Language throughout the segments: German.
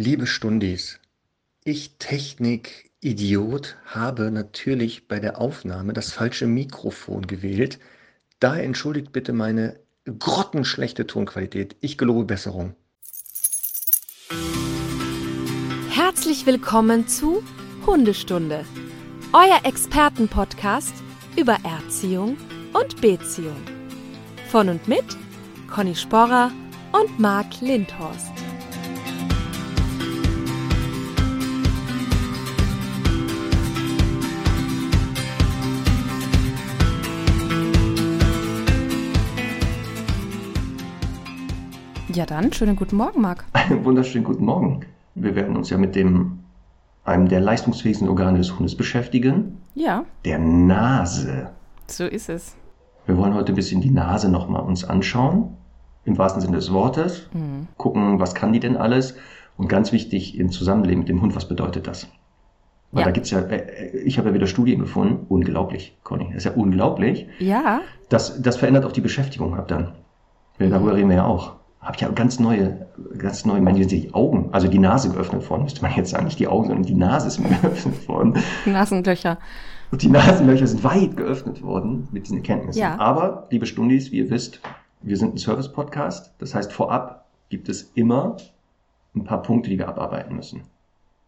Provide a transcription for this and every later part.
Liebe Stundis, ich Technik-Idiot habe natürlich bei der Aufnahme das falsche Mikrofon gewählt. Daher entschuldigt bitte meine grottenschlechte Tonqualität. Ich gelobe Besserung. Herzlich willkommen zu Hundestunde, euer Expertenpodcast über Erziehung und Beziehung. Von und mit Conny Sporrer und Marc Lindhorst. Ja dann, schönen guten Morgen, Marc. Einen wunderschönen guten Morgen. Wir werden uns ja mit dem einem der leistungsfähigsten Organe des Hundes beschäftigen. Ja. Der Nase. So ist es. Wir wollen heute ein bisschen die Nase nochmal uns anschauen. Im wahrsten Sinne des Wortes. Mhm. Gucken, was kann die denn alles? Und ganz wichtig im Zusammenleben mit dem Hund, was bedeutet das? Weil ja. da gibt's ja, äh, ich habe ja wieder Studien gefunden, unglaublich, Conny, das ist ja unglaublich. Ja. Das, das verändert auch die Beschäftigung ab dann. Darüber reden wir ja auch habe ich ja ganz neue, ganz neue, meine, die Augen, also die Nase geöffnet worden, müsste man jetzt sagen, nicht die Augen, sondern die Nase ist mir geöffnet worden. Nasenlöcher. Und die Nasenlöcher sind weit geöffnet worden mit diesen Erkenntnissen. Ja. Aber, liebe Stundis, wie ihr wisst, wir sind ein Service-Podcast. Das heißt, vorab gibt es immer ein paar Punkte, die wir abarbeiten müssen.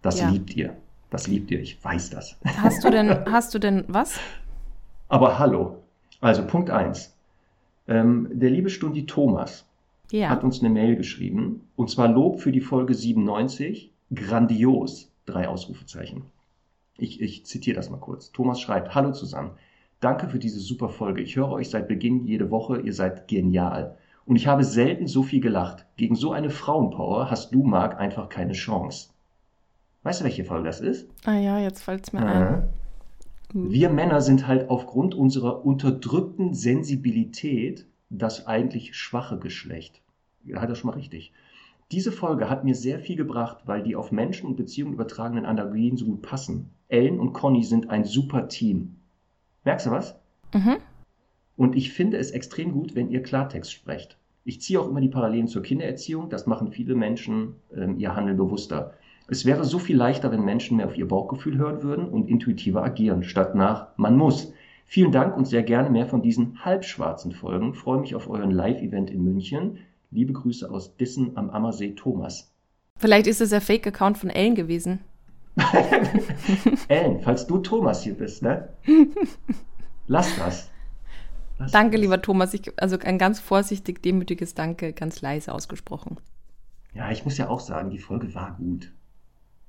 Das ja. liebt ihr. Das liebt ihr. Ich weiß das. Hast du denn, hast du denn was? Aber hallo. Also Punkt eins. Ähm, der liebe Stundi Thomas ja. hat uns eine Mail geschrieben. Und zwar Lob für die Folge 97. Grandios. Drei Ausrufezeichen. Ich, ich zitiere das mal kurz. Thomas schreibt, Hallo zusammen. Danke für diese super Folge. Ich höre euch seit Beginn jede Woche. Ihr seid genial. Und ich habe selten so viel gelacht. Gegen so eine Frauenpower hast du, Marc, einfach keine Chance. Weißt du, welche Folge das ist? Ah ja, jetzt fällt es mir äh. ein. Wir Männer sind halt aufgrund unserer unterdrückten Sensibilität das eigentlich schwache Geschlecht. Hat er schon mal richtig. Diese Folge hat mir sehr viel gebracht, weil die auf Menschen und Beziehungen übertragenen Analogien so gut passen. Ellen und Conny sind ein super Team. Merkst du was? Mhm. Und ich finde es extrem gut, wenn ihr Klartext sprecht. Ich ziehe auch immer die Parallelen zur Kindererziehung. Das machen viele Menschen ähm, ihr Handeln bewusster. Es wäre so viel leichter, wenn Menschen mehr auf ihr Bauchgefühl hören würden und intuitiver agieren, statt nach man muss. Vielen Dank und sehr gerne mehr von diesen halbschwarzen Folgen. Freue mich auf euren Live-Event in München. Liebe Grüße aus Dissen am Ammersee, Thomas. Vielleicht ist es der Fake-Account von Ellen gewesen. Ellen, falls du Thomas hier bist, ne? Lass das. Lass Danke, das. lieber Thomas. Ich, also ein ganz vorsichtig, demütiges Danke, ganz leise ausgesprochen. Ja, ich muss ja auch sagen, die Folge war gut.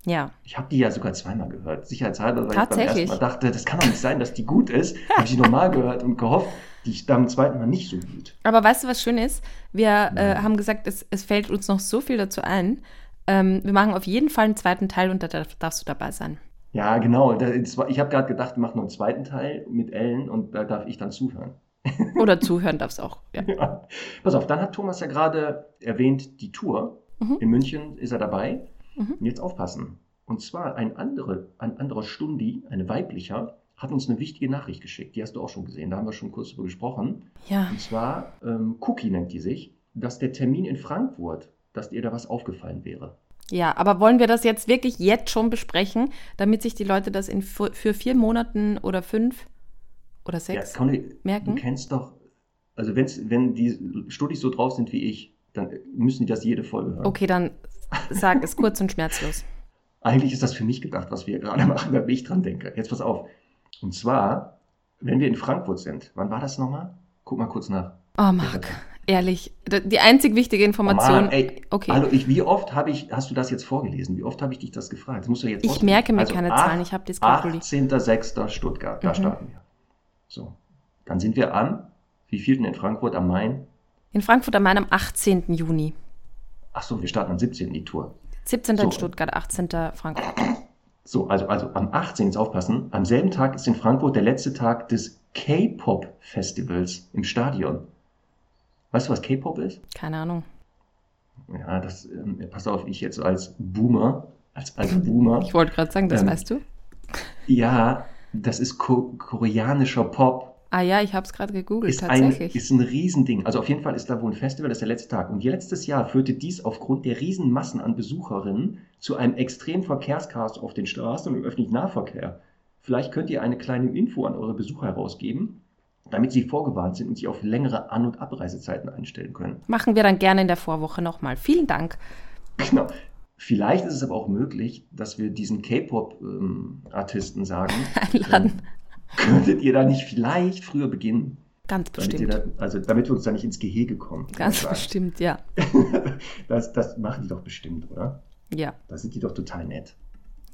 Ja. Ich habe die ja sogar zweimal gehört. Sicherheitshalber, weil ich beim ersten Mal dachte, das kann doch nicht sein, dass die gut ist. habe ich die normal gehört und gehofft, die ist beim zweiten Mal nicht so gut. Aber weißt du, was schön ist? Wir äh, haben gesagt, es, es fällt uns noch so viel dazu ein. Ähm, wir machen auf jeden Fall einen zweiten Teil und da darfst du dabei sein. Ja, genau. Ich habe gerade gedacht, wir machen noch einen zweiten Teil mit Ellen und da darf ich dann zuhören. Oder zuhören darfst auch. Ja. ja. Pass auf, dann hat Thomas ja gerade erwähnt, die Tour. Mhm. In München ist er dabei. Mhm. Und jetzt aufpassen. Und zwar ein, andere, ein anderer Stundi, eine weiblicher, hat uns eine wichtige Nachricht geschickt. Die hast du auch schon gesehen. Da haben wir schon kurz drüber gesprochen. Ja. Und zwar, ähm, Cookie nennt die sich, dass der Termin in Frankfurt, dass dir da was aufgefallen wäre. Ja, aber wollen wir das jetzt wirklich jetzt schon besprechen, damit sich die Leute das in, für vier Monaten oder fünf oder sechs ja, merken? Du kennst doch, also wenn's, wenn die Studis so drauf sind wie ich, dann müssen die das jede Folge hören. Okay, dann Sag es kurz und schmerzlos. Eigentlich ist das für mich gedacht, was wir gerade machen, wenn ich dran denke. Jetzt pass auf. Und zwar, wenn wir in Frankfurt sind, wann war das nochmal? Guck mal kurz nach. Oh, Marc, ehrlich. Die einzig wichtige Information. Oh Mann, ey, okay. Hallo, ich, wie oft habe ich, hast du das jetzt vorgelesen? Wie oft habe ich dich das gefragt? Das musst du jetzt ich merke mir also keine 8, Zahlen, ich habe das kalkuliert. 18.06. Stuttgart, da mhm. starten wir. So, dann sind wir an, wie vielten in Frankfurt am Main? In Frankfurt am Main am 18. Juni. Ach so, wir starten am 17. die Tour. 17. So. in Stuttgart, 18. Frankfurt. So, also, also am 18. jetzt aufpassen. Am selben Tag ist in Frankfurt der letzte Tag des K-Pop-Festivals im Stadion. Weißt du, was K-Pop ist? Keine Ahnung. Ja, das, ähm, pass auf, ich jetzt als Boomer, als alter Boomer. Ich wollte gerade sagen, das ähm, weißt du. Ja, das ist ko koreanischer Pop Ah ja, ich habe es gerade gegoogelt, ist tatsächlich. Ein, ist ein Riesending. Also auf jeden Fall ist da wohl ein Festival, das ist der letzte Tag. Und letztes Jahr führte dies aufgrund der Riesenmassen an Besucherinnen zu einem extremen Verkehrschaos auf den Straßen und im öffentlichen Nahverkehr. Vielleicht könnt ihr eine kleine Info an eure Besucher herausgeben, damit sie vorgewarnt sind und sich auf längere An- und Abreisezeiten einstellen können. Machen wir dann gerne in der Vorwoche nochmal. Vielen Dank. Genau. Vielleicht ist es aber auch möglich, dass wir diesen K-Pop-Artisten ähm, sagen, Einladen. Ähm, könntet ihr da nicht vielleicht früher beginnen? Ganz bestimmt. Da, also damit wir uns da nicht ins Gehege kommen. Ganz bestimmt, ja. das, das machen die doch bestimmt, oder? Ja. Da sind die doch total nett.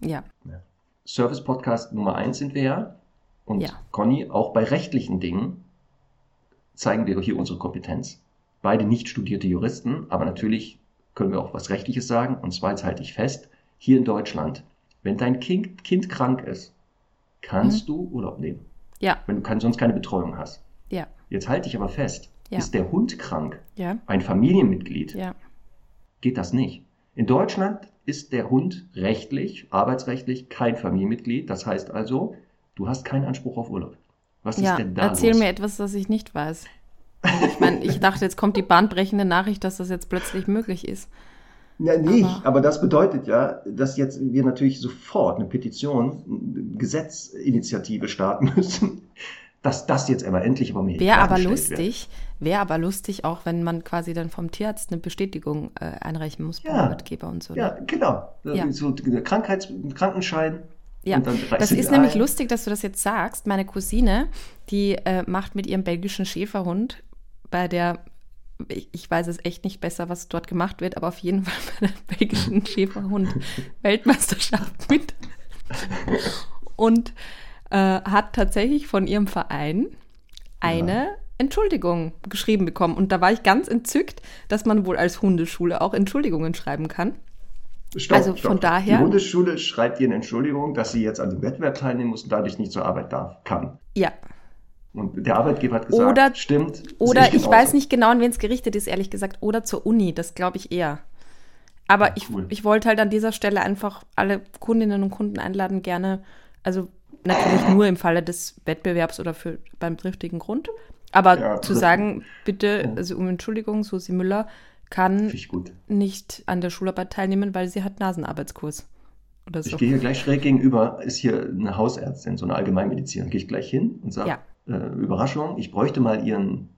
Ja. ja. Service-Podcast Nummer eins sind wir ja. Und ja. Conny, auch bei rechtlichen Dingen zeigen wir hier unsere Kompetenz. Beide nicht studierte Juristen, aber natürlich können wir auch was Rechtliches sagen. Und zwar, jetzt halte ich fest, hier in Deutschland, wenn dein Kind, kind krank ist, kannst mhm. du Urlaub nehmen. Ja. Wenn du kann, sonst keine Betreuung hast. Ja. Jetzt halte ich aber fest, ja. ist der Hund krank, ja. ein Familienmitglied, ja. geht das nicht. In Deutschland ist der Hund rechtlich, arbeitsrechtlich kein Familienmitglied. Das heißt also, du hast keinen Anspruch auf Urlaub. Was ist denn da Erzähl los? mir etwas, das ich nicht weiß. Ich meine, ich dachte, jetzt kommt die bahnbrechende Nachricht, dass das jetzt plötzlich möglich ist. Ja, nicht, aber, aber, das bedeutet ja, dass jetzt wir natürlich sofort eine Petition, eine Gesetzinitiative starten müssen, dass das jetzt aber endlich über mir Wäre aber lustig, wäre aber lustig auch, wenn man quasi dann vom Tierarzt eine Bestätigung äh, einreichen muss beim ja, Arbeitgeber und so. Ne? Ja, genau. Ja. So Krankheits Krankenschein. Ja, das ist nämlich lustig, dass du das jetzt sagst. Meine Cousine, die äh, macht mit ihrem belgischen Schäferhund bei der ich, ich, weiß es echt nicht besser, was dort gemacht wird, aber auf jeden Fall bei der belgischen Schäferhund-Weltmeisterschaft mit. Und äh, hat tatsächlich von ihrem Verein eine ja. Entschuldigung geschrieben bekommen. Und da war ich ganz entzückt, dass man wohl als Hundeschule auch Entschuldigungen schreiben kann. Stopp, also stopp. von daher. Die Hundeschule schreibt ihr eine Entschuldigung, dass sie jetzt an dem Wettbewerb teilnehmen muss und dadurch nicht zur Arbeit darf, kann. Ja. Und der Arbeitgeber hat gesagt, oder, stimmt. Oder ich, weiß nicht genau, an wen es gerichtet ist, ehrlich gesagt. Oder zur Uni, das glaube ich eher. Aber ja, cool. ich, ich wollte halt an dieser Stelle einfach alle Kundinnen und Kunden einladen, gerne, also Natürlich nur im Falle des Wettbewerbs oder für, beim triftigen Grund. Aber ja, zu sagen, bitte, also um Entschuldigung, Susi Müller kann nicht an der Schularbeit teilnehmen, weil sie hat Nasenarbeitskurs. Oder so. Ich gehe hier gleich schräg gegenüber, ist hier eine Hausärztin, so eine Allgemeinmedizinerin. Gehe ich gleich hin und sage, ja. Äh, Überraschung, ich bräuchte mal ihren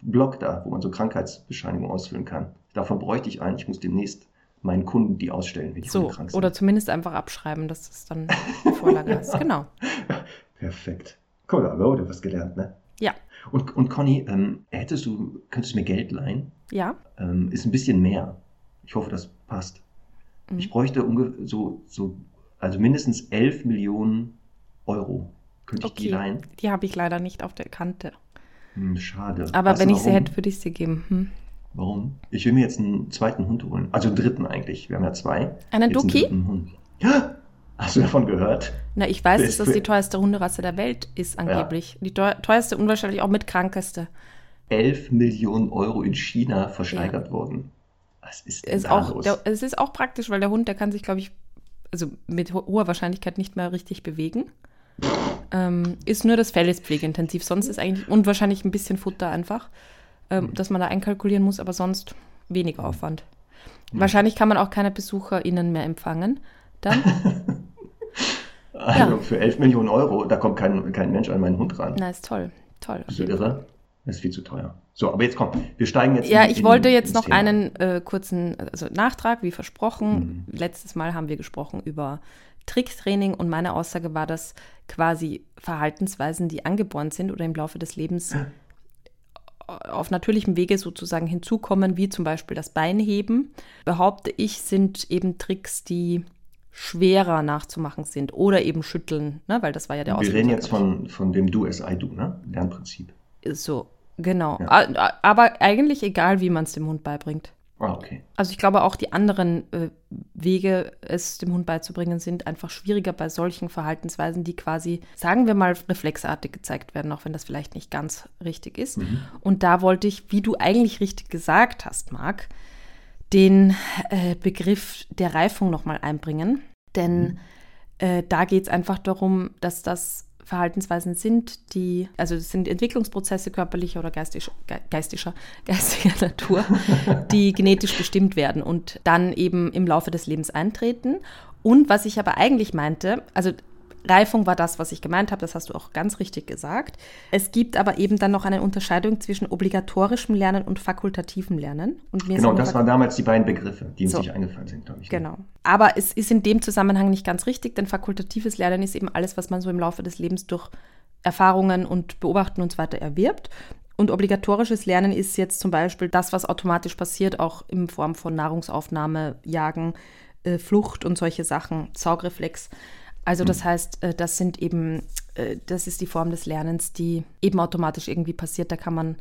Blog da, wo man so Krankheitsbescheinigung ausfüllen kann. Davon bräuchte ich einen. Ich muss demnächst meinen Kunden die ausstellen, wenn die so, krank sind. Oder zumindest einfach abschreiben, dass das dann eine Vorlage ist. Genau. Perfekt. Cool, aber du hast gelernt, ne? Ja. Und, und Conny, ähm, hättest du, könntest du mir Geld leihen? Ja. Ähm, ist ein bisschen mehr. Ich hoffe, das passt. Mhm. Ich bräuchte ungefähr so, so, also mindestens 11 Millionen Euro. Könnte okay. die leihen? Die habe ich leider nicht auf der Kante. Hm, schade. Aber weißt wenn ich sie hätte, würde ich sie geben. Hm. Warum? Ich will mir jetzt einen zweiten Hund holen. Also einen dritten eigentlich. Wir haben ja zwei. Einen Duki? Ja! Hast du davon gehört? Na, ich weiß, dass das die teuerste Hunderasse der Welt ist, angeblich. Ja. Die teuerste und wahrscheinlich auch mit krankeste. 11 Millionen Euro in China versteigert ja. worden. Was ist denn ist auch, der, Es ist auch praktisch, weil der Hund, der kann sich, glaube ich, also mit hoher Wahrscheinlichkeit nicht mehr richtig bewegen. Ähm, ist nur das Fell ist pflegeintensiv. Sonst ist eigentlich, und wahrscheinlich ein bisschen Futter einfach ähm, dass man da einkalkulieren muss, aber sonst weniger Aufwand. Mhm. Wahrscheinlich kann man auch keine BesucherInnen mehr empfangen. Dann. also ja. für 11 Millionen Euro, da kommt kein, kein Mensch an meinen Hund ran. Na, ist toll. Toll. Ist irre. Das ist viel zu teuer. So, aber jetzt komm, wir steigen jetzt. Ja, in, ich wollte jetzt noch Thema. einen äh, kurzen also Nachtrag, wie versprochen. Mhm. Letztes Mal haben wir gesprochen über Tricktraining und meine Aussage war, dass quasi Verhaltensweisen, die angeboren sind oder im Laufe des Lebens auf natürlichem Wege sozusagen hinzukommen, wie zum Beispiel das Beinheben, behaupte ich, sind eben Tricks, die schwerer nachzumachen sind oder eben schütteln, ne? weil das war ja der Wir reden jetzt von, von dem Do as I do, ne? Lernprinzip. So, genau. Ja. Aber eigentlich egal, wie man es dem Hund beibringt. Ah, okay. Also ich glaube auch die anderen äh, Wege, es dem Hund beizubringen, sind einfach schwieriger bei solchen Verhaltensweisen, die quasi, sagen wir mal, reflexartig gezeigt werden, auch wenn das vielleicht nicht ganz richtig ist. Mhm. Und da wollte ich, wie du eigentlich richtig gesagt hast, Marc, den äh, Begriff der Reifung nochmal einbringen. Denn mhm. äh, da geht es einfach darum, dass das Verhaltensweisen sind, die, also es sind Entwicklungsprozesse körperlicher oder geistig, geistischer, geistiger Natur, die genetisch bestimmt werden und dann eben im Laufe des Lebens eintreten. Und was ich aber eigentlich meinte, also Reifung war das, was ich gemeint habe, das hast du auch ganz richtig gesagt. Es gibt aber eben dann noch eine Unterscheidung zwischen obligatorischem Lernen und fakultativem Lernen. Und genau, das waren damals die beiden Begriffe, die so. sich eingefallen sind, glaube ich. Ne? Genau. Aber es ist in dem Zusammenhang nicht ganz richtig, denn fakultatives Lernen ist eben alles, was man so im Laufe des Lebens durch Erfahrungen und Beobachten und so weiter erwirbt. Und obligatorisches Lernen ist jetzt zum Beispiel das, was automatisch passiert, auch in Form von Nahrungsaufnahme, Jagen, äh, Flucht und solche Sachen, Saugreflex. Also das hm. heißt, äh, das sind eben, äh, das ist die Form des Lernens, die eben automatisch irgendwie passiert. Da kann man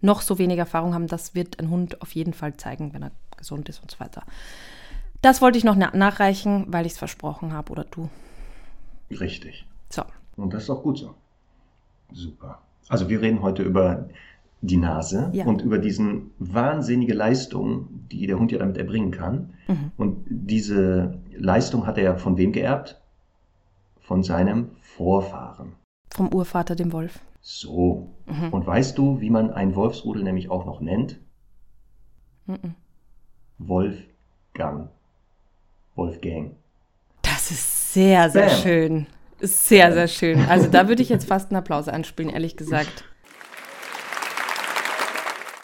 noch so wenig Erfahrung haben. Das wird ein Hund auf jeden Fall zeigen, wenn er gesund ist und so weiter. Das wollte ich noch nachreichen, weil ich es versprochen habe oder du. Richtig. So. Und das ist auch gut so. Super. Also wir reden heute über die Nase ja. und über diesen wahnsinnige Leistung, die der Hund ja damit erbringen kann. Mhm. Und diese Leistung hat er von wem geerbt? Von seinem Vorfahren. Vom Urvater, dem Wolf. So. Mhm. Und weißt du, wie man ein Wolfsrudel nämlich auch noch nennt? Mhm. Wolfgang. Wolfgang. Das ist sehr, sehr Bam. schön. Sehr, sehr schön. Also da würde ich jetzt fast einen Applaus anspielen, ehrlich gesagt.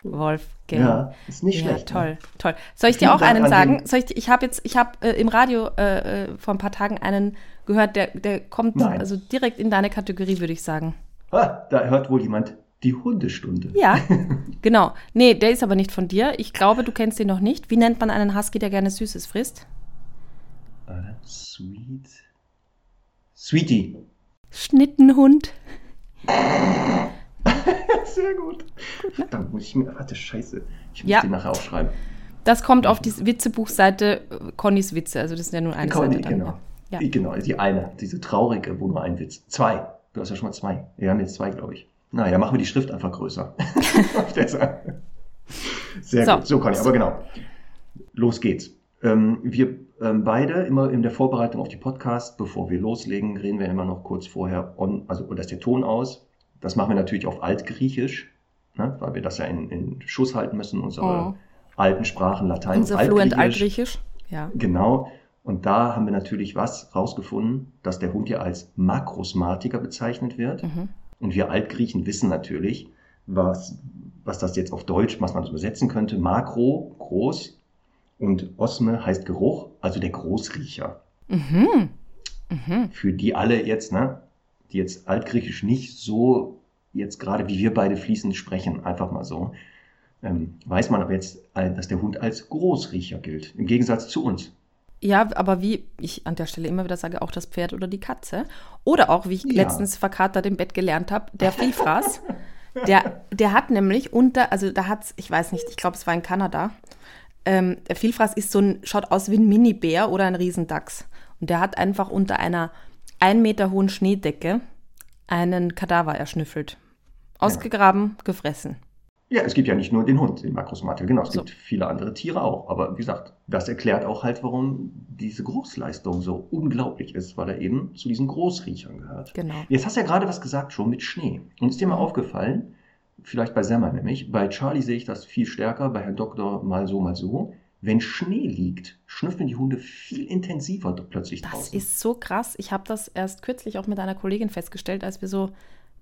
Wolfgang. Ja, ist nicht ja, schlecht. Toll, ne? toll. Soll ich dir auch einen sagen? Soll ich, ich habe jetzt, ich habe äh, im Radio äh, äh, vor ein paar Tagen einen gehört, der, der kommt Nein. also direkt in deine Kategorie, würde ich sagen. Ah, da hört wohl jemand die Hundestunde. Ja, genau. Nee, der ist aber nicht von dir. Ich glaube, du kennst ihn noch nicht. Wie nennt man einen Husky, der gerne Süßes frisst? Uh, sweet. Sweetie. Schnittenhund. Sehr gut. gut ne? Dann muss ich mir. Warte, Scheiße. Ich muss ja. den nachher aufschreiben. Das kommt auf die Witzebuchseite äh, Connys Witze. Also, das ist ja nur eine Conny, Seite. Dann, genau. Ja. Genau, die eine, diese traurige, wo nur ein Witz. Zwei. Du hast ja schon mal zwei. Wir haben jetzt zwei, glaube ich. Naja, machen wir die Schrift einfach größer. Sehr so. gut. So ich. Aber genau. Los geht's. Ähm, wir ähm, beide immer in der Vorbereitung auf die Podcast, bevor wir loslegen, reden wir immer noch kurz vorher on, also ist der Ton aus. Das machen wir natürlich auf Altgriechisch, ne, weil wir das ja in, in Schuss halten müssen, unsere oh. alten Sprachen, Latein Unser und Altgriechisch. Fluent Altgriechisch, ja. Genau. Und da haben wir natürlich was rausgefunden, dass der Hund ja als Makrosmatiker bezeichnet wird. Mhm. Und wir Altgriechen wissen natürlich, was, was das jetzt auf Deutsch, was man das übersetzen könnte. Makro, groß, und Osme heißt Geruch, also der Großriecher. Mhm. Mhm. Für die alle jetzt, ne, die jetzt Altgriechisch nicht so jetzt gerade wie wir beide fließend sprechen, einfach mal so, ähm, weiß man aber jetzt, dass der Hund als Großriecher gilt, im Gegensatz zu uns. Ja, aber wie ich an der Stelle immer wieder sage, auch das Pferd oder die Katze. Oder auch, wie ich ja. letztens verkatert im Bett gelernt habe, der Vielfraß. der, der hat nämlich unter, also da hat es, ich weiß nicht, ich glaube, es war in Kanada. Ähm, der Vielfraß ist so ein, schaut aus wie ein Mini-Bär oder ein Riesendachs. Und der hat einfach unter einer ein Meter hohen Schneedecke einen Kadaver erschnüffelt. Ausgegraben, ja. gefressen. Ja, es gibt ja nicht nur den Hund, den Makrosmatiker, genau, es so. gibt viele andere Tiere auch. Aber wie gesagt, das erklärt auch halt, warum diese Großleistung so unglaublich ist, weil er eben zu diesen Großriechern gehört. Genau. Jetzt hast du ja gerade was gesagt schon mit Schnee. Und ist dir mal mhm. aufgefallen, vielleicht bei Semmer nämlich, bei Charlie sehe ich das viel stärker, bei Herrn Doktor mal so, mal so. Wenn Schnee liegt, schnüffeln die Hunde viel intensiver plötzlich das draußen. Das ist so krass. Ich habe das erst kürzlich auch mit einer Kollegin festgestellt, als wir so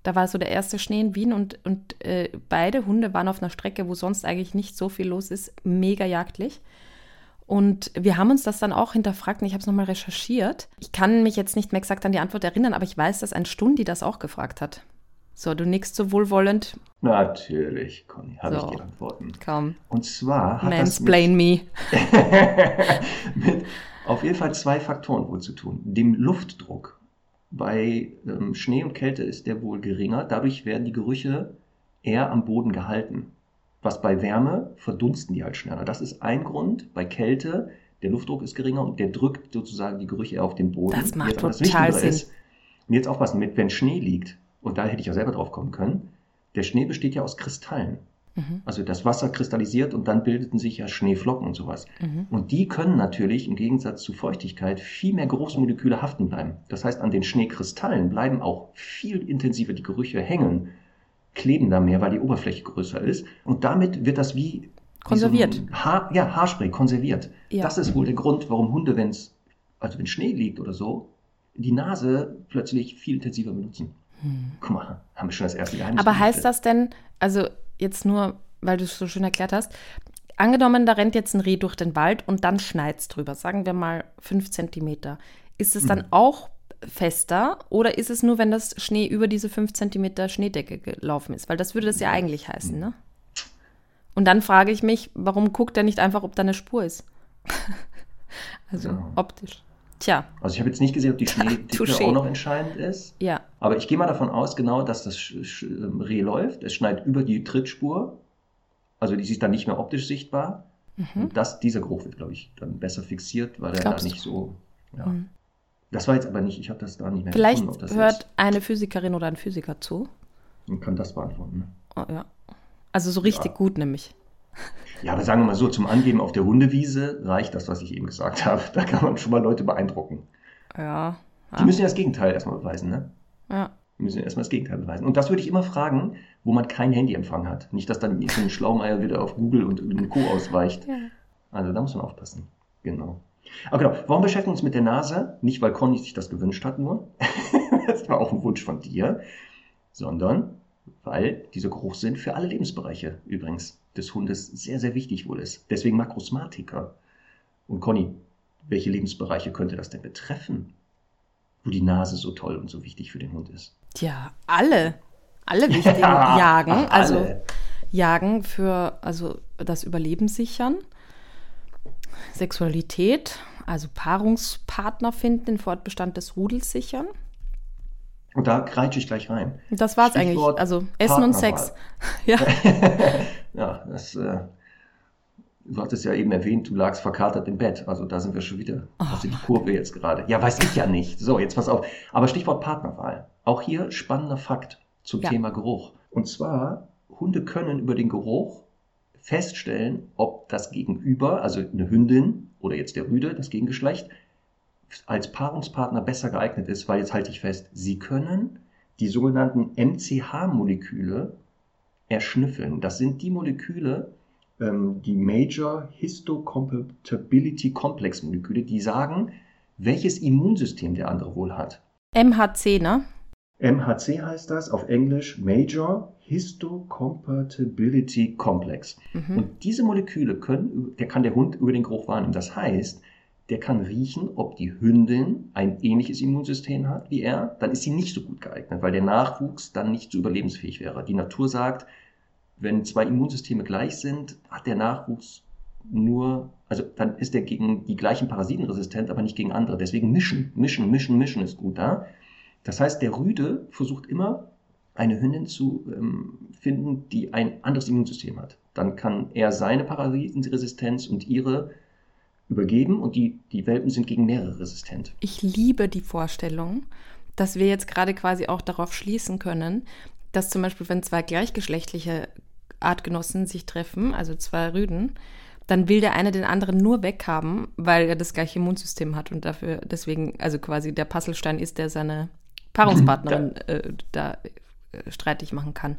da war so der erste Schnee in Wien und, und äh, beide Hunde waren auf einer Strecke, wo sonst eigentlich nicht so viel los ist, mega jagdlich. Und wir haben uns das dann auch hinterfragt und ich habe es nochmal recherchiert. Ich kann mich jetzt nicht mehr exakt an die Antwort erinnern, aber ich weiß, dass ein Stundi das auch gefragt hat. So, du nickst so wohlwollend. Natürlich, Conny, habe so, ich die Antworten. Komm. Und zwar hat Mansplain me. mit auf jeden Fall zwei Faktoren wohl zu tun. Dem Luftdruck bei ähm, Schnee und Kälte ist der wohl geringer. Dadurch werden die Gerüche eher am Boden gehalten. Was bei Wärme verdunsten die halt schneller. Das ist ein Grund. Bei Kälte, der Luftdruck ist geringer und der drückt sozusagen die Gerüche eher auf den Boden. Das macht jetzt, total Sinn. Ist, und jetzt aufpassen, mit, wenn Schnee liegt, und da hätte ich ja selber drauf kommen können, der Schnee besteht ja aus Kristallen. Mhm. Also das Wasser kristallisiert und dann bildeten sich ja Schneeflocken und sowas. Mhm. Und die können natürlich im Gegensatz zu Feuchtigkeit viel mehr Großmoleküle haften bleiben. Das heißt, an den Schneekristallen bleiben auch viel intensiver die Gerüche hängen, kleben da mehr, weil die Oberfläche größer ist. Und damit wird das wie konserviert. Haar, ja, Haarspray konserviert. Ja. Das ist wohl der Grund, warum Hunde, wenn es also wenn Schnee liegt oder so, die Nase plötzlich viel intensiver benutzen. Hm. Guck mal, haben wir schon das erste Geheimnis. Aber heißt das denn, also jetzt nur, weil du es so schön erklärt hast, angenommen, da rennt jetzt ein Reh durch den Wald und dann schneit es drüber, sagen wir mal fünf Zentimeter. Ist es dann mhm. auch fester oder ist es nur, wenn das Schnee über diese fünf Zentimeter Schneedecke gelaufen ist? Weil das würde das ja eigentlich heißen, ne? Und dann frage ich mich, warum guckt er nicht einfach, ob da eine Spur ist? also ja. optisch. Tja. Also ich habe jetzt nicht gesehen, ob die Schneedicke auch noch entscheidend ist. Ja. Aber ich gehe mal davon aus, genau, dass das ähm, Reh läuft. Es schneit über die Trittspur. Also die ist dann nicht mehr optisch sichtbar. Mhm. Und das, dieser Geruch wird, glaube ich, dann besser fixiert, weil er da nicht so. Ja. Mhm. Das war jetzt aber nicht, ich habe das da nicht mehr Vielleicht gefunden, hört ist. eine Physikerin oder ein Physiker zu. Und kann das beantworten. Oh, ja. Also so richtig ja. gut nämlich. Ja, aber sagen wir mal so, zum Angeben auf der Hundewiese reicht das, was ich eben gesagt habe. Da kann man schon mal Leute beeindrucken. Ja. Die müssen ja das Gegenteil erstmal beweisen, ne? Ja. Die müssen erstmal das Gegenteil beweisen. Und das würde ich immer fragen, wo man kein Handyempfang hat. Nicht, dass dann so ein Schlaumeier wieder auf Google und den Co. ausweicht. Ja. Also da muss man aufpassen. Genau. Aber genau, warum beschäftigen wir uns mit der Nase? Nicht, weil Conny sich das gewünscht hat nur. das war auch ein Wunsch von dir. Sondern weil dieser Geruchssinn für alle Lebensbereiche übrigens des Hundes sehr, sehr wichtig wohl ist. Deswegen Makrosmatiker. Und Conny, welche Lebensbereiche könnte das denn betreffen, wo die Nase so toll und so wichtig für den Hund ist? Tja, alle. Alle wichtigen ja, Jagen. Ach, also Jagen für also das Überleben sichern. Sexualität, also Paarungspartner finden, den Fortbestand des Rudels sichern. Und da kreitsche ich gleich rein. Das war es eigentlich. Also Essen und Sex. ja. ja, das. Äh, du hattest ja eben erwähnt, du lagst verkatert im Bett. Also da sind wir schon wieder. Oh, hast du die Kurve jetzt gerade? Ja, weiß ich ja nicht. So, jetzt pass auf. Aber Stichwort Partnerwahl. Auch hier spannender Fakt zum ja. Thema Geruch. Und zwar, Hunde können über den Geruch feststellen, ob das Gegenüber, also eine Hündin oder jetzt der Rüde, das Gegengeschlecht, als Paarungspartner besser geeignet ist, weil jetzt halte ich fest, sie können die sogenannten MCH-Moleküle erschnüffeln. Das sind die Moleküle, ähm, die Major Histocompatibility Complex Moleküle, die sagen, welches Immunsystem der andere wohl hat. MHC, ne? MHC heißt das auf Englisch Major Histocompatibility Complex. Mhm. Und diese Moleküle können, der kann der Hund über den Geruch wahrnehmen. Das heißt, der kann riechen, ob die Hündin ein ähnliches Immunsystem hat wie er, dann ist sie nicht so gut geeignet, weil der Nachwuchs dann nicht so überlebensfähig wäre. Die Natur sagt, wenn zwei Immunsysteme gleich sind, hat der Nachwuchs nur, also dann ist er gegen die gleichen Parasiten resistent, aber nicht gegen andere. Deswegen mischen, mischen, mischen, mischen ist gut da. Das heißt, der Rüde versucht immer, eine Hündin zu ähm, finden, die ein anderes Immunsystem hat. Dann kann er seine Parasitenresistenz und ihre übergeben und die, die Welpen sind gegen mehrere resistent. Ich liebe die Vorstellung, dass wir jetzt gerade quasi auch darauf schließen können, dass zum Beispiel, wenn zwei gleichgeschlechtliche Artgenossen sich treffen, also zwei Rüden, dann will der eine den anderen nur weghaben, weil er das gleiche Immunsystem hat und dafür deswegen, also quasi der Puzzlestein ist, der seine Paarungspartnerin äh, da äh, streitig machen kann.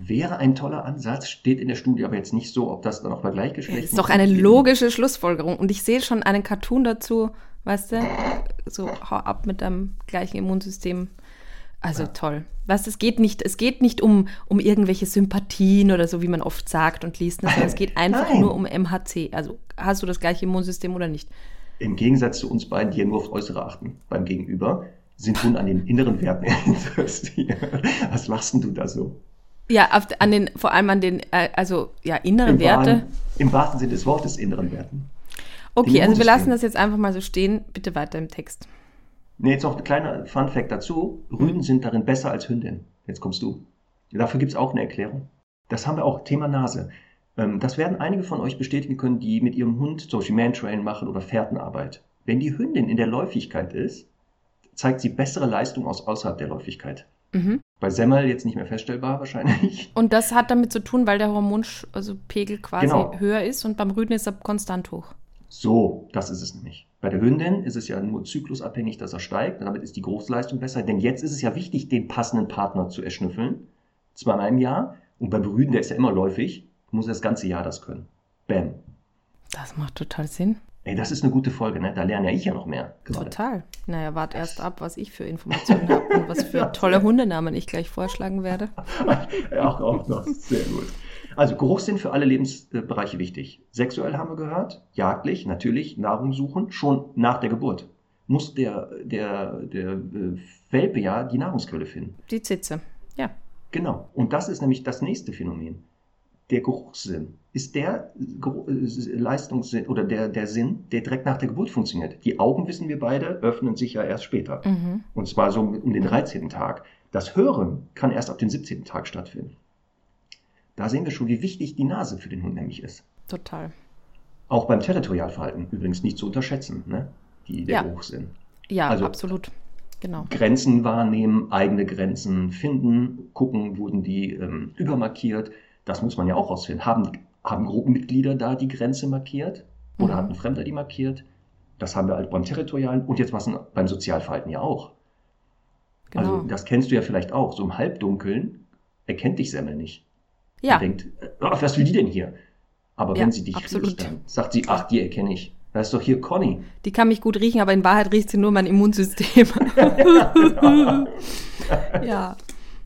Wäre ein toller Ansatz, steht in der Studie aber jetzt nicht so, ob das dann auch bei Gleichgeschlechtlichen. Das ist doch eine logische Schlussfolgerung. Und ich sehe schon einen Cartoon dazu, weißt du, so hau ab mit deinem gleichen Immunsystem. Also ja. toll. Weißt du, es geht nicht, es geht nicht um, um irgendwelche Sympathien oder so, wie man oft sagt und liest, ne, sondern es geht einfach Nein. nur um MHC. Also hast du das gleiche Immunsystem oder nicht? Im Gegensatz zu uns beiden, die ja nur auf Äußere achten beim Gegenüber, sind nun an den inneren Werten interessiert. Was machst denn du da so? Ja, auf, an den, vor allem an den, äh, also ja, inneren Im Werte. Wahren, Im wahrsten Sinne des Wortes inneren Werten. Okay, also wir lassen das jetzt einfach mal so stehen. Bitte weiter im Text. Nee, jetzt noch ein kleiner Fun-Fact dazu. Rüden mhm. sind darin besser als Hündin. Jetzt kommst du. Dafür gibt es auch eine Erklärung. Das haben wir auch, Thema Nase. Ähm, das werden einige von euch bestätigen können, die mit ihrem Hund zum Beispiel Mantrain machen oder Fährtenarbeit. Wenn die Hündin in der Läufigkeit ist, zeigt sie bessere Leistung aus außerhalb der Läufigkeit. Mhm. Bei Semmel jetzt nicht mehr feststellbar wahrscheinlich. Und das hat damit zu tun, weil der Hormonpegel also quasi genau. höher ist und beim Rüden ist er konstant hoch. So, das ist es nämlich. Bei der Hündin ist es ja nur zyklusabhängig, dass er steigt. Damit ist die Großleistung besser. Denn jetzt ist es ja wichtig, den passenden Partner zu erschnüffeln. Zweimal im Jahr. Und beim Rüden, der ist ja immer läufig, muss er das ganze Jahr das können. Bam. Das macht total Sinn. Ey, das ist eine gute Folge, ne? Da lerne ja ich ja noch mehr. Gerade. Total. Naja, wart erst ab, was ich für Informationen habe und was für tolle Hundenamen ich gleich vorschlagen werde. ja, auch, auch noch. Sehr gut. Also Geruchssinn für alle Lebensbereiche wichtig. Sexuell haben wir gehört, jagdlich, natürlich, Nahrung suchen, schon nach der Geburt muss der, der, der äh, Welpe ja die Nahrungsquelle finden. Die Zitze, ja. Genau. Und das ist nämlich das nächste Phänomen. Der Geruchssinn ist der Leistungssinn oder der, der Sinn, der direkt nach der Geburt funktioniert. Die Augen, wissen wir beide, öffnen sich ja erst später. Mhm. Und zwar so um den 13. Tag. Das Hören kann erst ab dem 17. Tag stattfinden. Da sehen wir schon, wie wichtig die Nase für den Hund nämlich ist. Total. Auch beim Territorialverhalten übrigens nicht zu unterschätzen, ne? die, der ja. Geruchssinn. Ja, also, absolut. Genau. Grenzen wahrnehmen, eigene Grenzen finden, gucken, wurden die ähm, übermarkiert. Das muss man ja auch rausfinden. Haben, haben Gruppenmitglieder da die Grenze markiert oder mhm. hat ein Fremder die markiert? Das haben wir halt beim Territorialen und jetzt was beim Sozialverhalten ja auch. Also, genau. Also das kennst du ja vielleicht auch. So im Halbdunkeln erkennt dich Semmel nicht. Ja. Und denkt, oh, was will die denn hier? Aber ja, wenn sie dich absolut. riecht, dann sagt sie, ach, die erkenne ich. Da ist doch hier Conny. Die kann mich gut riechen, aber in Wahrheit riecht sie nur mein Immunsystem. ja.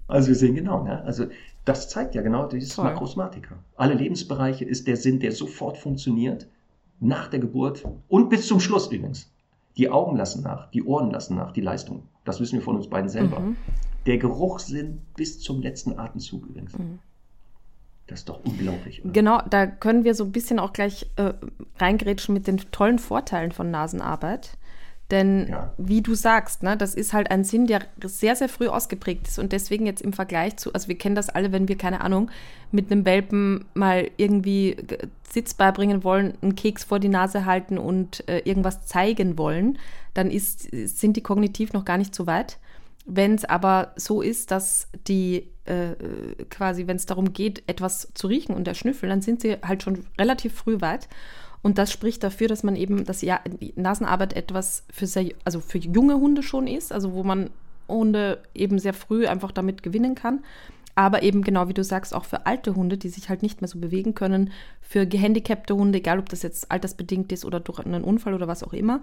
Also wir sehen genau, ne? also das zeigt ja genau dieses Toll. Makrosmatiker. Alle Lebensbereiche ist der Sinn, der sofort funktioniert, nach der Geburt und bis zum Schluss übrigens. Die Augen lassen nach, die Ohren lassen nach, die Leistung. Das wissen wir von uns beiden selber. Mhm. Der Geruchssinn bis zum letzten Atemzug übrigens. Mhm. Das ist doch unglaublich. Oder? Genau, da können wir so ein bisschen auch gleich äh, reingrätschen mit den tollen Vorteilen von Nasenarbeit. Denn ja. wie du sagst, ne, das ist halt ein Sinn, der sehr, sehr früh ausgeprägt ist. Und deswegen jetzt im Vergleich zu, also wir kennen das alle, wenn wir, keine Ahnung, mit einem Welpen mal irgendwie Sitz beibringen wollen, einen Keks vor die Nase halten und äh, irgendwas zeigen wollen, dann ist, sind die kognitiv noch gar nicht so weit. Wenn es aber so ist, dass die äh, quasi, wenn es darum geht, etwas zu riechen und erschnüffeln, dann sind sie halt schon relativ früh weit. Und das spricht dafür, dass man eben, dass ja, Nasenarbeit etwas für sehr, also für junge Hunde schon ist, also wo man Hunde eben sehr früh einfach damit gewinnen kann. Aber eben genau wie du sagst, auch für alte Hunde, die sich halt nicht mehr so bewegen können, für gehandicapte Hunde, egal ob das jetzt altersbedingt ist oder durch einen Unfall oder was auch immer.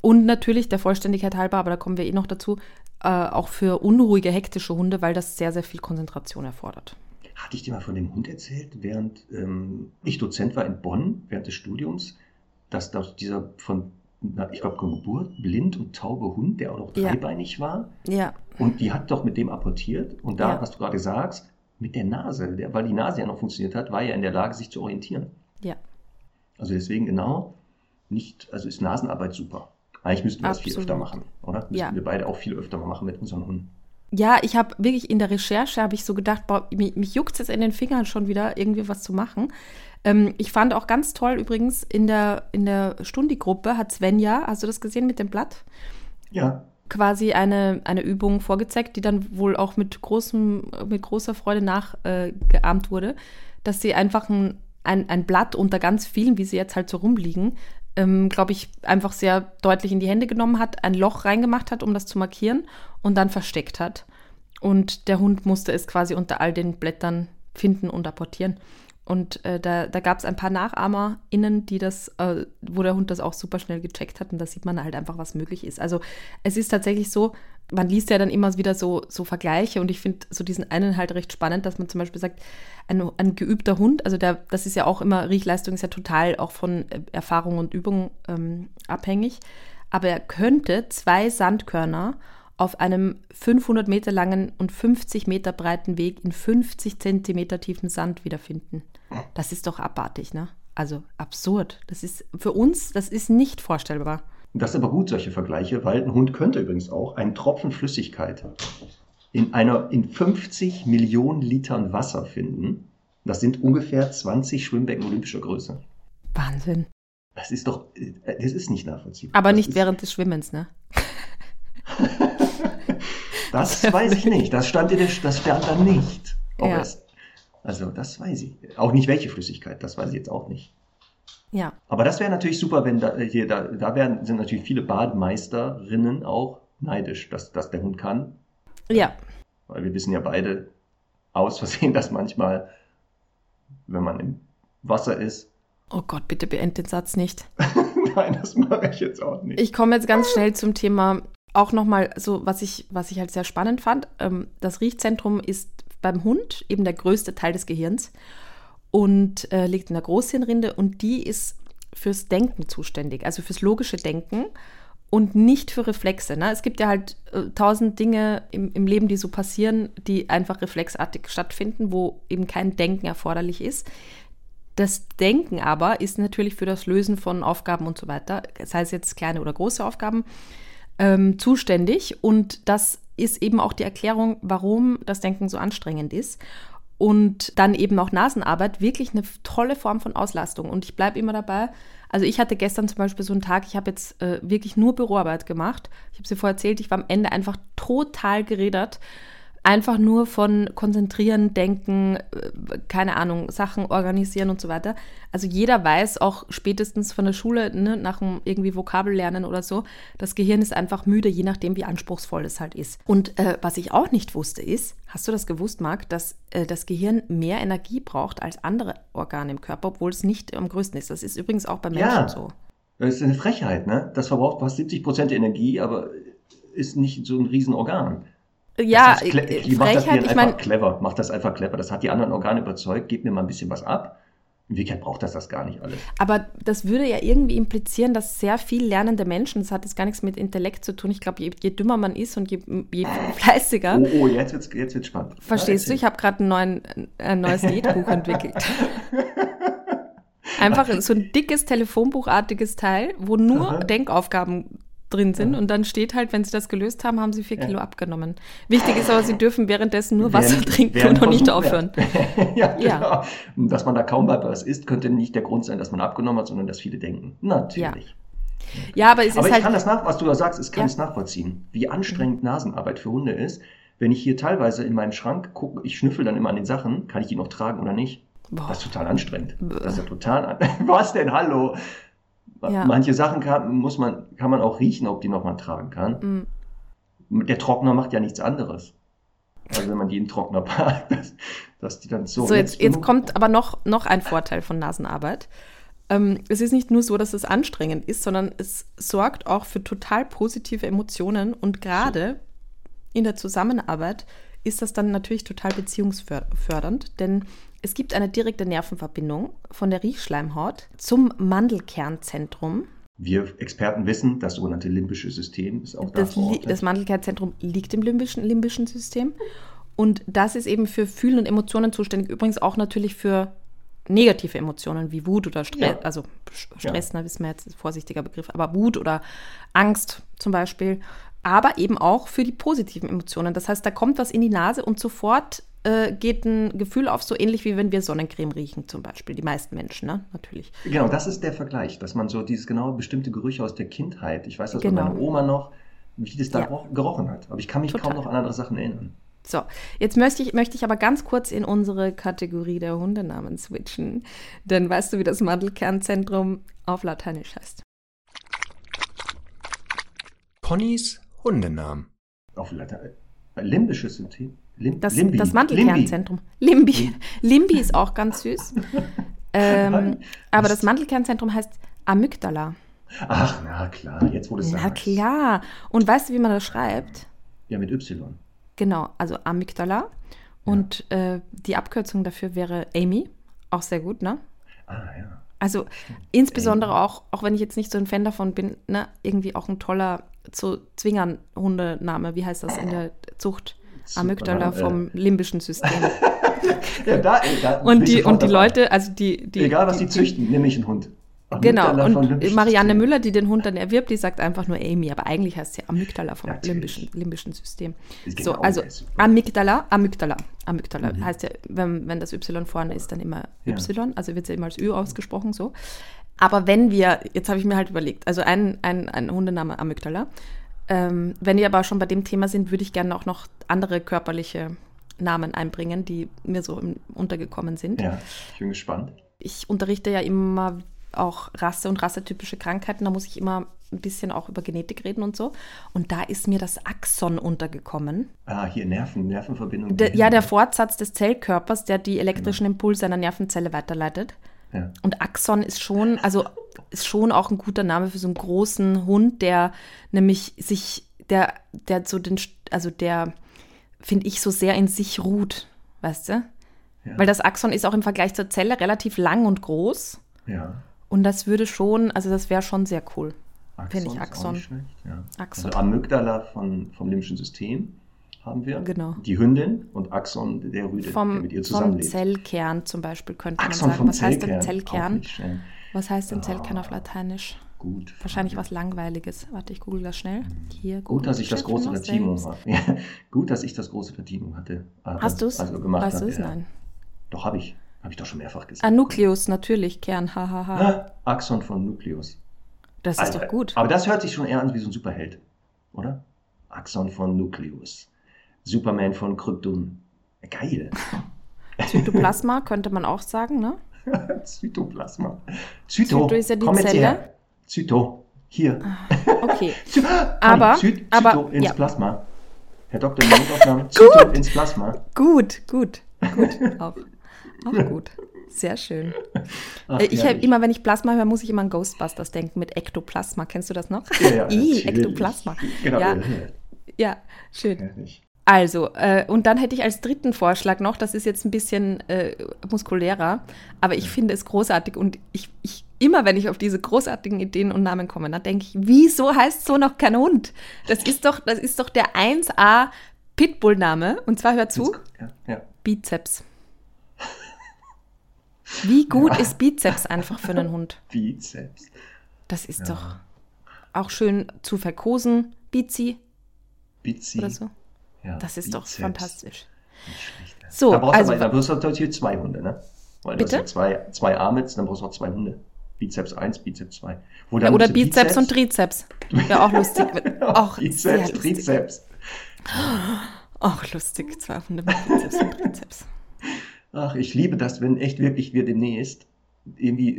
Und natürlich der Vollständigkeit halber, aber da kommen wir eh noch dazu, äh, auch für unruhige, hektische Hunde, weil das sehr, sehr viel Konzentration erfordert. Hatte ich dir mal von dem Hund erzählt, während ähm, ich Dozent war in Bonn während des Studiums, dass dieser von, ich glaube, Geburt blind und taube Hund, der auch noch dreibeinig ja. war. Ja. Und die hat doch mit dem apportiert. Und da, ja. was du gerade sagst, mit der Nase, der, weil die Nase ja noch funktioniert hat, war er in der Lage, sich zu orientieren. Ja. Also deswegen genau nicht, also ist Nasenarbeit super. Eigentlich müssten wir Absolut. das viel öfter machen, oder? Müssten ja. wir beide auch viel öfter mal machen mit unseren Hunden. Ja, ich habe wirklich in der Recherche habe ich so gedacht, boah, mich, mich juckt es jetzt in den Fingern schon wieder, irgendwie was zu machen. Ähm, ich fand auch ganz toll übrigens, in der, in der Stundi-Gruppe hat Svenja, hast du das gesehen mit dem Blatt? Ja. Quasi eine, eine Übung vorgezeigt, die dann wohl auch mit, großem, mit großer Freude nachgeahmt äh, wurde, dass sie einfach ein, ein, ein Blatt unter ganz vielen, wie sie jetzt halt so rumliegen, ähm, glaube ich, einfach sehr deutlich in die Hände genommen hat, ein Loch reingemacht hat, um das zu markieren und dann versteckt hat. Und der Hund musste es quasi unter all den Blättern finden und apportieren. Und äh, da, da gab es ein paar NachahmerInnen, die das, äh, wo der Hund das auch super schnell gecheckt hat und da sieht man halt einfach, was möglich ist. Also es ist tatsächlich so, man liest ja dann immer wieder so, so Vergleiche und ich finde so diesen einen halt recht spannend, dass man zum Beispiel sagt, ein, ein geübter Hund, also der, das ist ja auch immer, Riechleistung ist ja total auch von äh, Erfahrung und Übung ähm, abhängig, aber er könnte zwei Sandkörner auf einem 500 Meter langen und 50 Meter breiten Weg in 50 Zentimeter tiefen Sand wiederfinden. Das ist doch abartig, ne? Also absurd. Das ist für uns, das ist nicht vorstellbar. Das ist aber gut, solche Vergleiche, weil ein Hund könnte übrigens auch einen Tropfen Flüssigkeit in einer in 50 Millionen Litern Wasser finden. Das sind ungefähr 20 Schwimmbecken olympischer Größe. Wahnsinn. Das ist doch, das ist nicht nachvollziehbar. Aber das nicht während des Schwimmens, ne? Das weiß ich nicht. Das stand, das stand da nicht. Ja. Es, also das weiß ich. Auch nicht welche Flüssigkeit, das weiß ich jetzt auch nicht. Ja. Aber das wäre natürlich super, wenn da, hier, da, da werden, sind natürlich viele Bademeisterinnen auch neidisch, dass, dass der Hund kann. Ja. Weil wir wissen ja beide aus Versehen, dass manchmal, wenn man im Wasser ist. Oh Gott, bitte beend den Satz nicht. Nein, das mache ich jetzt auch nicht. Ich komme jetzt ganz schnell zum Thema, auch nochmal so, was ich, was ich halt sehr spannend fand. Ähm, das Riechzentrum ist beim Hund eben der größte Teil des Gehirns und äh, liegt in der Großhirnrinde und die ist fürs Denken zuständig, also fürs logische Denken und nicht für Reflexe. Ne? Es gibt ja halt äh, tausend Dinge im, im Leben, die so passieren, die einfach reflexartig stattfinden, wo eben kein Denken erforderlich ist. Das Denken aber ist natürlich für das Lösen von Aufgaben und so weiter, sei es jetzt kleine oder große Aufgaben, ähm, zuständig. Und das ist eben auch die Erklärung, warum das Denken so anstrengend ist. Und dann eben auch Nasenarbeit, wirklich eine tolle Form von Auslastung. Und ich bleibe immer dabei. Also ich hatte gestern zum Beispiel so einen Tag, ich habe jetzt äh, wirklich nur Büroarbeit gemacht. Ich habe sie vorher erzählt, ich war am Ende einfach total geredet einfach nur von konzentrieren, denken, äh, keine Ahnung, Sachen organisieren und so weiter. Also jeder weiß auch spätestens von der Schule, ne, nach dem irgendwie Vokabellernen oder so, das Gehirn ist einfach müde, je nachdem, wie anspruchsvoll es halt ist. Und äh, was ich auch nicht wusste ist, hast du das gewusst, Marc, dass äh, das Gehirn mehr Energie braucht als andere Organe im Körper, obwohl es nicht am größten ist. Das ist übrigens auch bei Menschen ja, so. Das ist eine Frechheit, ne? Das verbraucht fast 70 Prozent Energie, aber ist nicht so ein Riesenorgan. Ja, das heißt, die macht das Hirn ich mein, clever, macht das einfach clever. Das hat die anderen Organe überzeugt, gib mir mal ein bisschen was ab. In Wirklichkeit braucht das das gar nicht alles. Aber das würde ja irgendwie implizieren, dass sehr viel lernende Menschen, das hat jetzt gar nichts mit Intellekt zu tun. Ich glaube, je, je, dümmer man ist und je, je fleißiger. Oh, oh, jetzt wird es jetzt wird's spannend. Verstehst ja, du? Ich habe gerade ein, ein neues Diätbuch entwickelt. Einfach so ein dickes Telefonbuchartiges Teil, wo nur Aha. Denkaufgaben drin sind. Ja. Und dann steht halt, wenn sie das gelöst haben, haben sie vier Kilo abgenommen. Wichtig ist aber, sie dürfen währenddessen nur Wasser während, trinken während und nicht aufhören. ja, ja. Genau. Dass man da kaum bei was isst, könnte nicht der Grund sein, dass man abgenommen hat, sondern dass viele denken. Natürlich. Ja, aber es aber ist ich halt. kann das nach, was du da sagst, ich kann es nachvollziehen, wie anstrengend mhm. Nasenarbeit für Hunde ist. Wenn ich hier teilweise in meinem Schrank gucke, ich schnüffel dann immer an den Sachen, kann ich die noch tragen oder nicht? Boah. Das ist total anstrengend. Das ist ja total. An was denn? Hallo? Ja. Manche Sachen kann, muss man, kann man auch riechen, ob die noch mal tragen kann. Mhm. Der Trockner macht ja nichts anderes. Also wenn man die in Trockner packt, dass, dass die dann so. So, jetzt, jetzt kommt aber noch, noch ein Vorteil von Nasenarbeit. Ähm, es ist nicht nur so, dass es anstrengend ist, sondern es sorgt auch für total positive Emotionen und gerade in der Zusammenarbeit ist das dann natürlich total beziehungsfördernd, denn es gibt eine direkte Nervenverbindung von der Riechschleimhaut zum Mandelkernzentrum. Wir Experten wissen, das sogenannte limbische System ist auch da das, das Mandelkernzentrum liegt im limbischen, limbischen System. Und das ist eben für Fühlen und Emotionen zuständig. Übrigens auch natürlich für negative Emotionen wie Wut oder Stress. Ja. Also Stress, ja. na, wissen wir jetzt, ist ein vorsichtiger Begriff, aber Wut oder Angst zum Beispiel. Aber eben auch für die positiven Emotionen. Das heißt, da kommt was in die Nase und sofort äh, geht ein Gefühl auf, so ähnlich wie wenn wir Sonnencreme riechen, zum Beispiel. Die meisten Menschen, ne? Natürlich. Genau, das ist der Vergleich, dass man so dieses genaue bestimmte Gerüche aus der Kindheit, ich weiß das genau. von meiner Oma noch, wie das da ja. gerochen hat. Aber ich kann mich Total. kaum noch an andere Sachen erinnern. So, jetzt möchte ich, möchte ich aber ganz kurz in unsere Kategorie der Hundenamen switchen. Denn weißt du, wie das Mandelkernzentrum auf Lateinisch heißt? Ponys Hundenamen. Auf Lateinisch. Limbisches System. Lim das, Limbi. das Mandelkernzentrum. Limbi. Limbi. Limbi ist auch ganz süß. ähm, aber das Mandelkernzentrum heißt Amygdala. Ach, na klar, jetzt wurde es Na sagst. klar. Und weißt du, wie man das schreibt? Ja, mit Y. Genau, also Amygdala. Und ja. äh, die Abkürzung dafür wäre Amy. Auch sehr gut, ne? Ah, ja. Also insbesondere auch, auch wenn ich jetzt nicht so ein Fan davon bin, ne, irgendwie auch ein toller so Zwingern-Hundename, wie heißt das in der Zucht? Amygdala äh, vom limbischen System. ja, da, da und die, und die Leute, also die, die Egal, was die, die züchten, nehme ich einen Hund. Amygdala genau, und Marianne Müller, die den Hund dann erwirbt, die sagt einfach nur Amy, aber eigentlich heißt sie Amygdala vom limbischen, limbischen System. So, also Amygdala, Amygdala, Amygdala mhm. heißt ja, wenn, wenn das Y vorne ist, dann immer Y, ja. also wird es ja immer als Ü ausgesprochen, so. Aber wenn wir, jetzt habe ich mir halt überlegt, also ein, ein, ein Hundename Amygdala, Ähm, wenn wir aber schon bei dem Thema sind, würde ich gerne auch noch andere körperliche Namen einbringen, die mir so im, untergekommen sind. Ja, ich bin gespannt. Ich unterrichte ja immer auch Rasse und rassetypische Krankheiten. Da muss ich immer ein bisschen auch über Genetik reden und so. Und da ist mir das Axon untergekommen. Ah, hier Nerven, Nervenverbindung. Der, ja, der Fortsatz des Zellkörpers, der die elektrischen genau. Impulse einer Nervenzelle weiterleitet. Ja. Und Axon ist schon, also ist schon auch ein guter Name für so einen großen Hund, der nämlich sich, der, der so den, also der, finde ich, so sehr in sich ruht, weißt du? Ja. Weil das Axon ist auch im Vergleich zur Zelle relativ lang und groß. Ja. Und das würde schon, also das wäre schon sehr cool. Finde ich Axon. Schlecht, ja. Axon. Also Amygdala von, vom limbischen System haben wir. Genau. Die Hündin und Axon der Rüde, vom, der mit ihr zusammenlebt. Vom Zellkern zum Beispiel könnte Axon man sagen. Was Zellkern. heißt denn Zellkern? Was heißt denn Zellkern auf Ah, Lateinisch? Gut. Wahrscheinlich was Langweiliges. Warte, ich google das schnell. Hier, Gut, dass ich das große James. hatte. Ja, gut, dass ich das große Latinum hatte. äh, Hast du es? Also gemacht weißt du es? ja. Nein. Doch, habe ich. Habe ich doch schon mehrfach gesagt. Ah, Nukleus, natürlich, Kern, hahaha. Ah, Axon von Nucleus. Das ist Alter, doch gut. Aber das hört sich schon eher an wie so ein Superheld, oder? Axon von Nucleus. Superman von Krypton. Geil. Zytoplasma könnte man auch sagen, ne? Zytoplasma. Zyto, Zyto ist ja die komm Zelle. her. Zyto, hier. Okay. Zy- Aber- Zy- aber- Zyto ins ja. Plasma. Herr Dr. Notaufnahme, Zyto ins Plasma. Gut, gut, gut. Auch, auch gut. Sehr schön. Ach, Äh, ich habe herrlich. immer, wenn ich Plasma höre, muss ich immer an Ghostbusters denken mit Ektoplasma. Kennst du das noch? Ja, ja, natürlich. Ektoplasma. Genau, Ja. ja. Ja, schön. Also, äh, und dann hätte ich als dritten Vorschlag noch, das ist jetzt ein bisschen äh, muskulärer, aber ich finde es großartig und ich, ich immer, wenn ich auf diese großartigen Ideen und Namen komme, dann denke ich, wieso heißt so noch kein Hund? Das ist doch, das ist doch der 1A Pitbull-Name. Und zwar hör zu, Ja, ja. Bizeps. Wie gut ist Bizeps einfach für einen Hund? Bizeps. Das ist doch auch schön zu verkosen, Bizi Bizi. oder so. Ja, Das ist doch Bizeps. fantastisch. Schlecht, ja. So, da brauchst also- du aber, da brauchst du natürlich zwei Hunde, ne? Weil du hast Bitte? ja zwei, zwei Arme, dann brauchst du auch zwei Hunde. Bizeps 1, Bizeps 2. Wo Ja, oder du Bizeps und Trizeps. Ja, auch lustig. Auch Bizeps, lustig. Trizeps. Auch lustig. Zwei Hunde mit Bizeps und Trizeps. Ach, ich liebe das, wenn echt wirklich wir demnächst irgendwie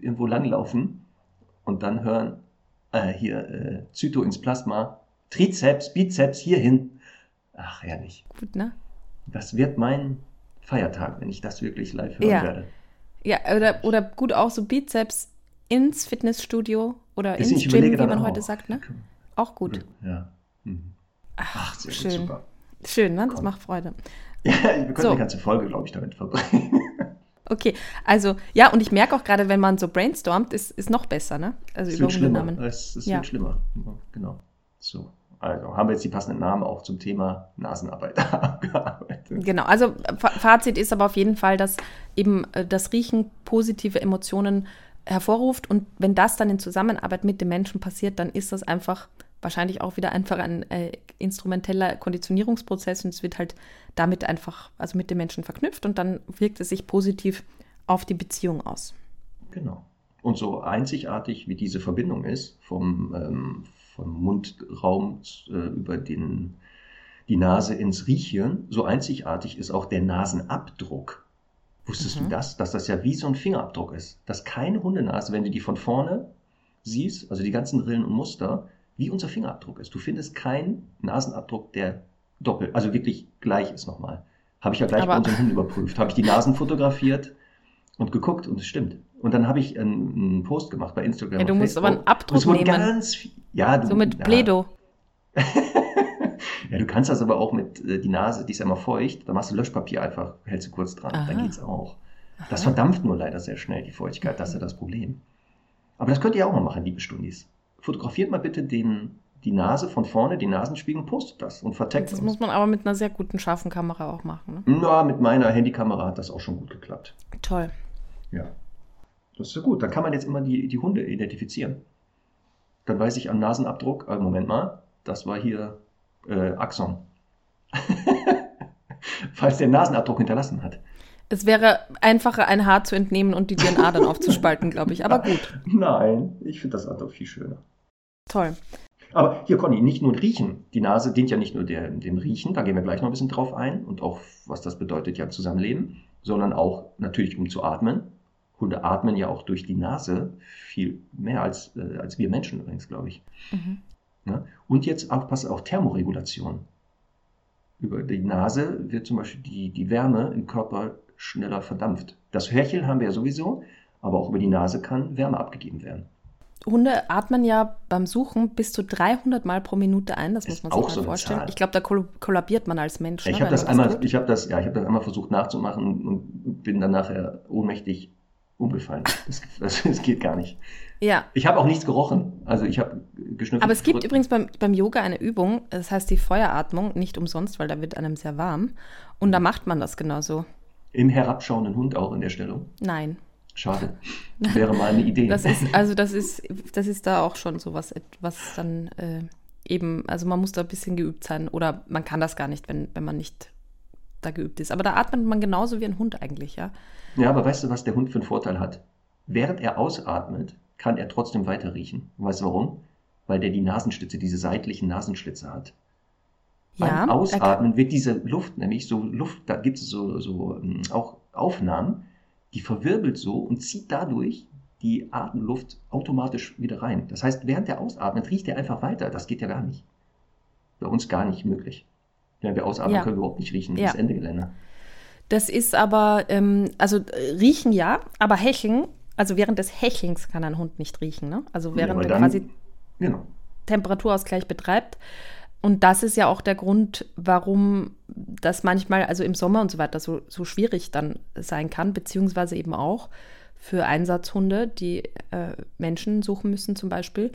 irgendwo langlaufen und dann hören, äh, hier, äh, Zyto ins Plasma, Trizeps, Bizeps, hierhin. Ach, herrlich. Gut, ne? Das wird mein Feiertag, wenn ich das wirklich live hören Ja. werde. Ja, oder, oder gut auch so Bizeps ins Fitnessstudio oder Deswegen, ins Gym, wie man auch. heute sagt, ne? Auch gut. Ja. Mhm. Ach, sehr schön. gut, super. Schön, ne? Das Komm. macht Freude. Ja, wir können So. die ganze Folge, glaube ich, damit verbringen. Okay, also ja, und ich merke auch gerade, wenn man so brainstormt, ist, ist noch besser, ne? Also Es über wird schlimmer. Hundenamen. Es, es Ja. wird schlimmer. Genau. So. Also haben wir jetzt die passenden Namen auch zum Thema Nasenarbeit abgearbeitet. Genau, also Fa- Fazit ist aber auf jeden Fall, dass eben äh, das Riechen positive Emotionen hervorruft und wenn das dann in Zusammenarbeit mit dem Menschen passiert, dann ist das einfach wahrscheinlich auch wieder einfach ein äh, instrumenteller Konditionierungsprozess und es wird halt damit einfach, also mit dem Menschen verknüpft und dann wirkt es sich positiv auf die Beziehung aus. Genau. Und so einzigartig wie diese Verbindung ist, vom, ähm, vom Mundraum äh, über den, die Nase ins Riechhirn, so einzigartig ist auch der Nasenabdruck. Wusstest Mhm. du das? Dass das ja wie so ein Fingerabdruck ist. Dass keine Hundenase, wenn du die von vorne siehst, also die ganzen Rillen und Muster, wie unser Fingerabdruck ist. Du findest keinen Nasenabdruck, der doppelt, also wirklich gleich ist nochmal. Habe ich ja gleich Aber- bei unserem Hund überprüft. Habe ich die Nasen fotografiert und geguckt und es stimmt. Und dann habe ich einen, Post gemacht bei Instagram. Ja, du musst aber Facebook. einen Abdruck nehmen. Ganz, ja, du, So mit ja. Pledo. Ja, du kannst das aber auch mit äh, die Nase, die ist ja immer feucht, da machst du Löschpapier einfach, hältst du kurz dran, Aha. dann geht's auch. Das Aha. verdampft nur leider sehr schnell, die Feuchtigkeit, das ist ja das Problem. Aber das könnt ihr auch mal machen, liebe Stundis. Fotografiert mal bitte den, die Nase von vorne, den Nasenspiegel postet das und verteckt Das uns. muss man aber mit einer sehr guten, scharfen Kamera auch machen. Ne? Na, mit meiner Handykamera hat das auch schon gut geklappt. Toll. Ja. Das ist ja gut. Dann kann man jetzt immer die, die Hunde identifizieren. Dann weiß ich am Nasenabdruck, äh, Moment mal, das war hier äh, Axon. Falls der Nasenabdruck hinterlassen hat. Es wäre einfacher, ein Haar zu entnehmen und die DNA dann aufzuspalten, glaube ich. Aber gut. Nein, ich finde das andere viel schöner. Toll. Aber hier, Conny, nicht nur Riechen. Die Nase dient ja nicht nur der, dem Riechen, da gehen wir gleich noch ein bisschen drauf ein und auch, was das bedeutet ja Zusammenleben, sondern auch natürlich, um zu atmen. Hunde atmen ja auch durch die Nase viel mehr als, äh, als wir Menschen übrigens, glaube ich. Mhm. Ja? Und jetzt aufpassen, auch Thermoregulation. Über die Nase wird zum Beispiel die, die Wärme im Körper schneller verdampft. Das Hörchel haben wir ja sowieso, aber auch über die Nase kann Wärme abgegeben werden. Hunde atmen ja beim Suchen bis zu 300 Mal pro Minute ein, das muss man sich mal so vorstellen. Zahl. Ich glaube, da kollabiert man als Mensch. Ich ne, habe das, einmal, ich hab das, ja, hab das einmal versucht nachzumachen und bin dann nachher ohnmächtig umgefallen. Das, das, das geht gar nicht. Ja. Ich habe auch nichts gerochen. Also ich habe geschnüffelt. Aber es gibt übrigens beim, beim Yoga eine Übung, das heißt die Feueratmung, nicht umsonst, weil da wird einem sehr warm. Und da macht man das genauso. Im herabschauenden Hund auch in der Stellung? Nein. Schade. Wäre mal eine Idee. Das ist, also das ist, das ist da auch schon so was, was dann äh, eben, also man muss da ein bisschen geübt sein oder man kann das gar nicht, wenn, wenn man nicht da geübt ist. Aber da atmet man genauso wie ein Hund eigentlich, ja. Ja, aber weißt du, was der Hund für einen Vorteil hat? Während er ausatmet, kann er trotzdem weiter riechen. weißt du warum? Weil der die Nasenschlitze, diese seitlichen Nasenschlitze hat. Beim ja, Ausatmen wird diese Luft, nämlich so Luft, da gibt es so, so ähm, auch Aufnahmen, die verwirbelt so und zieht dadurch die Atemluft automatisch wieder rein. Das heißt, während der ausatmet, riecht er einfach weiter. Das geht ja gar nicht. Bei uns gar nicht möglich. Wenn wir ausatmen, ja. können wir überhaupt nicht riechen. Ja. Das Ende Gelände. Das ist aber, ähm, also riechen ja, aber hecheln, also während des Hechelns kann ein Hund nicht riechen. Ne? Also während ja, er quasi genau. Temperaturausgleich betreibt. Und das ist ja auch der Grund, warum das manchmal, also im Sommer und so weiter, so, so schwierig dann sein kann, beziehungsweise eben auch für Einsatzhunde, die äh, Menschen suchen müssen zum Beispiel,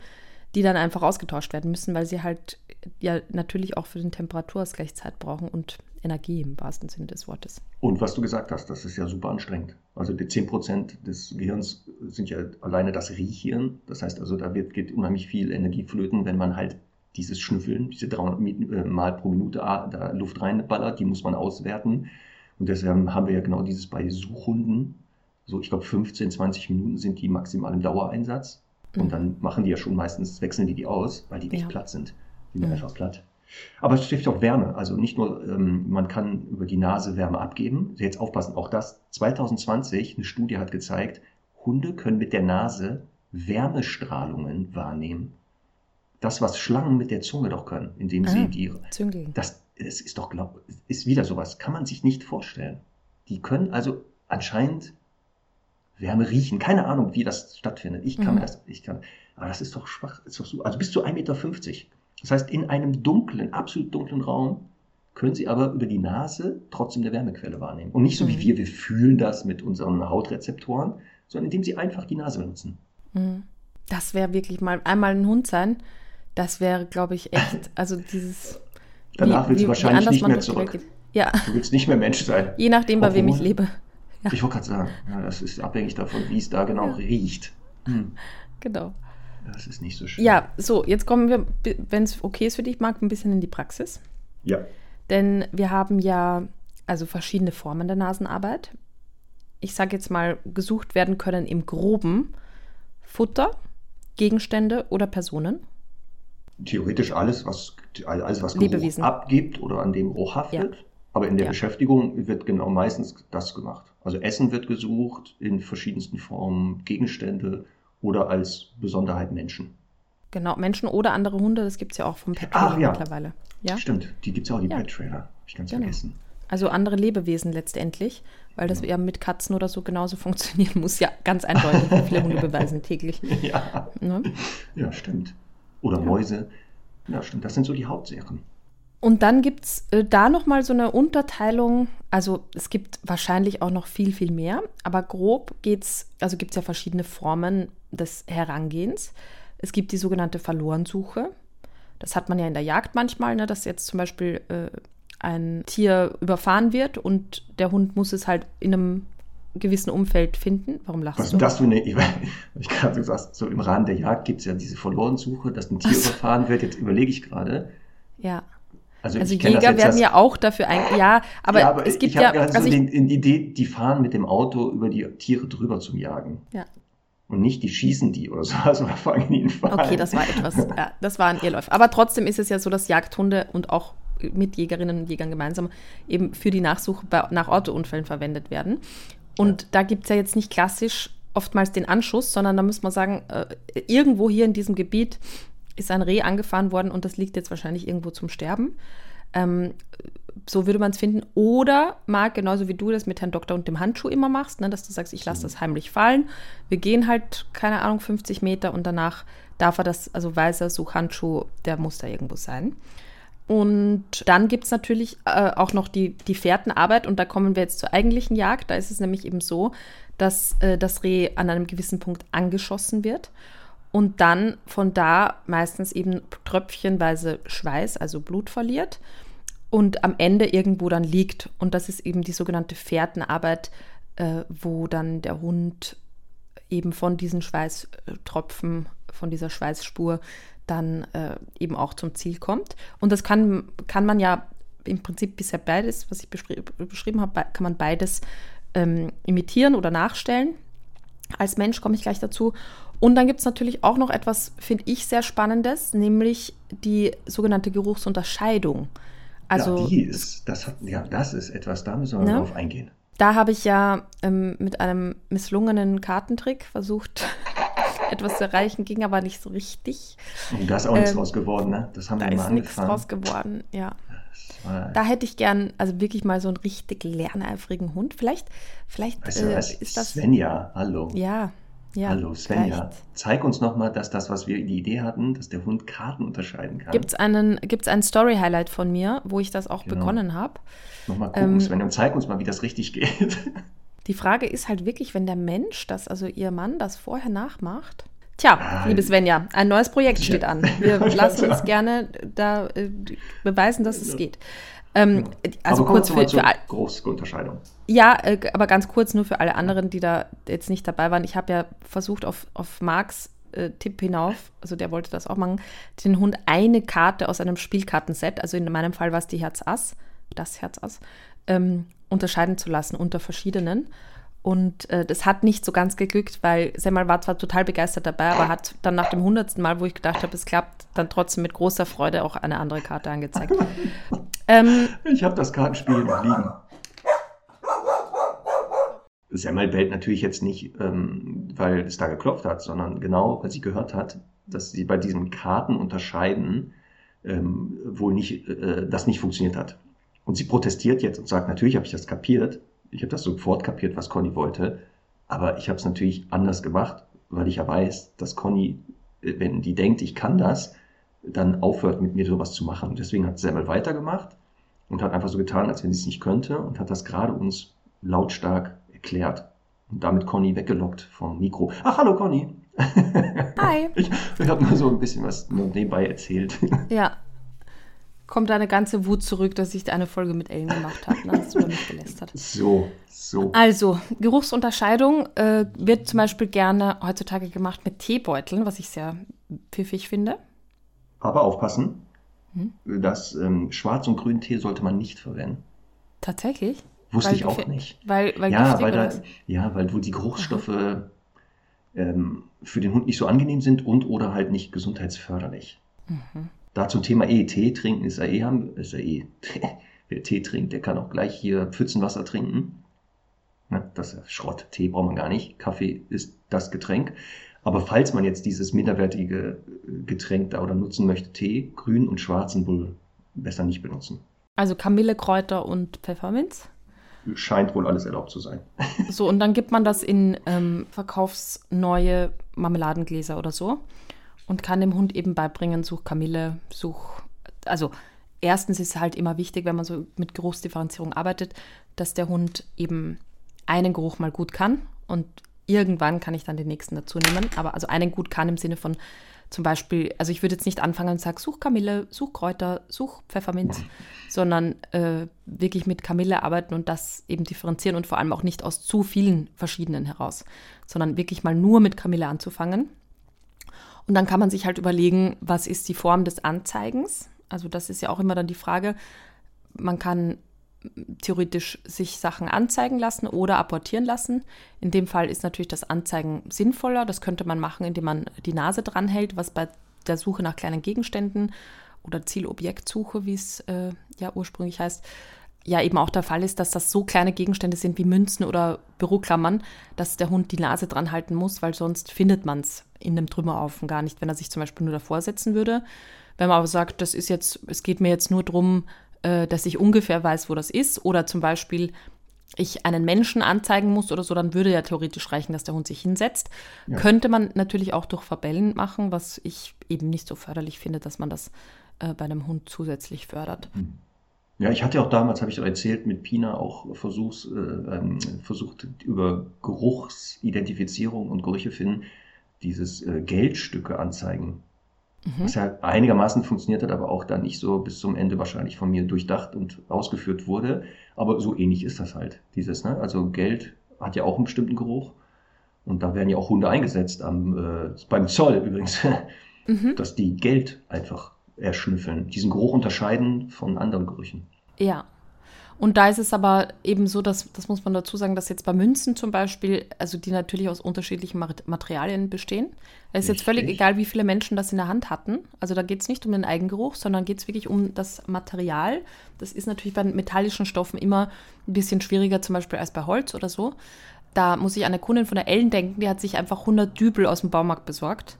die dann einfach ausgetauscht werden müssen, weil sie halt ja natürlich auch für den Temperaturausgleich Zeit brauchen und Energie im wahrsten Sinne des Wortes. Und was du gesagt hast, das ist ja super anstrengend. Also die 10% des Gehirns sind ja alleine das Riechhirn. Das heißt also, da wird, geht unheimlich viel Energie flöten, wenn man halt dieses Schnüffeln, diese 300 äh, Mal pro Minute da Luft reinballert, die muss man auswerten. Und deshalb haben wir ja genau dieses bei Suchhunden. So, ich glaube, 15, 20 Minuten sind die maximal im Dauereinsatz. Und mhm. dann machen die ja schon meistens, wechseln die die aus, weil die echt ja. platt sind. Die sind mhm. einfach platt. Aber es trifft auch Wärme. Also nicht nur, ähm, man kann über die Nase Wärme abgeben. Jetzt aufpassen, auch das 2020, eine Studie hat gezeigt, Hunde können mit der Nase Wärmestrahlungen wahrnehmen das, was Schlangen mit der Zunge doch können, indem ah, sie die. Züngeln. Das, das ist doch, glaub, ist wieder sowas, kann man sich nicht vorstellen. Die können also anscheinend Wärme riechen. Keine Ahnung, wie das stattfindet. Ich kann mhm. das, ich kann, aber das ist doch schwach. Ist doch so, also bis zu 1,50 Meter. Das heißt, in einem dunklen, absolut dunklen Raum können sie aber über die Nase trotzdem eine Wärmequelle wahrnehmen. Und nicht so mhm. wie wir, wir fühlen das mit unseren Hautrezeptoren, sondern indem sie einfach die Nase benutzen. Mhm. Das wäre wirklich mal einmal ein Hund sein, das wäre, glaube ich, echt, also dieses. Danach wie, willst du wahrscheinlich nicht mehr zurück. Ja. Du willst nicht mehr Mensch sein. Je nachdem, bei Obwohl, wem ich lebe. Ja. Ich wollte gerade sagen, ja, das ist abhängig davon, wie es da genau ja. riecht. Hm. Genau. Das ist nicht so schön. Ja, so, jetzt kommen wir, wenn es okay ist für dich, Marc, ein bisschen in die Praxis. Ja. Denn wir haben ja also verschiedene Formen der Nasenarbeit. Ich sage jetzt mal, gesucht werden können im Groben Futter, Gegenstände oder Personen theoretisch alles, was, alles, was Geruch abgibt oder an dem Geruch haftet. Ja. Aber in der ja. Beschäftigung wird genau meistens das gemacht. Also Essen wird gesucht in verschiedensten Formen, Gegenstände oder als Besonderheit Menschen. Genau, Menschen oder andere Hunde, das gibt es ja auch vom Pet Trailer ja. mittlerweile. Ja? Stimmt, die gibt es ja auch, die ja. Pet Trailer. Hab ich ganz genau. vergessen. Also andere Lebewesen letztendlich, weil das ja. mit Katzen oder so genauso funktionieren muss. Ja, ganz eindeutig, wie viele Hunde beweisen täglich. Ja, ne? ja stimmt. Oder. Mäuse. Ja, stimmt. Das sind so die Hauptsachen. Und dann gibt es äh, da nochmal so eine Unterteilung. Also es gibt wahrscheinlich auch noch viel, viel mehr. Aber grob geht's, also gibt es ja verschiedene Formen des Herangehens. Es gibt die sogenannte Verlorensuche. Das hat man ja in der Jagd manchmal, ne, dass jetzt zum Beispiel äh, ein Tier überfahren wird und der Hund muss es halt in einem gewissen Umfeld finden. Warum lachst Was du? Das du ne, ich, ich gerade gesagt, so im Rahmen der Jagd gibt es ja diese Verlorensuche, dass ein Tier so. überfahren wird. Jetzt überlege ich gerade. Ja. Also, also Jäger werden ja auch dafür ein, ja, aber, ja, aber es gibt ich ja, also so die Idee, die fahren mit dem Auto über die Tiere drüber zum Jagen. Ja. Und nicht, die schießen die oder so, also fangen die in Fallen. Okay, das war etwas, ja, das war ein Irrlauf. Aber trotzdem ist es ja so, dass Jagdhunde und auch mit Jägerinnen und Jägern gemeinsam eben für die Nachsuche nach Autounfällen verwendet werden. Und ja. da gibt es ja jetzt nicht klassisch oftmals den Anschuss, sondern da muss man sagen, äh, irgendwo hier in diesem Gebiet ist ein Reh angefahren worden und das liegt jetzt wahrscheinlich irgendwo zum Sterben. Ähm, so würde man es finden. Oder Marc, genauso wie du das mit Herrn Doktor und dem Handschuh immer machst, ne, dass du sagst, ich lasse das heimlich fallen. Wir gehen halt, keine Ahnung, 50 Meter und danach darf er das, also weißer Suchhandschuh, der muss da irgendwo sein. Und dann gibt es natürlich äh, auch noch die, die Fährtenarbeit und da kommen wir jetzt zur eigentlichen Jagd. Da ist es nämlich eben so, dass äh, das Reh an einem gewissen Punkt angeschossen wird und dann von da meistens eben tröpfchenweise Schweiß, also Blut verliert und am Ende irgendwo dann liegt. Und das ist eben die sogenannte Fährtenarbeit, äh, wo dann der Hund eben von diesen Schweißtropfen, von dieser Schweißspur dann äh, eben auch zum Ziel kommt. Und das kann, kann man ja im Prinzip bisher beides, was ich beschri beschrieben habe, kann man beides ähm, imitieren oder nachstellen. Als Mensch komme ich gleich dazu. Und dann gibt es natürlich auch noch etwas, finde ich, sehr Spannendes, nämlich die sogenannte Geruchsunterscheidung. Also, ja, die ist, das, hat, ja, das ist etwas, da müssen wir ne? drauf eingehen. Da habe ich ja ähm, mit einem misslungenen Kartentrick versucht, etwas zu erreichen, ging aber nicht so richtig. Und da ist auch ähm, nichts draus geworden, ne? Das haben da wir mal angefangen. Da ist nichts draus geworden, ja. Da hätte ich gern, also wirklich mal so einen richtig lerneifrigen Hund. Vielleicht, vielleicht weißt du, äh, ist das. Svenja, hallo. Ja, ja. Hallo Svenja. Vielleicht. Zeig uns nochmal, dass das, was wir die Idee hatten, dass der Hund Karten unterscheiden kann. Gibt es einen, gibt's ein Story-Highlight von mir, wo ich das auch genau. begonnen habe? Nochmal gucken, ähm, Svenja, und zeig uns mal, wie das richtig geht. Die Frage ist halt wirklich, wenn der Mensch das, also ihr Mann, das vorher nachmacht. Tja, liebe Svenja, ein neues Projekt steht an. Wir lassen uns gerne da äh, beweisen, dass es geht. Ähm, also aber kurz für, für große Unterscheidung. Ja, äh, aber ganz kurz nur für alle anderen, die da jetzt nicht dabei waren. Ich habe ja versucht, auf, auf Marks äh, Tipp hinauf, also der wollte das auch machen, den Hund eine Karte aus einem Spielkartenset, also in meinem Fall war es die Herz Ass, das Herz Ass, ähm, unterscheiden zu lassen unter verschiedenen. Und äh, das hat nicht so ganz geglückt, weil Semmel war zwar total begeistert dabei, aber hat dann nach dem hundertsten Mal, wo ich gedacht habe, es klappt, dann trotzdem mit großer Freude auch eine andere Karte angezeigt. ähm, ich habe das Kartenspiel liegen. Semmel bellt natürlich jetzt nicht, ähm, weil es da geklopft hat, sondern genau, weil sie gehört hat, dass sie bei diesem Kartenunterscheiden ähm, wohl nicht, äh, das nicht funktioniert hat. Und sie protestiert jetzt und sagt, natürlich habe ich das kapiert. Ich habe das sofort kapiert, was Conny wollte. Aber ich habe es natürlich anders gemacht, weil ich ja weiß, dass Conny, äh, wenn die denkt, ich kann das, dann aufhört, mit mir sowas zu machen. deswegen hat Semmel weitergemacht und hat einfach so getan, als wenn sie es nicht könnte und hat das gerade uns lautstark erklärt und damit Conny weggelockt vom Mikro. Ach, hallo Conny. Hi. Ich, ich habe nur so ein bisschen was nebenbei erzählt. Ja, kommt deine ganze Wut zurück, dass ich eine Folge mit Ellen gemacht habe, ne? dass du damit gelästert. So, so. Also, Geruchsunterscheidung äh, wird zum Beispiel gerne heutzutage gemacht mit Teebeuteln, was ich sehr pfiffig finde. Aber aufpassen, hm? das ähm, Schwarz- und Grüntee sollte man nicht verwenden. Tatsächlich? Wusste weil ich auch nicht. Weil, weil ja, weil da, ja, weil die Geruchsstoffe ähm, für den Hund nicht so angenehm sind und oder halt nicht gesundheitsförderlich. Mhm. Da zum Thema eh, Tee trinken ist ja eh, ist ja eh. Wer Tee trinkt, der kann auch gleich hier Pfützenwasser trinken. Ne, das ist Schrott. Tee braucht man gar nicht. Kaffee ist das Getränk. Aber falls man jetzt dieses minderwertige Getränk da oder nutzen möchte, Tee, grün und schwarzen wohl besser nicht benutzen. Also Kamillekräuter und Pfefferminz? Scheint wohl alles erlaubt zu sein. So, und dann gibt man das in ähm, verkaufsneue Marmeladengläser oder so und kann dem Hund eben beibringen, such Kamille, such, also erstens ist halt immer wichtig, wenn man so mit Geruchsdifferenzierung arbeitet, dass der Hund eben einen Geruch mal gut kann und irgendwann kann ich dann den nächsten dazu nehmen. Aber also einen gut kann im Sinne von zum Beispiel, also ich würde jetzt nicht anfangen und sagen, such Kamille, such Kräuter, such Pfefferminz, sondern äh, wirklich mit Kamille arbeiten und das eben differenzieren und vor allem auch nicht aus zu vielen verschiedenen heraus, sondern wirklich mal nur mit Kamille anzufangen und dann kann man sich halt überlegen, was ist die Form des Anzeigens? Also das ist ja auch immer dann die Frage. Man kann theoretisch sich Sachen anzeigen lassen oder apportieren lassen. In dem Fall ist natürlich das Anzeigen sinnvoller. Das könnte man machen, indem man die Nase dranhält, was bei der Suche nach kleinen Gegenständen oder Zielobjektsuche, wie es äh, ja ursprünglich heißt, ja eben auch der Fall ist, dass das so kleine Gegenstände sind wie Münzen oder Büroklammern, dass der Hund die Nase dran halten muss, weil sonst findet man es in einem Trümmerhaufen gar nicht, wenn er sich zum Beispiel nur davor setzen würde. Wenn man aber sagt, das ist jetzt, es geht mir jetzt nur darum, äh, dass ich ungefähr weiß, wo das ist. Oder zum Beispiel ich einen Menschen anzeigen muss oder so, dann würde ja theoretisch reichen, dass der Hund sich hinsetzt. Ja. Könnte man natürlich auch durch Verbellen machen, was ich eben nicht so förderlich finde, dass man das äh, bei einem Hund zusätzlich fördert. Hm. Ja, ich hatte auch damals, habe ich erzählt, mit Pina auch Versuchs, äh, ähm, versucht, über Geruchsidentifizierung und Gerüche finden, dieses äh, Geldstücke anzeigen Mhm. Was ja einigermaßen funktioniert hat, aber auch dann nicht so bis zum Ende wahrscheinlich von mir durchdacht und ausgeführt wurde. Aber so ähnlich ist das halt, dieses, ne? Also Geld hat ja auch einen bestimmten Geruch. Und da werden ja auch Hunde eingesetzt, am, äh, beim Zoll übrigens, mhm. dass die Geld einfach erschnüffeln, diesen Geruch unterscheiden von anderen Gerüchen. Ja, und da ist es aber eben so, dass, das muss man dazu sagen, dass jetzt bei Münzen zum Beispiel, also die natürlich aus unterschiedlichen Materialien bestehen. Es ist jetzt völlig egal, wie viele Menschen das in der Hand hatten. Also da geht es nicht um den Eigengeruch, sondern geht es wirklich um das Material. Das ist natürlich bei metallischen Stoffen immer ein bisschen schwieriger, zum Beispiel als bei Holz oder so. Da muss ich an eine Kundin von der Ellen denken, die hat sich einfach 100 Dübel aus dem Baumarkt besorgt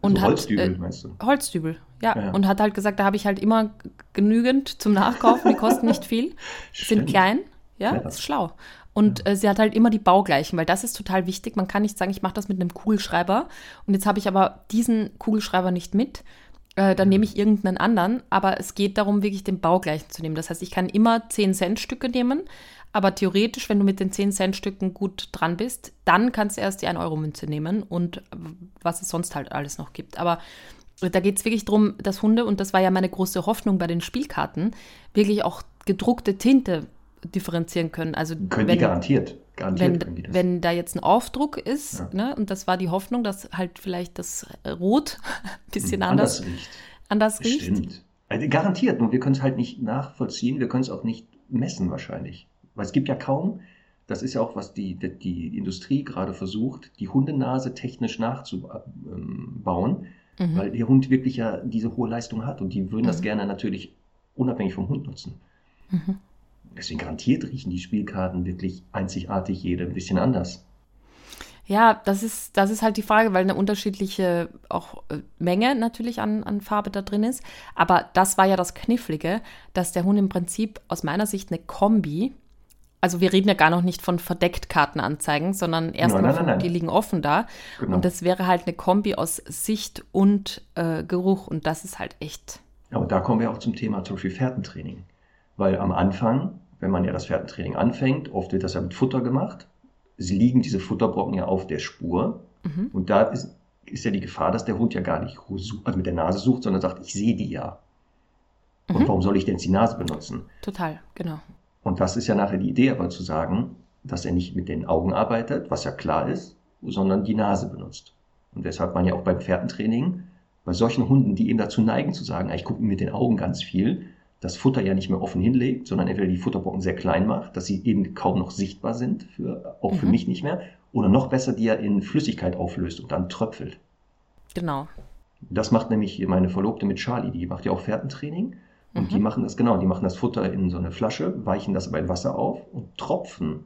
und also Holzdübel, hat, äh, meinst du? Holzdübel, ja. ja. Und hat halt gesagt, da habe ich halt immer genügend zum Nachkaufen, die kosten nicht viel, sind klein, ja, ja, ist schlau. Und ja. äh, sie hat halt immer die baugleichen, weil das ist total wichtig. Man kann nicht sagen, ich mache das mit einem Kugelschreiber und jetzt habe ich aber diesen Kugelschreiber nicht mit. Äh, dann nehme ich irgendeinen anderen, aber es geht darum, wirklich den baugleichen zu nehmen. Das heißt, ich kann immer 10 Cent Stücke nehmen, aber theoretisch, wenn du mit den 10-Cent-Stücken gut dran bist, dann kannst du erst die 1-Euro-Münze nehmen und was es sonst halt alles noch gibt. Aber da geht es wirklich darum, dass Hunde, und das war ja meine große Hoffnung bei den Spielkarten, wirklich auch gedruckte Tinte differenzieren können. Also können wenn, die garantiert. garantiert wenn, die wenn da jetzt ein Aufdruck ist, ja. ne, und das war die Hoffnung, dass halt vielleicht das Rot ein bisschen anders, anders riecht. Anders riecht. Stimmt. Also garantiert, nur wir können es halt nicht nachvollziehen, wir können es auch nicht messen wahrscheinlich. Weil es gibt ja kaum, das ist ja auch, was die, die, die Industrie gerade versucht, die Hundenase technisch nachzubauen, mhm. weil der Hund wirklich ja diese hohe Leistung hat und die würden mhm. das gerne natürlich unabhängig vom Hund nutzen. Mhm. Deswegen garantiert riechen die Spielkarten wirklich einzigartig, jede ein bisschen anders. Ja, das ist, das ist halt die Frage, weil eine unterschiedliche auch äh, Menge natürlich an, an Farbe da drin ist. Aber das war ja das Knifflige, dass der Hund im Prinzip aus meiner Sicht eine Kombi also wir reden ja gar noch nicht von verdeckt Kartenanzeigen, sondern erstmal, die liegen offen da. Genau. Und das wäre halt eine Kombi aus Sicht und äh, Geruch und das ist halt echt. Ja, und da kommen wir auch zum Thema zum Beispiel Fährtentraining. Weil am Anfang, wenn man ja das Fährtentraining anfängt, oft wird das ja mit Futter gemacht. Sie liegen diese Futterbrocken ja auf der Spur. Mhm. Und da ist, ist ja die Gefahr, dass der Hund ja gar nicht also mit der Nase sucht, sondern sagt, ich sehe die ja. Und mhm. warum soll ich denn jetzt die Nase benutzen? Total, genau. Und das ist ja nachher die Idee, aber zu sagen, dass er nicht mit den Augen arbeitet, was ja klar ist, sondern die Nase benutzt. Und deshalb man ja auch beim Pferdentraining, bei solchen Hunden, die eben dazu neigen zu sagen, ich gucke mit den Augen ganz viel, das Futter ja nicht mehr offen hinlegt, sondern entweder die Futterbrocken sehr klein macht, dass sie eben kaum noch sichtbar sind, für, auch mhm. für mich nicht mehr, oder noch besser, die er in Flüssigkeit auflöst und dann tröpfelt. Genau. Das macht nämlich meine Verlobte mit Charlie, die macht ja auch Pferdentraining und mhm. die machen das genau, die machen das Futter in so eine Flasche, weichen das aber in Wasser auf und tropfen.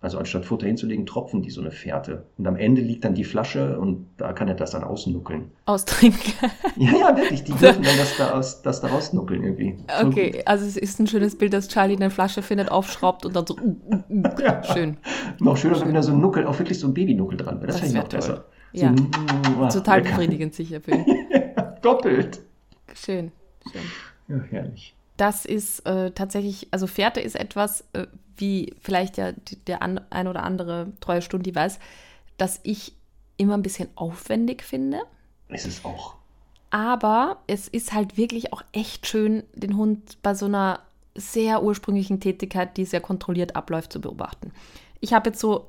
Also anstatt Futter hinzulegen, tropfen die so eine Fährte. Und am Ende liegt dann die Flasche und da kann er das dann ausnuckeln. Austrinken. ja, ja, wirklich. Die dürfen dann das da, aus, das da rausnuckeln irgendwie. Voll okay, gut. also es ist ein schönes Bild, dass Charlie eine Flasche findet, aufschraubt und dann so. Uh, uh, uh. ja. Schön. Noch schöner, wenn da so ein Nuckel, auch wirklich so ein Babynuckel dran wäre. Das, das wäre noch toll. besser. Ja. So, Total befriedigend sicher für ihn. Doppelt. Schön. Schön. Ja, herrlich. Das ist äh, tatsächlich, also Fährte ist etwas, äh, wie vielleicht ja der an, ein oder andere treue Stunde weiß, dass ich immer ein bisschen aufwendig finde. Ist es auch. Aber es ist halt wirklich auch echt schön, den Hund bei so einer sehr ursprünglichen Tätigkeit, die sehr kontrolliert abläuft, zu beobachten. Ich habe jetzt so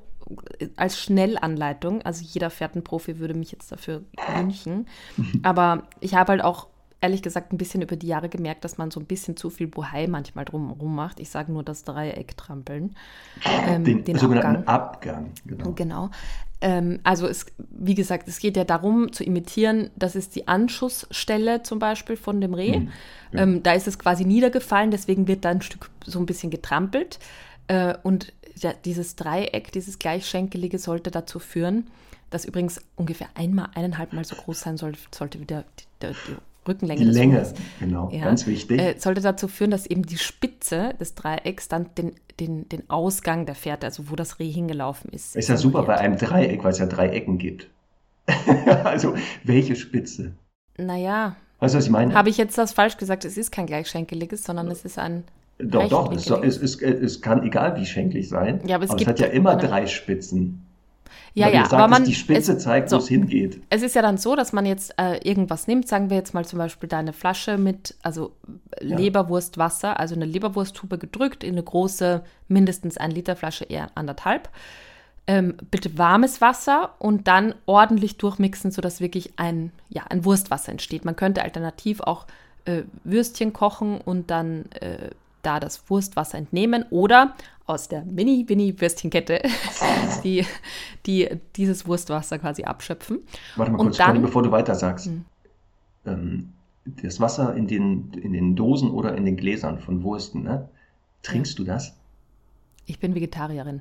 äh, als Schnellanleitung, also jeder Fährtenprofi würde mich jetzt dafür wünschen, aber ich habe halt auch ehrlich gesagt ein bisschen über die Jahre gemerkt, dass man so ein bisschen zu viel Bohai manchmal drumherum macht. Ich sage nur das Dreieck-Trampeln. Ähm, den, den, sogenannten Abgang. Abgang genau. genau. Ähm, also es, wie gesagt, es geht ja darum zu imitieren, das ist die Anschussstelle zum Beispiel von dem Reh. Mhm. Ja. Ähm, da ist es quasi niedergefallen, deswegen wird da ein Stück so ein bisschen getrampelt. Äh, und ja, dieses Dreieck, dieses gleichschenkelige sollte dazu führen, das übrigens ungefähr einmal, eineinhalb Mal so groß sein soll, sollte wieder die, die, die Rückenlänge die des Länge, Hundes. genau, ja, ganz wichtig. Äh, sollte dazu führen, dass eben die Spitze des Dreiecks dann den, den, den Ausgang der Fährte, also wo das Reh hingelaufen ist. Ist ja super bei einem Dreieck, weil es ja drei Ecken gibt. also welche Spitze? Naja. Weißt du, was ich meine? Habe ich jetzt das falsch gesagt? Es ist kein gleichschenkeliges, sondern es ist ein doch, doch, es, es, es, es, kann egal wie schenklich sein. Ja, aber es, aber es hat ja immer drei Spitzen. Ja, ja, sagst, aber man. Die Spitze es, zeigt, wo so, es hingeht. Es ist ja dann so, dass man jetzt äh, irgendwas nimmt, sagen wir jetzt mal zum Beispiel deine Flasche mit, also ja. Leberwurstwasser, also eine Leberwursttube gedrückt in eine große, mindestens ein Liter Flasche, eher anderthalb. Ähm, bitte warmes Wasser und dann ordentlich durchmixen, sodass wirklich ein, ja, ein Wurstwasser entsteht. Man könnte alternativ auch äh, Würstchen kochen und dann äh, da das Wurstwasser entnehmen oder aus der Mini-Mini-Würstchenkette die, die dieses Wurstwasser quasi abschöpfen. Warte mal kurz, dann, bevor du weiter sagst. Hm. Ähm, das Wasser in den, in den Dosen oder in den Gläsern von Wursten, ne? Trinkst du das? Ich bin Vegetarierin.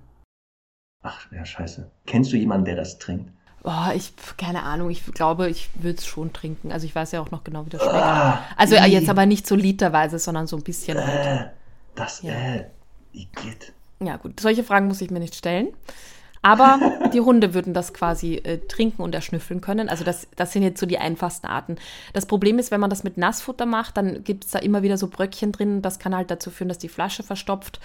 Ach, ja, scheiße. Kennst du jemanden, der das trinkt? Oh, ich, keine Ahnung, ich glaube, ich würde es schon trinken. Also ich weiß ja auch noch genau, wie das schmeckt. Ah, also äh, jetzt aber nicht so literweise, sondern so ein bisschen halt. äh, halt. Das, ja. äh, Igitt. Ja, gut. Solche Fragen muss ich mir nicht stellen. Aber die Hunde würden das quasi äh, trinken und erschnüffeln können. Also das, das sind jetzt so die einfachsten Arten. Das Problem ist, wenn man das mit Nassfutter macht, dann gibt es da immer wieder so Bröckchen drin. Das kann halt dazu führen, dass die Flasche verstopft.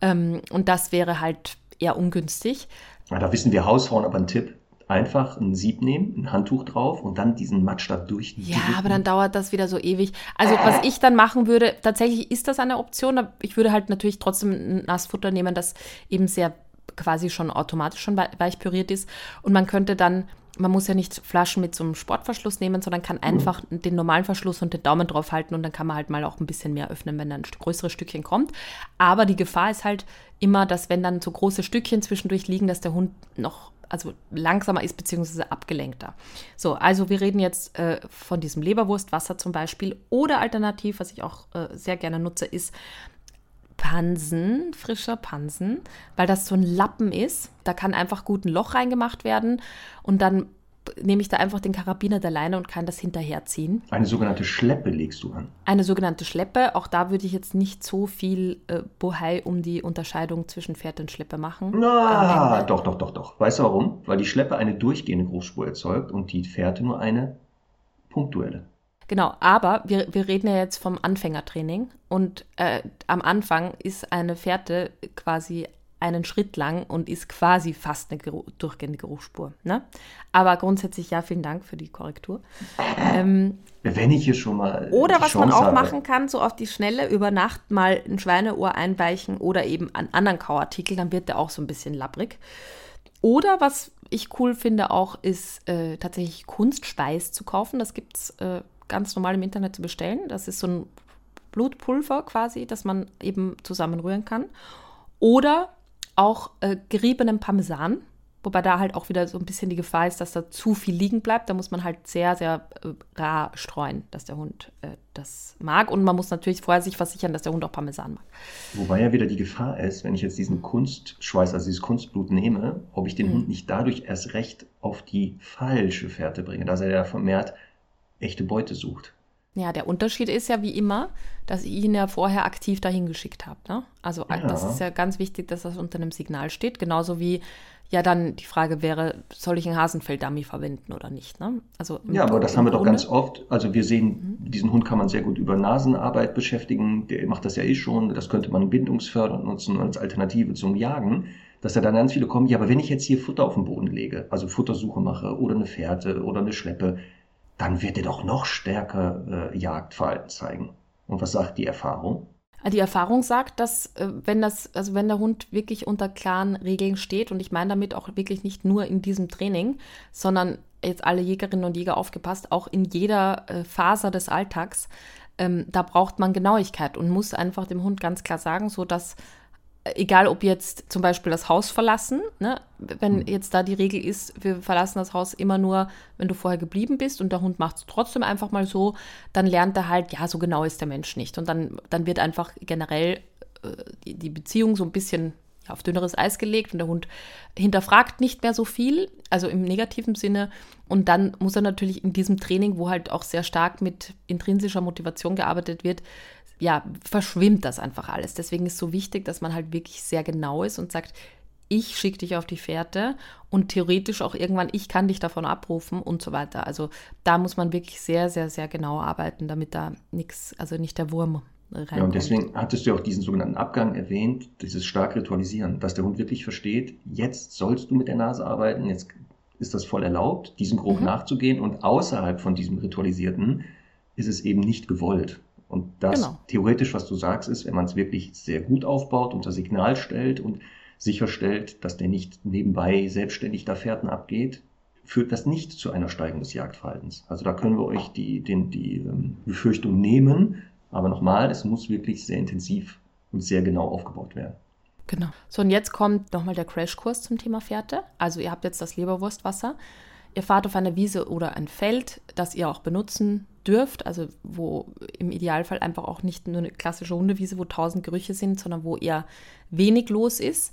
Ähm, und das wäre halt eher ungünstig. Ja, da wissen wir Hausfrauen aber einen Tipp einfach ein Sieb nehmen, ein Handtuch drauf und dann diesen Matsch da durch. Ja, aber dann dauert das wieder so ewig. Also was ich dann machen würde, tatsächlich ist das eine Option. Ich würde halt natürlich trotzdem ein Nassfutter nehmen, das eben sehr quasi schon automatisch schon weich püriert ist. Und man könnte dann, man muss ja nicht Flaschen mit so einem Sportverschluss nehmen, sondern kann einfach mhm. den normalen Verschluss und den Daumen drauf halten und dann kann man halt mal auch ein bisschen mehr öffnen, wenn dann ein größeres Stückchen kommt. Aber die Gefahr ist halt immer, dass wenn dann so große Stückchen zwischendurch liegen, dass der Hund noch also langsamer ist beziehungsweise abgelenkter. So, also wir reden jetzt äh, von diesem Leberwurstwasser zum Beispiel oder alternativ, was ich auch äh, sehr gerne nutze, ist Pansen, frischer Pansen, weil das so ein Lappen ist. Da kann einfach gut ein Loch reingemacht werden und dann nehme ich da einfach den Karabiner der Leine und kann das hinterherziehen. Eine sogenannte Schleppe legst du an. Eine sogenannte Schleppe. Auch da würde ich jetzt nicht so viel äh, Bohai um die Unterscheidung zwischen Pferd und Schleppe machen. Na, doch, doch, doch, doch. Weißt du warum? Weil die Schleppe eine durchgehende Großspur erzeugt und die Fährte nur eine punktuelle. Genau, aber wir, wir reden ja jetzt vom Anfängertraining und äh, am Anfang ist eine Fährte quasi einen Schritt lang und ist quasi fast eine Geruch, durchgehende Geruchsspur. Ne? Aber grundsätzlich ja, vielen Dank für die Korrektur. Ähm, Wenn ich hier schon mal. Oder was Chance man auch habe. machen kann, so auf die Schnelle über Nacht mal ein Schweineohr einweichen oder eben einen anderen Kauartikel, dann wird der auch so ein bisschen labbrig. Oder was ich cool finde auch, ist äh, tatsächlich Kunstspeis zu kaufen. Das gibt es äh, ganz normal im Internet zu bestellen. Das ist so ein Blutpulver quasi, das man eben zusammenrühren kann. Oder auch äh, geriebenen Parmesan, wobei da halt auch wieder so ein bisschen die Gefahr ist, dass da zu viel liegen bleibt. Da muss man halt sehr, sehr äh, rar streuen, dass der Hund äh, das mag. Und man muss natürlich vorher sich versichern, dass der Hund auch Parmesan mag. Wobei ja wieder die Gefahr ist, wenn ich jetzt diesen Kunstschweiß, also dieses Kunstblut nehme, ob ich den mhm. Hund nicht dadurch erst recht auf die falsche Fährte bringe, dass er ja vermehrt echte Beute sucht. Ja, der Unterschied ist ja wie immer, dass ich ihn ja vorher aktiv dahin geschickt habe. Ne? Also ja. das ist ja ganz wichtig, dass das unter einem Signal steht. Genauso wie ja dann die Frage wäre, soll ich einen Hasenfelddummy verwenden oder nicht? Ne? Also ja, aber das haben wir doch ganz oft. Also wir sehen, mhm. diesen Hund kann man sehr gut über Nasenarbeit beschäftigen. Der macht das ja eh schon. Das könnte man bindungsfördernd nutzen als Alternative zum Jagen. Dass da dann ganz viele kommen, ja, aber wenn ich jetzt hier Futter auf den Boden lege, also Futtersuche mache oder eine Fährte oder eine Schleppe, dann wird er doch noch stärker äh, Jagdverhalten zeigen. Und was sagt die Erfahrung? Die Erfahrung sagt, dass äh, wenn das, also wenn der Hund wirklich unter klaren Regeln steht, und ich meine damit auch wirklich nicht nur in diesem Training, sondern jetzt alle Jägerinnen und Jäger aufgepasst, auch in jeder äh, Faser des Alltags, ähm, da braucht man Genauigkeit und muss einfach dem Hund ganz klar sagen, so dass egal ob jetzt zum Beispiel das Haus verlassen, ne? wenn hm. jetzt da die Regel ist, wir verlassen das Haus immer nur, wenn du vorher geblieben bist und der Hund macht es trotzdem einfach mal so, dann lernt er halt, ja, so genau ist der Mensch nicht. Und dann, dann wird einfach generell äh, die, die Beziehung so ein bisschen auf dünneres Eis gelegt und der Hund hinterfragt nicht mehr so viel, also im negativen Sinne. Und dann muss er natürlich in diesem Training, wo halt auch sehr stark mit intrinsischer Motivation gearbeitet wird, ja, verschwimmt das einfach alles. Deswegen ist es so wichtig, dass man halt wirklich sehr genau ist und sagt, ich schicke dich auf die Fährte und theoretisch auch irgendwann, ich kann dich davon abrufen und so weiter. Also da muss man wirklich sehr, sehr, sehr genau arbeiten, damit da nichts, also nicht der Wurm reinkommt. Ja, und deswegen hattest du auch diesen sogenannten Abgang erwähnt, dieses stark Ritualisieren, dass der Hund wirklich versteht, jetzt sollst du mit der Nase arbeiten, jetzt ist das voll erlaubt, diesem Geruch mhm. nachzugehen und außerhalb von diesem Ritualisierten ist es eben nicht gewollt. Und das genau. theoretisch, was du sagst, ist, wenn man es wirklich sehr gut aufbaut, unter Signal stellt und sicherstellt, dass der nicht nebenbei selbstständig da Fährten abgeht, führt das nicht zu einer Steigerung des Jagdverhaltens. Also da können wir euch die, den, die ähm, Befürchtung nehmen, aber nochmal, es muss wirklich sehr intensiv und sehr genau aufgebaut werden. Genau. So, und jetzt kommt nochmal der Crashkurs zum Thema Fährte. Also ihr habt jetzt das Leberwurstwasser. Ihr fahrt auf einer Wiese oder ein Feld, das ihr auch benutzen dürft, also wo im Idealfall einfach auch nicht nur eine klassische Hundewiese, wo tausend Gerüche sind, sondern wo eher wenig los ist.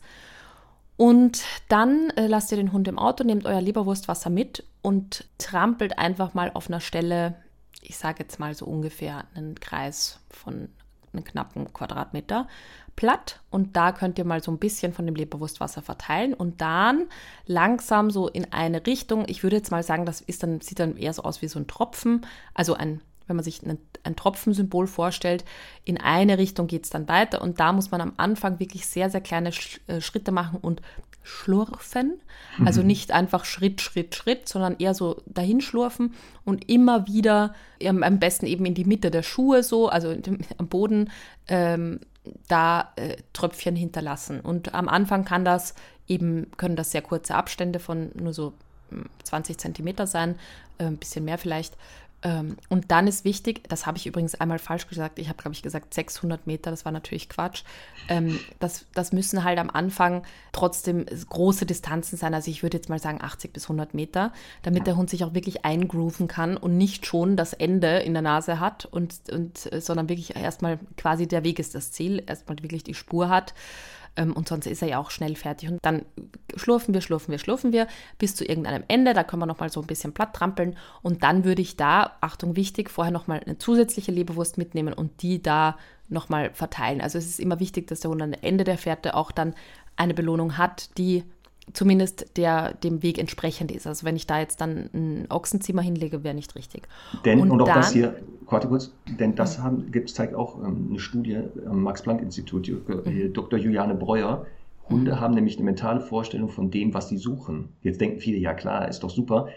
Und dann äh, lasst ihr den Hund im Auto, nehmt euer Leberwurstwasser mit und trampelt einfach mal auf einer Stelle, ich sage jetzt mal so ungefähr einen Kreis von einen knappen Quadratmeter platt. Und da könnt ihr mal so ein bisschen von dem Leberwurstwasser verteilen. Und dann langsam so in eine Richtung, ich würde jetzt mal sagen, das ist dann, sieht dann eher so aus wie so ein Tropfen, also ein, wenn man sich ein, ein Tropfensymbol vorstellt, in eine Richtung geht es dann weiter. Und da muss man am Anfang wirklich sehr, sehr kleine äh, Schritte machen und schlurfen. Also mhm. nicht einfach Schritt, Schritt, Schritt, sondern eher so dahinschlurfen und immer wieder am besten eben in die Mitte der Schuhe so, also am Boden ähm, da äh, Tröpfchen hinterlassen. Und am Anfang kann das eben, können das sehr kurze Abstände von nur so 20 hm, Zentimeter sein, äh, ein bisschen mehr vielleicht. Ähm, und dann ist wichtig, das habe ich übrigens einmal falsch gesagt, ich habe, glaube ich, gesagt 600 Meter, das war natürlich Quatsch. Ähm, das, das müssen halt am Anfang trotzdem große Distanzen sein, also ich würde jetzt mal sagen 80 bis 100 Meter, damit der Hund sich auch wirklich eingrooven kann und nicht schon das Ende in der Nase hat, und, und, sondern wirklich erstmal quasi der Weg ist das Ziel, erstmal wirklich die Spur hat. Ähm, und sonst ist er ja auch schnell fertig. Und dann schlurfen wir, schlurfen wir, schlurfen wir bis zu irgendeinem Ende. Da können wir nochmal so ein bisschen platt trampeln. Und dann würde ich da, Achtung wichtig, vorher nochmal eine zusätzliche Leberwurst mitnehmen und die da nochmal verteilen. Also es ist immer wichtig, dass der Hund am Ende der Fährte auch dann eine Belohnung hat, die zumindest der dem Weg entsprechend ist. Also wenn ich da jetzt dann ein Ochsenzimmer hinlege, wäre nicht richtig. Denn, und, und auch dann, das hier, warte kurz, denn das haben, gibt, zeigt auch ähm, eine Studie am Max-Planck-Institut, mhm. Dr. Juliane Breuer. Hunde mhm. haben nämlich eine mentale Vorstellung von dem, was sie suchen. Jetzt denken viele, ja klar, ist doch super.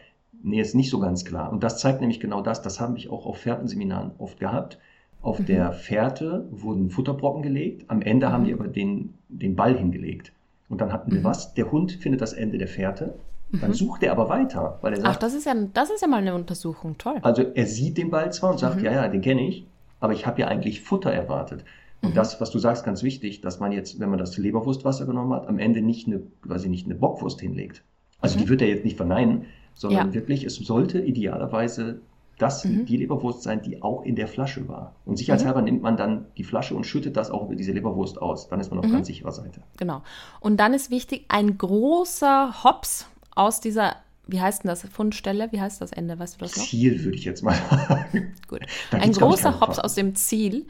Nee, ist nicht so ganz klar. Und das zeigt nämlich genau das, das habe ich auch auf Fährtenseminaren oft gehabt. Auf mhm. der Fährte wurden Futterbrocken gelegt, am Ende haben die mhm. aber den, den Ball hingelegt. Und dann hatten wir mhm. was, der Hund findet das Ende der Fährte, dann mhm. sucht er aber weiter, weil er sagt. Ach, das ist ja, das ist ja mal eine Untersuchung, toll. Also er sieht den Ball zwar und sagt, mhm. ja, ja, den kenne ich, aber ich habe ja eigentlich Futter erwartet. Und mhm. das, was du sagst, ganz wichtig, dass man jetzt, wenn man das Leberwurstwasser genommen hat, am Ende nicht eine, quasi nicht eine Bockwurst hinlegt. Also die mhm. wird er jetzt nicht verneinen, sondern ja. wirklich, es sollte idealerweise das mhm. die Leberwurst sein, die auch in der Flasche war. Und sicherheitshalber mhm. nimmt man dann die Flasche und schüttet das auch über diese Leberwurst aus. Dann ist man auf mhm. ganz sicherer Seite. Genau. Und dann ist wichtig, ein großer Hops aus dieser, wie heißt denn das, Fundstelle? Wie heißt das Ende? Weißt du das noch? Ziel, würde ich jetzt mal sagen. Gut. ein großer Hops aus dem Ziel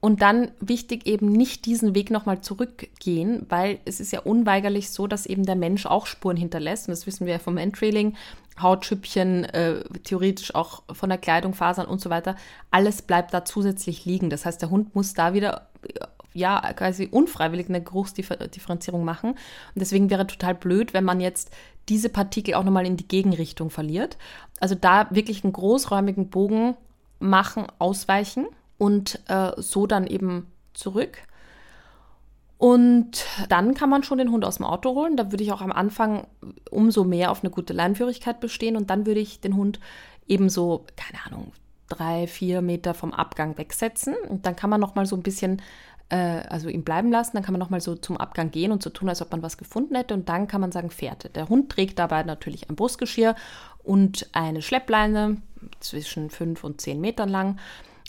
und dann wichtig eben nicht diesen Weg nochmal zurückgehen, weil es ist ja unweigerlich so, dass eben der Mensch auch Spuren hinterlässt. Und das wissen wir ja vom Entrailing. Hautschüppchen, äh, theoretisch auch von der Kleidung, Fasern und so weiter. Alles bleibt da zusätzlich liegen. Das heißt, der Hund muss da wieder ja quasi unfreiwillig eine Geruchsdifferenzierung machen. Und deswegen wäre total blöd, wenn man jetzt diese Partikel auch nochmal in die Gegenrichtung verliert. Also da wirklich einen großräumigen Bogen machen, ausweichen und äh, so dann eben zurück. Und dann kann man schon den Hund aus dem Auto holen. Da würde ich auch am Anfang umso mehr auf eine gute Leinführigkeit bestehen. Und dann würde ich den Hund ebenso, keine Ahnung, drei, vier Meter vom Abgang wegsetzen. Und dann kann man noch mal so ein bisschen, äh, also ihn bleiben lassen. Dann kann man noch mal so zum Abgang gehen und so tun, als ob man was gefunden hätte. Und dann kann man sagen, Fährte. Der Hund trägt dabei natürlich ein Brustgeschirr und eine Schleppleine zwischen fünf und zehn Metern lang.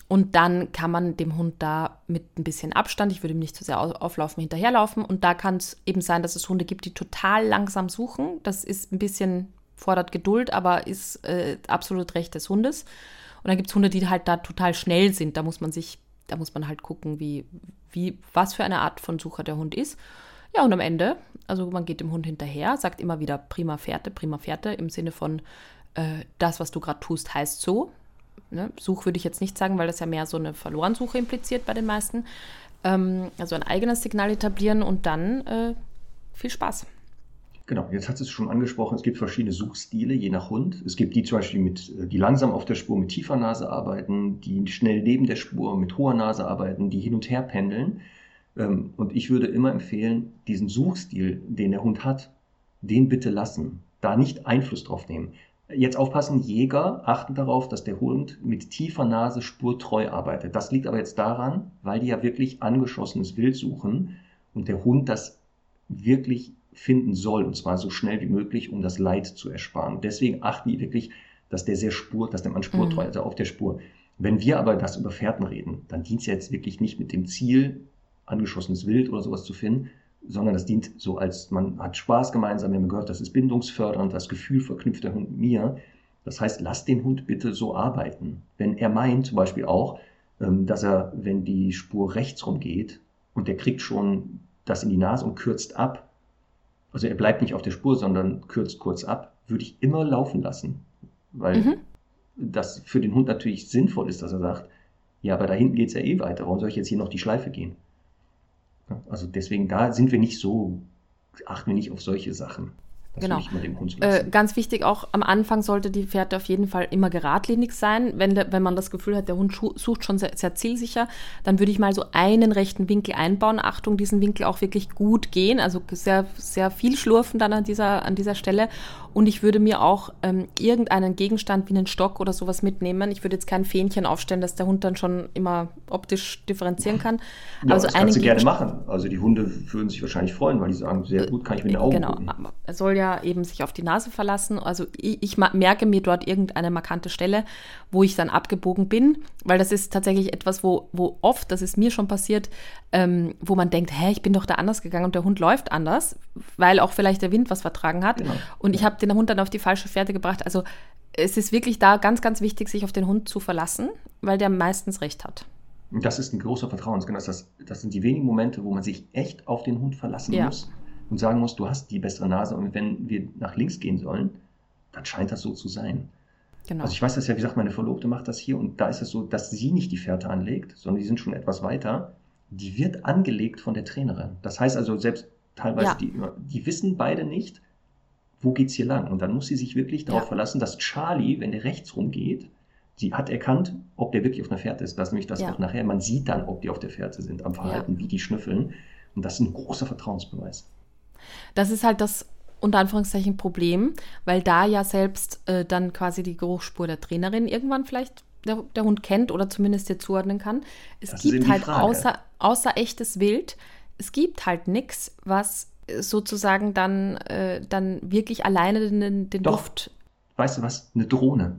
Und dann kann man dem Hund da mit ein bisschen Abstand, ich würde ihm nicht zu sehr auflaufen, hinterherlaufen. Und da kann es eben sein, dass es Hunde gibt, die total langsam suchen. Das ist ein bisschen, fordert Geduld, aber ist äh, absolut Recht des Hundes. Und dann gibt es Hunde, die halt da total schnell sind. Da muss man sich, da muss man halt gucken, wie, wie, was für eine Art von Sucher der Hund ist. Ja, und am Ende, also man geht dem Hund hinterher, sagt immer wieder prima Fährte, prima Fährte im Sinne von, äh, das, was du gerade tust, heißt so. Ne? Such würde ich jetzt nicht sagen, weil das ja mehr so eine Verlorensuche impliziert bei den meisten. Ähm, also ein eigenes Signal etablieren und dann äh, viel Spaß. Genau, jetzt hat es schon angesprochen, es gibt verschiedene Suchstile je nach Hund. Es gibt die zum Beispiel, mit, äh, die langsam auf der Spur mit tiefer Nase arbeiten, die schnell neben der Spur mit hoher Nase arbeiten, die hin und her pendeln. Ähm, und ich würde immer empfehlen, diesen Suchstil, den der Hund hat, den bitte lassen. Da nicht Einfluss drauf nehmen. Jetzt aufpassen, Jäger achten darauf, dass der Hund mit tiefer Nase spurtreu arbeitet. Das liegt aber jetzt daran, weil die ja wirklich angeschossenes Wild suchen und der Hund das wirklich finden soll, und zwar so schnell wie möglich, um das Leid zu ersparen. Deswegen achten die wirklich, dass der sehr spurt, dass der Mann spurtreu, mhm. also auf der Spur. Wenn wir aber das über Fährten reden, dann dient es ja jetzt wirklich nicht mit dem Ziel, angeschossenes Wild oder sowas zu finden, sondern das dient so als, man hat Spaß gemeinsam, wir haben gehört, das ist bindungsfördernd, das Gefühl verknüpft der Hund mir. Das heißt, lass den Hund bitte so arbeiten. Wenn er meint zum Beispiel auch, ähm, dass er, wenn die Spur rechts rum geht und der kriegt schon das in die Nase und kürzt ab, also er bleibt nicht auf der Spur, sondern kürzt kurz ab, würde ich immer laufen lassen. Weil mhm. das für den Hund natürlich sinnvoll ist, dass er sagt, ja, aber da hinten geht es ja eh weiter, warum soll ich jetzt hier noch die Schleife gehen? Also deswegen, da sind wir nicht so, achten wir nicht auf solche Sachen. Genau. Äh, ganz wichtig auch, am Anfang sollte die Fährte auf jeden Fall immer geradlinig sein. Wenn, der, wenn man das Gefühl hat, der Hund sucht schon sehr, sehr, zielsicher, dann würde ich mal so einen rechten Winkel einbauen. Achtung, diesen Winkel auch wirklich gut gehen, also sehr, sehr viel schlurfen dann an dieser, an dieser Stelle. Und ich würde mir auch ähm, irgendeinen Gegenstand wie einen Stock oder sowas mitnehmen. Ich würde jetzt kein Fähnchen aufstellen, dass der Hund dann schon immer optisch differenzieren kann. Ja, also das kannst du gerne machen. Also die Hunde würden sich wahrscheinlich freuen, weil die sagen, sehr gut, kann ich mit den Augen Genau, gucken. er soll ja eben sich auf die Nase verlassen. Also ich, ich merke mir dort irgendeine markante Stelle, wo ich dann abgebogen bin, weil das ist tatsächlich etwas, wo, wo oft, das ist mir schon passiert, ähm, wo man denkt, hä, ich bin doch da anders gegangen und der Hund läuft anders, weil auch vielleicht der Wind was vertragen hat. Genau. Und ich habe den Hund dann auf die falsche Fährte gebracht. Also es ist wirklich da ganz, ganz wichtig, sich auf den Hund zu verlassen, weil der meistens recht hat. Das ist ein großer Vertrauensgenuss. Das, das sind die wenigen Momente, wo man sich echt auf den Hund verlassen ja. muss und sagen muss, du hast die bessere Nase und wenn wir nach links gehen sollen, dann scheint das so zu sein. Genau. Also ich weiß das ja, wie gesagt, meine Verlobte macht das hier und da ist es so, dass sie nicht die Fährte anlegt, sondern die sind schon etwas weiter. Die wird angelegt von der Trainerin. Das heißt also, selbst teilweise, ja. die, die wissen beide nicht, wo geht's hier lang? Und dann muss sie sich wirklich darauf ja. verlassen, dass Charlie, wenn der rechts rumgeht, sie hat erkannt, ob der wirklich auf einer Fährte ist. Das ist nämlich das ja. auch nachher. Man sieht dann, ob die auf der Fährte sind, am Verhalten, wie die schnüffeln. Und das ist ein großer Vertrauensbeweis. Das ist halt das unter Anführungszeichen Problem, weil da ja selbst äh, dann quasi die Geruchsspur der Trainerin irgendwann vielleicht der, der Hund kennt oder zumindest dir zuordnen kann. Es das gibt halt außer, außer echtes Wild, es gibt halt nichts, was sozusagen dann, äh, dann wirklich alleine den, den Doch. Duft. Weißt du was? Eine Drohne.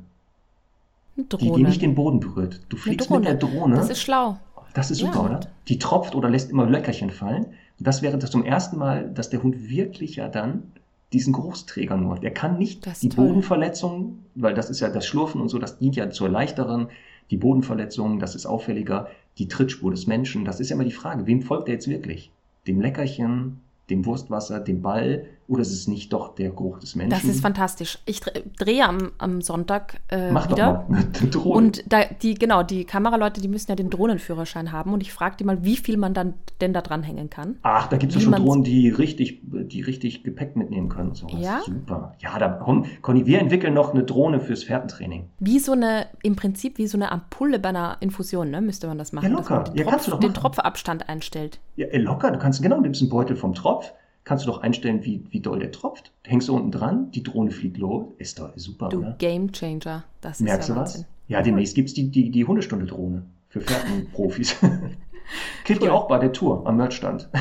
Eine Drohne. Die, die nicht den Boden berührt. Du fliegst mit der Drohne. Das ist schlau. Das ist super, ja. oder? Die tropft oder lässt immer Löckerchen fallen. Das wäre das zum ersten Mal, dass der Hund wirklich ja dann diesen Geruchsträger nur. Der kann nicht die toll. Bodenverletzung, weil das ist ja das Schlurfen und so, das dient ja zur leichteren. Die Bodenverletzung, das ist auffälliger. Die Trittspur des Menschen, das ist ja immer die Frage, wem folgt er jetzt wirklich? Dem Leckerchen, dem Wurstwasser, dem Ball Oder ist es nicht doch der Geruch des Menschen? Das ist fantastisch. Ich drehe am, am Sonntag äh, Mach wieder. Doch mal Drohnen. Und da, die, genau, die Kameraleute, die müssen ja den Drohnenführerschein haben. Und ich frage die mal, wie viel man dann denn da dranhängen kann. Ach, da gibt es ja schon Drohnen, die richtig, die richtig Gepäck mitnehmen können. So. Ja? Super. Ja, da komm, Conny, wir entwickeln noch eine Drohne fürs Fährtentraining. Wie so eine, im Prinzip wie so eine Ampulle bei einer Infusion, ne? Müsste man das machen. Ja, locker. den, ja, Tropf, kannst du doch den. Tropfabstand einstellt. Ja, äh, locker. Du kannst, genau, nimmst einen Beutel vom Tropf, kannst du doch einstellen, wie, wie doll der tropft. Hängst du unten dran, die Drohne fliegt los. Ist doch super, Du oder? Game Changer. Das ist Merkst ja du was? Ja, demnächst gibt es die, die, die Hundestunde-Drohne für Fährtenprofis. Kriegt Cool. ihr auch bei der Tour am Merchstand.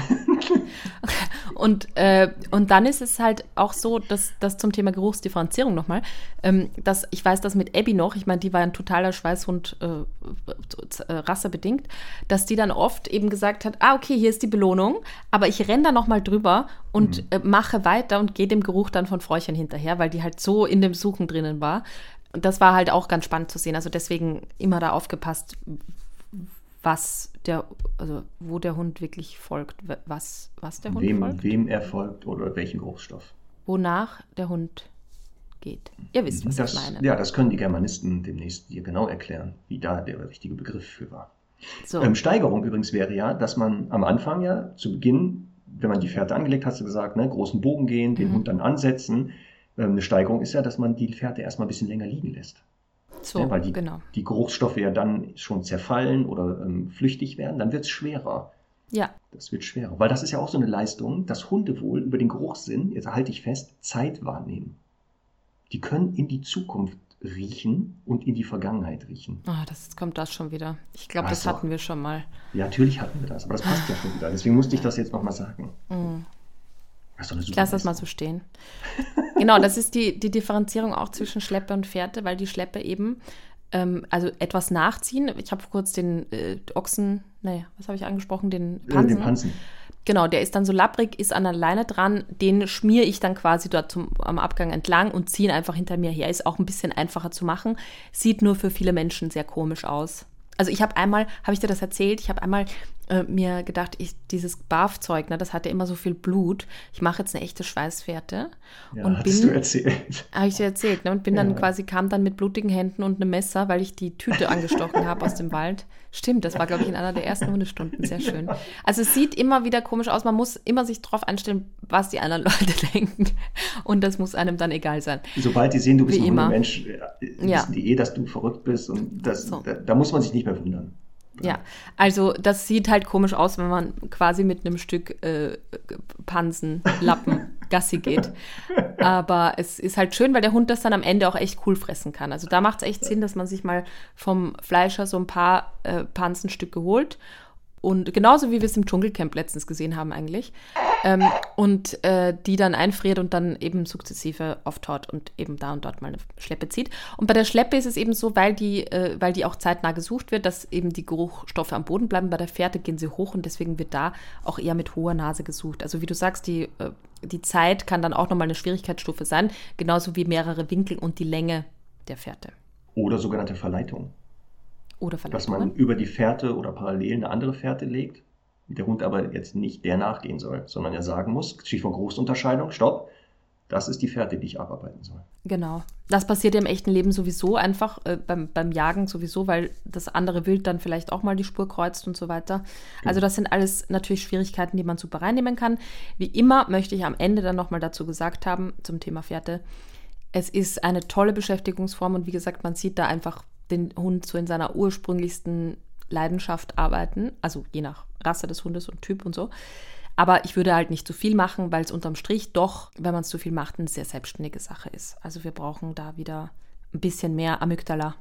Und, äh, und dann ist es halt auch so, dass das zum Thema Geruchsdifferenzierung nochmal, ähm, dass ich weiß, dass mit Abby noch, ich meine, die war ein totaler Schweißhund, äh, äh, rassebedingt, dass die dann oft eben gesagt hat, ah, okay, hier ist die Belohnung, aber ich renne da nochmal drüber und äh, mache weiter und gehe dem Geruch dann von Fräuchen hinterher, weil die halt so in dem Suchen drinnen war. Und das war halt auch ganz spannend zu sehen. Also deswegen immer da aufgepasst, was der, also wo der Hund wirklich folgt, was, was der Hund Wem, folgt, wem er folgt oder welchen Geruchsstoff. wonach der Hund geht. Ihr wisst, was das, ich meine. Ja, das können die Germanisten demnächst dir genau erklären, wie da der richtige Begriff für war. So, Ähm, Steigerung übrigens wäre ja, dass man am Anfang ja zu Beginn, wenn man die Fährte angelegt hast, du gesagt, ne, großen Bogen gehen, den Mhm. Hund dann ansetzen. Ähm, eine Steigerung ist ja, dass man die Fährte erstmal ein bisschen länger liegen lässt. So ja, weil die, genau. die Geruchsstoffe ja dann schon zerfallen oder ähm, flüchtig werden, dann wird es schwerer. Ja, Das wird schwerer. Weil das ist ja auch so eine Leistung, dass Hunde wohl über den Geruchssinn, jetzt halte ich fest, Zeit wahrnehmen. Die können in die Zukunft riechen und in die Vergangenheit riechen. Ah, das kommt das schon wieder. Ich glaube, das so. hatten wir schon mal. Ja, natürlich hatten wir das, aber das passt ja schon wieder. Deswegen musste ich das jetzt nochmal sagen. Mhm. Das Ich lasse das mal so stehen. genau, das ist die, die Differenzierung auch zwischen Schleppe und Fährte, weil die Schleppe eben ähm, also etwas nachziehen. Ich habe kurz den äh, Ochsen, naja, was habe ich angesprochen? Den Äh, Pansen. Den Pansen. Genau, der ist dann so lapprig, ist an der Leine dran, den schmiere ich dann quasi dort zum, am Abgang entlang und ziehe ihn einfach hinter mir her. Ist auch ein bisschen einfacher zu machen, sieht nur für viele Menschen sehr komisch aus. Also ich habe einmal, habe ich dir das erzählt, ich habe einmal äh, mir gedacht, ich, dieses Barfzeug, ne, das hatte immer so viel Blut. Ich mache jetzt eine echte Schweißfährte Ja, und bin, du erzählt. habe ich dir erzählt, ne, und bin dann Ja. quasi, kam dann mit blutigen Händen und einem Messer, weil ich die Tüte angestochen habe aus dem Wald. Stimmt, das war, glaube ich, in einer der ersten Hundestunden. Sehr schön. Also es sieht immer wieder komisch aus. Man muss immer sich drauf einstellen, was die anderen Leute denken. Und das muss einem dann egal sein. Sobald die sehen, du bist Wie ein immer. Mensch, wissen Ja. die eh, dass du verrückt bist und das, So. da, da muss man sich nicht mehr wundern. Ja, also das sieht halt komisch aus, wenn man quasi mit einem Stück äh, Pansen, Lappen, Gassi geht. Aber es ist halt schön, weil der Hund das dann am Ende auch echt cool fressen kann. Also da macht es echt Sinn, dass man sich mal vom Fleischer so ein paar äh, Pansenstücke holt. Und genauso wie wir es im Dschungelcamp letztens gesehen haben eigentlich. Ähm, und äh, die dann einfriert und dann eben sukzessive auftaut und eben da und dort mal eine Schleppe zieht. Und bei der Schleppe ist es eben so, weil die, äh, weil die auch zeitnah gesucht wird, dass eben die Geruchstoffe am Boden bleiben. Bei der Fährte gehen sie hoch und deswegen wird da auch eher mit hoher Nase gesucht. Also wie du sagst, die, äh, die Zeit kann dann auch nochmal eine Schwierigkeitsstufe sein, genauso wie mehrere Winkel und die Länge der Fährte. Oder sogenannte Verleitung. Oder Dass man über die Fährte oder parallel eine andere Fährte legt, der Hund aber jetzt nicht der nachgehen soll, sondern er sagen muss, Stichwort Großunterscheidung, stopp, das ist die Fährte, die ich abarbeiten soll. Genau. Das passiert ja im echten Leben sowieso einfach, äh, beim, beim Jagen sowieso, weil das andere Wild dann vielleicht auch mal die Spur kreuzt und so weiter. Also das sind alles natürlich Schwierigkeiten, die man super reinnehmen kann. Wie immer möchte ich am Ende dann nochmal dazu gesagt haben, zum Thema Fährte, es ist eine tolle Beschäftigungsform und wie gesagt, man sieht da einfach den Hund so in seiner ursprünglichsten Leidenschaft arbeiten, also je nach Rasse des Hundes und Typ und so. Aber ich würde halt nicht zu viel machen, weil es unterm Strich doch, wenn man es zu viel macht, eine sehr selbstständige Sache ist. Also wir brauchen da wieder ein bisschen mehr Amygdala.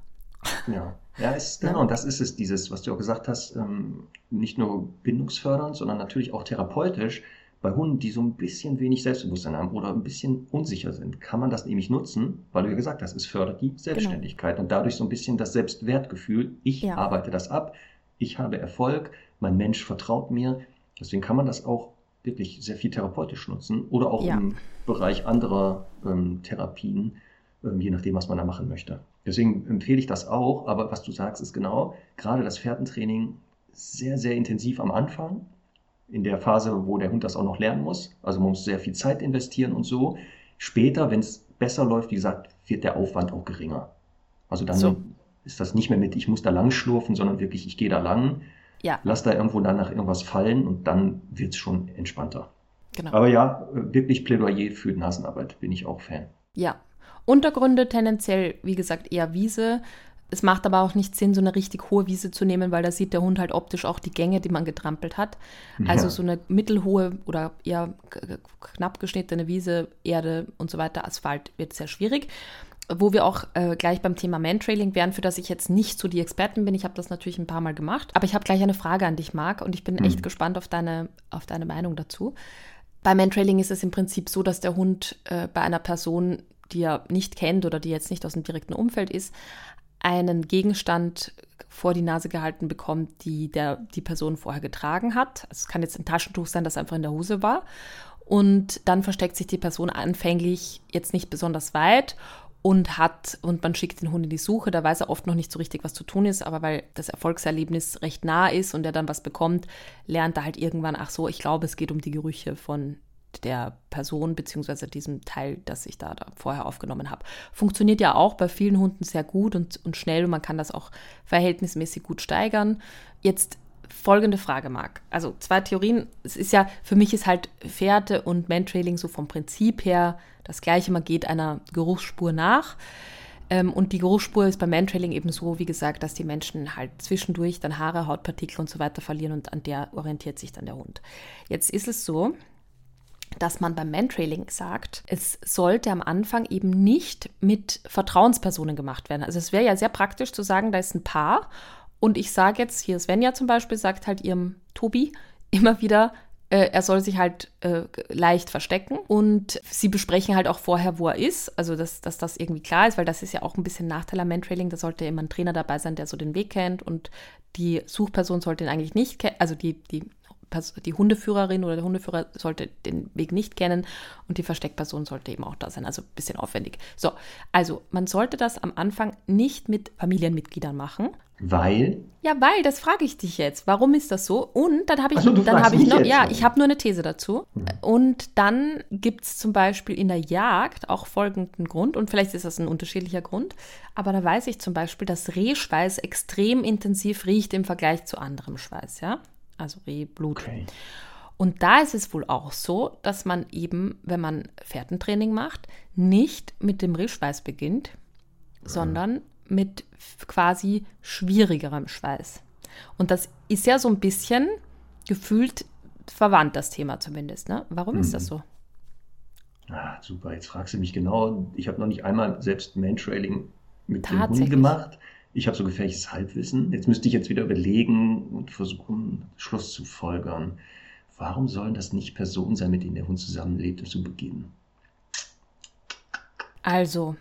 Ja, ja, ist, Ja. genau, und das ist es, dieses, was du auch gesagt hast, ähm, nicht nur bindungsfördernd, sondern natürlich auch therapeutisch. Bei Hunden, die so ein bisschen wenig Selbstbewusstsein haben oder ein bisschen unsicher sind, kann man das nämlich nutzen, weil du ja gesagt hast, es fördert die Selbstständigkeit und dadurch so ein bisschen das Selbstwertgefühl. Ich Ja. arbeite das ab, ich habe Erfolg, mein Mensch vertraut mir. Deswegen kann man das auch wirklich sehr viel therapeutisch nutzen oder auch Ja. im Bereich anderer ähm, Therapien, ähm, je nachdem, was man da machen möchte. Deswegen empfehle ich das auch, aber was du sagst, ist genau, gerade das Fährtentraining sehr, sehr intensiv am Anfang in der Phase, wo der Hund das auch noch lernen muss. Also man muss sehr viel Zeit investieren und so. Später, wenn es besser läuft, wie gesagt, wird der Aufwand auch geringer. Also dann so. ist das nicht mehr mit, ich muss da lang schlurfen, sondern wirklich, ich gehe da lang, ja. lass da irgendwo danach irgendwas fallen und dann wird es schon entspannter. Genau. Aber ja, wirklich Plädoyer für Nasenarbeit bin ich auch Fan. Ja. Untergründe tendenziell, wie gesagt, eher Wiese. Es macht aber auch nicht Sinn, so eine richtig hohe Wiese zu nehmen, weil da sieht der Hund halt optisch auch die Gänge, die man getrampelt hat. Also ja. so eine mittelhohe oder eher knapp geschnittene Wiese, Erde und so weiter, Asphalt wird sehr schwierig. Wo wir auch äh, gleich beim Thema Mantrailing wären, für das ich jetzt nicht so die Experten bin. Ich habe das natürlich ein paar Mal gemacht. Aber ich habe gleich eine Frage an dich, Marc, und ich bin mhm. echt gespannt auf deine, auf deine Meinung dazu. Bei Mantrailing ist es im Prinzip so, dass der Hund äh, bei einer Person, die er nicht kennt oder die jetzt nicht aus dem direkten Umfeld ist, einen Gegenstand vor die Nase gehalten bekommt, die der, die Person vorher getragen hat. Es kann jetzt ein Taschentuch sein, das einfach in der Hose war. Und dann versteckt sich die Person anfänglich jetzt nicht besonders weit und hat und man schickt den Hund in die Suche. Da weiß er oft noch nicht so richtig, was zu tun ist, aber weil das Erfolgserlebnis recht nah ist und er dann was bekommt, lernt er halt irgendwann, ach so, ich glaube, es geht um die Gerüche von der Person bzw. diesem Teil, das ich da, da vorher aufgenommen habe. Funktioniert ja auch bei vielen Hunden sehr gut und, und schnell und man kann das auch verhältnismäßig gut steigern. Jetzt folgende Frage, Marc. Also zwei Theorien. Es ist ja, für mich ist halt Fährte und Mantrailing so vom Prinzip her das gleiche. Man geht einer Geruchsspur nach. Ähm, und die Geruchsspur ist beim Mantrailing eben so, wie gesagt, dass die Menschen halt zwischendurch dann Haare, Hautpartikel und so weiter verlieren und an der orientiert sich dann der Hund. Jetzt ist es so, dass man beim Mantrailing sagt, es sollte am Anfang eben nicht mit Vertrauenspersonen gemacht werden. Also es wäre ja sehr praktisch zu sagen, da ist ein Paar und ich sage jetzt, hier Svenja zum Beispiel, sagt halt ihrem Tobi immer wieder, äh, er soll sich halt äh, leicht verstecken und sie besprechen halt auch vorher, wo er ist, also dass, dass das irgendwie klar ist, weil das ist ja auch ein bisschen Nachteil am Mantrailing, da sollte immer ein Trainer dabei sein, der so den Weg kennt und die Suchperson sollte ihn eigentlich nicht kennen, also die, die die Hundeführerin oder der Hundeführer sollte den Weg nicht kennen und die Versteckperson sollte eben auch da sein. Also ein bisschen aufwendig. So, also man sollte das am Anfang nicht mit Familienmitgliedern machen. Weil? Ja, weil, das frage ich dich jetzt. Warum ist das so? Und dann habe ich, so, dann habe ich noch, ja, ich habe nur eine These dazu. Hm. Und dann gibt es zum Beispiel in der Jagd auch folgenden Grund, und vielleicht ist das ein unterschiedlicher Grund, aber da weiß ich zum Beispiel, dass Rehschweiß extrem intensiv riecht im Vergleich zu anderem Schweiß, ja also Rehblut. Okay. Und da ist es wohl auch so, dass man eben, wenn man Fährtentraining macht, nicht mit dem Rehschweiß beginnt, ja. sondern mit quasi schwierigerem Schweiß. Und das ist ja so ein bisschen gefühlt verwandt, das Thema zumindest. Ne? Warum mhm. ist das mhm. so? Ah, super, jetzt fragst du mich genau. Ich habe noch nicht einmal selbst Mantrailing mit dem Hund gemacht ich habe so gefährliches Halbwissen. Jetzt müsste ich jetzt wieder überlegen und versuchen, Schluss zu folgern. Warum sollen das nicht Personen sein, mit denen der Hund zusammenlebt zu Beginn? Also,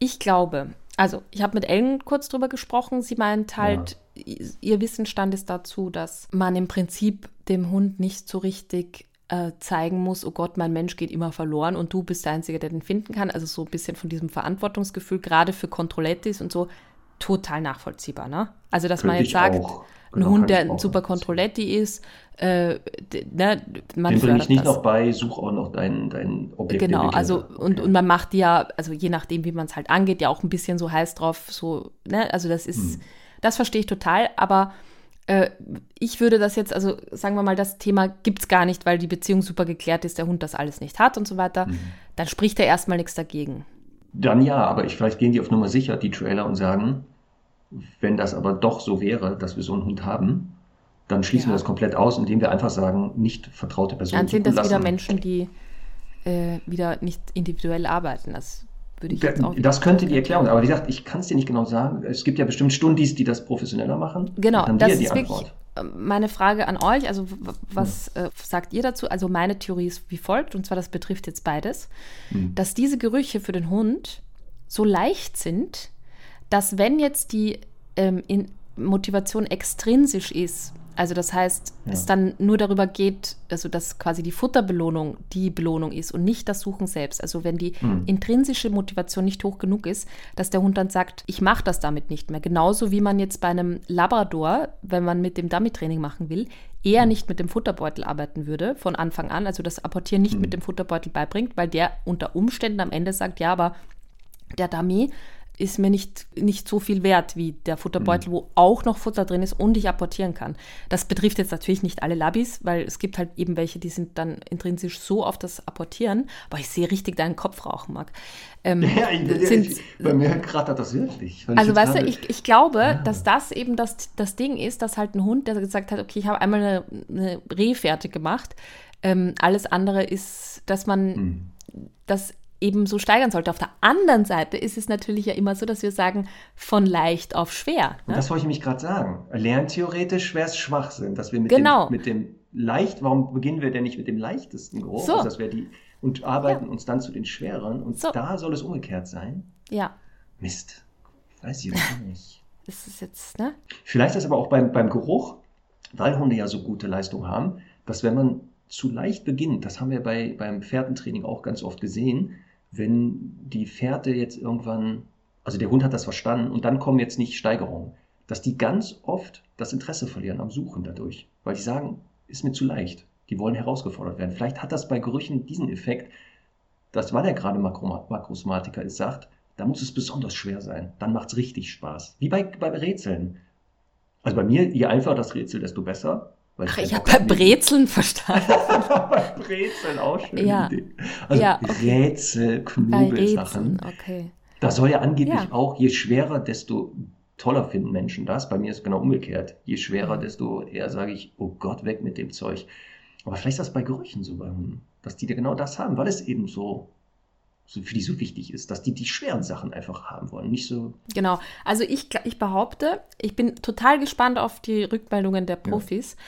ich glaube, also ich habe mit Ellen kurz drüber gesprochen. Sie meint halt, ja. ihr Wissensstand ist dazu, dass man im Prinzip dem Hund nicht so richtig äh, zeigen muss, oh Gott, mein Mensch geht immer verloren und du bist der Einzige, der den finden kann. Also so ein bisschen von diesem Verantwortungsgefühl, gerade für Controlettis und so, total nachvollziehbar. Ne? Also, dass Könnte man jetzt sagt, auch. ein genau, Hund, der ein super Controletti ist, äh, ne, man Den bringe ich nicht das. noch bei, such auch noch dein, dein Objekt. Genau, also und, und man macht ja, also je nachdem, wie man es halt angeht, ja auch ein bisschen so heiß drauf, so, ne, also das ist, hm. das verstehe ich total, aber äh, ich würde das jetzt, also sagen wir mal, das Thema gibt es gar nicht, weil die Beziehung super geklärt ist, der Hund das alles nicht hat und so weiter. Mhm. Dann spricht er erstmal nichts dagegen. Dann ja, aber ich, vielleicht gehen die auf Nummer sicher, die Trailer, und sagen, wenn das aber doch so wäre, dass wir so einen Hund haben, dann schließen ja. wir das komplett aus, indem wir einfach sagen, nicht vertraute Personen. Dann sind das wieder Menschen, die äh, wieder nicht individuell arbeiten. Das würde ich jetzt auch Das könnte die Erklärung sein. Aber wie gesagt, ich kann es dir nicht genau sagen. Es gibt ja bestimmt Stundis, die das professioneller machen. Genau, das ist wirklich äh, meine Frage an euch. Also was äh, sagt ihr dazu? Also meine Theorie ist wie folgt, und zwar das betrifft jetzt beides, hm. dass diese Gerüche für den Hund so leicht sind, dass wenn jetzt die ähm, Motivation extrinsisch ist, Also das heißt, ja. es dann nur darüber geht, also dass quasi die Futterbelohnung die Belohnung ist und nicht das Suchen selbst. Also wenn die mhm. intrinsische Motivation nicht hoch genug ist, dass der Hund dann sagt, ich mache das damit nicht mehr. Genauso wie man jetzt bei einem Labrador, wenn man mit dem Dummy-Training machen will, eher hm. nicht mit dem Futterbeutel arbeiten würde von Anfang an, also das Apportieren nicht mhm. mit dem Futterbeutel beibringt, weil der unter Umständen am Ende sagt, ja, aber der Dummy ist mir nicht, nicht so viel wert wie der Futterbeutel, mhm. wo auch noch Futter drin ist und ich apportieren kann. Das betrifft jetzt natürlich nicht alle Labis, weil es gibt halt eben welche, die sind dann intrinsisch so auf das Apportieren, aber ich sehe richtig deinen Kopf rauchen, Marc. Ähm, ja, ich, sind, ich, bei mir krattert das wirklich. Also weißt du, ich, ich glaube, ja. dass das eben das, das Ding ist, dass halt ein Hund, der gesagt hat, okay, ich habe einmal eine, eine Rehfährte gemacht, ähm, alles andere ist, dass man mhm. das eben so steigern sollte. Auf der anderen Seite ist es natürlich ja immer so, dass wir sagen, von leicht auf schwer. Ne? Und das wollte ich mich gerade sagen. Lerntheoretisch wäre es Schwachsinn, dass wir mit, genau. dem, mit dem leicht, warum beginnen wir denn nicht mit dem leichtesten Geruch? So. Also das die, und arbeiten ja. uns dann zu den schweren. Und so. da soll es umgekehrt sein. Ja. Mist. Weiß ich nicht. Das ist jetzt, ne? Vielleicht ist aber auch beim, beim Geruch, weil Hunde ja so gute Leistung haben, dass wenn man zu leicht beginnt, das haben wir bei, beim Pferdentraining auch ganz oft gesehen, wenn die Fährte jetzt irgendwann, also der Hund hat das verstanden und dann kommen jetzt nicht Steigerungen, dass die ganz oft das Interesse verlieren am Suchen dadurch, weil die sagen, ist mir zu leicht. Die wollen herausgefordert werden. Vielleicht hat das bei Gerüchen diesen Effekt, dass, weil er gerade Makrosmatiker ist, sagt, da muss es besonders schwer sein. Dann macht es richtig Spaß. Wie bei, bei Rätseln. Also bei mir, je einfacher das Rätsel, desto besser. Ach, ich habe bei Brezeln verstanden. bei Brezeln auch schön. Ja. Idee. Also ja, okay. Rätsel, Knobelsachen. Okay. Da soll ja angeblich ja. auch, je schwerer, desto toller finden Menschen das. Bei mir ist es genau umgekehrt. Je schwerer, mhm. desto eher sage ich, oh Gott, weg mit dem Zeug. Aber vielleicht ist das bei Gerüchen so bei Hunden, dass die da genau das haben, weil es eben so so für die so wichtig ist, dass die die schweren Sachen einfach haben wollen, nicht so. Genau. Also ich, ich behaupte, ich bin total gespannt auf die Rückmeldungen der Profis. Ja.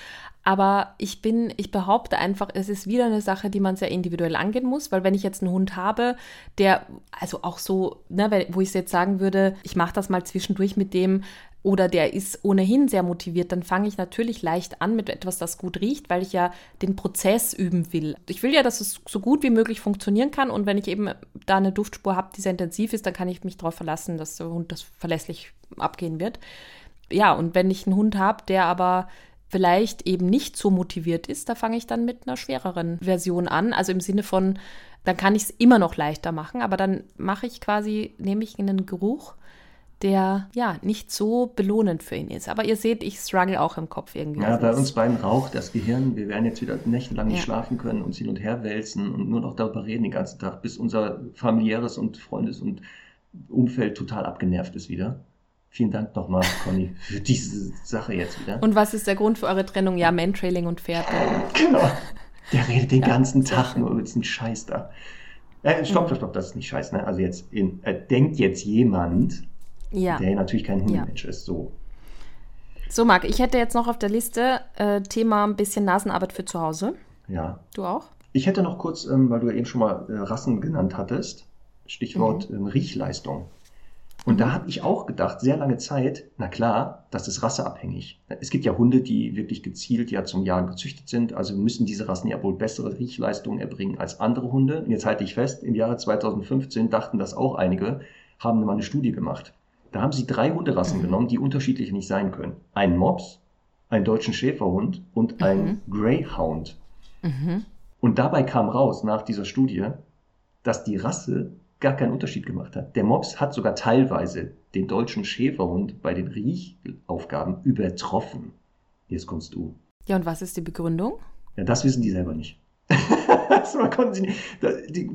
Aber ich bin, ich behaupte einfach, es ist wieder eine Sache, die man sehr individuell angehen muss, weil wenn ich jetzt einen Hund habe, der, also auch so, ne, wo ich jetzt sagen würde, ich mache das mal zwischendurch mit dem, oder der ist ohnehin sehr motiviert, dann fange ich natürlich leicht an mit etwas, das gut riecht, weil ich ja den Prozess üben will. Ich will ja, dass es so gut wie möglich funktionieren kann und wenn ich eben da eine Duftspur habe, die sehr intensiv ist, dann kann ich mich darauf verlassen, dass der Hund das verlässlich abgehen wird. Ja, und wenn ich einen Hund habe, der aber vielleicht eben nicht so motiviert ist, da fange ich dann mit einer schwereren Version an. Also im Sinne von, dann kann ich es immer noch leichter machen, aber dann mache ich quasi, nehme ich einen Geruch, der ja nicht so belohnend für ihn ist. Aber ihr seht, ich struggle auch im Kopf irgendwie. Ja, bei uns beiden raucht das Gehirn. Wir werden jetzt wieder nächtelang nicht ja. schlafen können, uns hin und her wälzen und nur noch darüber reden den ganzen Tag, bis unser familiäres und Freundes- und Umfeld total abgenervt ist wieder. Vielen Dank nochmal, Conny, für diese Sache jetzt wieder. Und was ist der Grund für eure Trennung? Ja, Mantrailing und Pferde. Genau. Der redet den ja, ganzen Tag nur über diesen Scheiß da. Äh, stopp, stopp, stopp, das ist nicht Scheiß, ne? Also jetzt in, äh, denkt jetzt jemand, ja. der natürlich kein Hundemensch ja. ist. So. So, Marc, ich hätte jetzt noch auf der Liste äh, Thema ein bisschen Nasenarbeit für zu Hause. Ja. Du auch? Ich hätte noch kurz, ähm, weil du ja eben schon mal äh, Rassen genannt hattest, Stichwort mhm. ähm, Riechleistung. Und mhm. da habe ich auch gedacht, sehr lange Zeit, na klar, das ist rasseabhängig. Es gibt ja Hunde, die wirklich gezielt ja zum Jagen gezüchtet sind, also müssen diese Rassen ja wohl bessere Riechleistungen erbringen als andere Hunde. Und jetzt halte ich fest, im Jahre 2015 dachten das auch einige, haben mal eine Studie gemacht. Da haben sie drei Hunderassen mhm. genommen, die unterschiedlich nicht sein können. Einen Mops, einen deutschen Schäferhund und einen mhm. Greyhound. Mhm. Und dabei kam raus nach dieser Studie, dass die Rasse gar keinen Unterschied gemacht hat. Der Mops hat sogar teilweise den deutschen Schäferhund bei den Riechaufgaben übertroffen. Jetzt kommst du. Ja, und was ist die Begründung? Ja, das wissen die selber nicht. das konnten sie nicht. Die,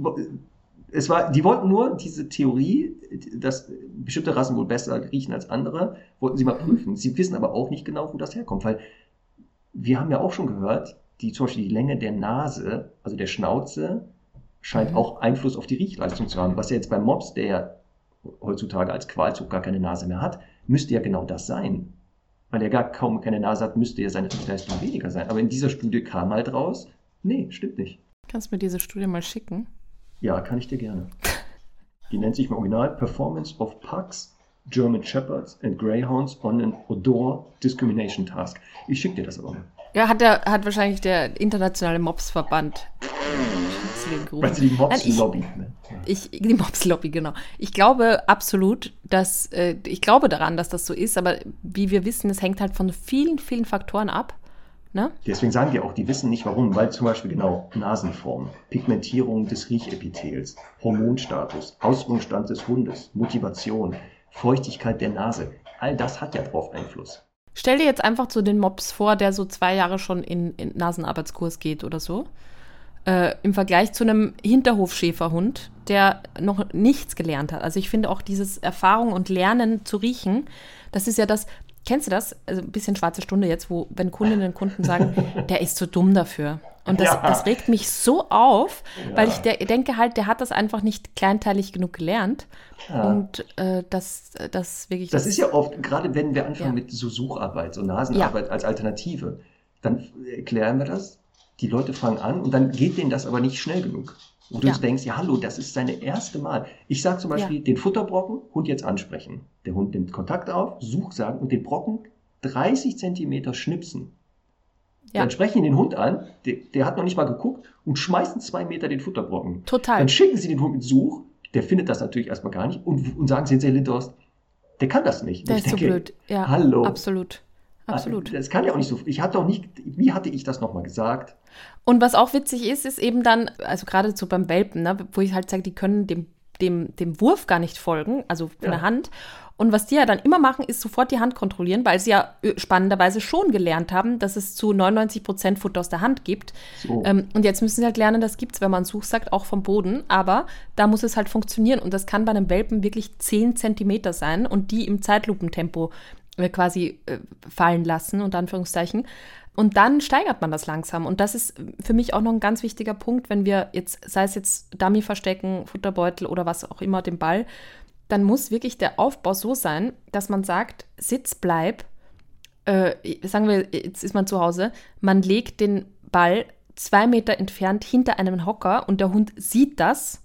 es war, die wollten nur diese Theorie, dass bestimmte Rassen wohl besser riechen als andere, wollten sie mal prüfen. Sie wissen aber auch nicht genau, wo das herkommt, weil wir haben ja auch schon gehört, die, zum Beispiel die Länge der Nase, also der Schnauze, scheint mhm. auch Einfluss auf die Riechleistung zu haben. Was ja jetzt beim Mops, der ja heutzutage als Qualzug gar keine Nase mehr hat, müsste ja genau das sein. Weil er gar kaum keine Nase hat, müsste ja seine Riechleistung weniger sein. Aber in dieser Studie kam halt raus, nee, stimmt nicht. Kannst du mir diese Studie mal schicken? Ja, kann ich dir gerne. Die nennt sich im Original Performance of Pugs German Shepherds and Greyhounds on an Odor Discrimination Task. Ich schicke dir das aber mal. Ja, hat, der, hat wahrscheinlich der internationale Mobsverband Weil sie die Mobs-Lobby. Ne? Ich, die Mobs-Lobby, genau. Ich glaube absolut, dass, äh, ich glaube daran, dass das so ist, aber wie wir wissen, es hängt halt von vielen, vielen Faktoren ab. Ne? Deswegen sagen die auch, die wissen nicht warum, weil zum Beispiel genau Nasenform, Pigmentierung des Riechepithels, Hormonstatus, Ausbildungsstand des Hundes, Motivation, Feuchtigkeit der Nase, all das hat ja drauf Einfluss. Stell dir jetzt einfach so den Mops vor, der so zwei Jahre schon in, in Nasenarbeitskurs geht oder so. Äh, Im Vergleich zu einem Hinterhofschäferhund, der noch nichts gelernt hat. Also ich finde auch dieses Erfahrung und Lernen zu riechen, das ist ja das, kennst du das? Also ein bisschen schwarze Stunde jetzt, wo, wenn Kundinnen und Kunden sagen, der ist zu dumm dafür. Und das, ja. das regt mich so auf, ja. weil ich der, denke halt, der hat das einfach nicht kleinteilig genug gelernt. Ja. Und äh, das, das wirklich. Das, das, ist ja oft, gerade wenn wir anfangen mit so Sucharbeit, so Nasenarbeit als Alternative, dann erklären wir das, die Leute fangen an und dann geht denen das aber nicht schnell genug. Und du ja. denkst, ja, hallo, das ist seine erste Mal. Ich sage zum Beispiel, ja. den Futterbrocken, Hund jetzt ansprechen. Der Hund nimmt Kontakt auf, sucht sagen und den Brocken 30 Zentimeter schnipsen. Ja. Dann sprechen die den Hund an, der, der, hat noch nicht mal geguckt und schmeißen zwei Meter den Futterbrocken. Total. Dann schicken sie den Hund mit Such, der findet das natürlich erstmal gar nicht und, und sagen sie hinterher Lindhorst, der kann das nicht. Der ist denke, so blöd. Ja, hallo. Absolut. Absolut. Das kann ja auch nicht so. Ich hatte auch nicht, wie hatte ich das nochmal gesagt? Und was auch witzig ist, ist eben dann, also gerade so beim Welpen, ne, wo ich halt sage, die können dem, dem, dem Wurf gar nicht folgen, also von ja. der Hand. Und was die ja dann immer machen, ist sofort die Hand kontrollieren, weil sie ja äh, spannenderweise schon gelernt haben, dass es zu 99 Prozent Futter aus der Hand gibt. So. Ähm, und jetzt müssen sie halt lernen, das gibt es, wenn man Such sagt, auch vom Boden. Aber da muss es halt funktionieren. Und das kann bei einem Welpen wirklich 10 Zentimeter sein und die im Zeitlupentempo quasi äh, fallen lassen, unter Anführungszeichen. Und dann steigert man das langsam. Und das ist für mich auch noch ein ganz wichtiger Punkt, wenn wir jetzt, sei es jetzt Dummy verstecken, Futterbeutel oder was auch immer, den Ball, dann muss wirklich der Aufbau so sein, dass man sagt, Sitz, bleib. Äh, sagen wir, jetzt ist man zu Hause, man legt den Ball zwei Meter entfernt hinter einem Hocker und der Hund sieht das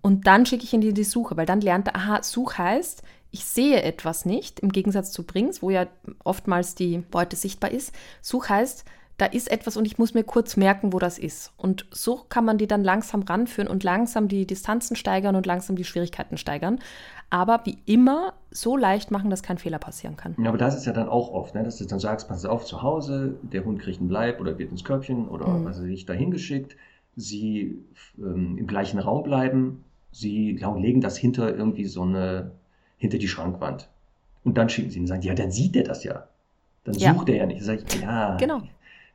und dann schicke ich ihn in die Suche, weil dann lernt er, aha, Such heißt, ich sehe etwas nicht, im Gegensatz zu Brings, wo ja oftmals die Beute sichtbar ist. Such heißt, da ist etwas und ich muss mir kurz merken, wo das ist. Und so kann man die dann langsam ranführen und langsam die Distanzen steigern und langsam die Schwierigkeiten steigern. Aber wie immer so leicht machen, dass kein Fehler passieren kann. Ja, aber das ist ja dann auch oft, ne? dass du dann sagst, pass auf, zu Hause, der Hund kriegt einen Bleib oder wird ins Körbchen oder mhm. was weiß ich, dahin geschickt. Sie ähm, im gleichen Raum bleiben. Sie legen das hinter irgendwie so eine hinter die Schrankwand. Und dann schicken sie ihn und sagen, ja, dann sieht er das ja. Dann ja. sucht er ja nicht. Dann sage ich, ja. Genau.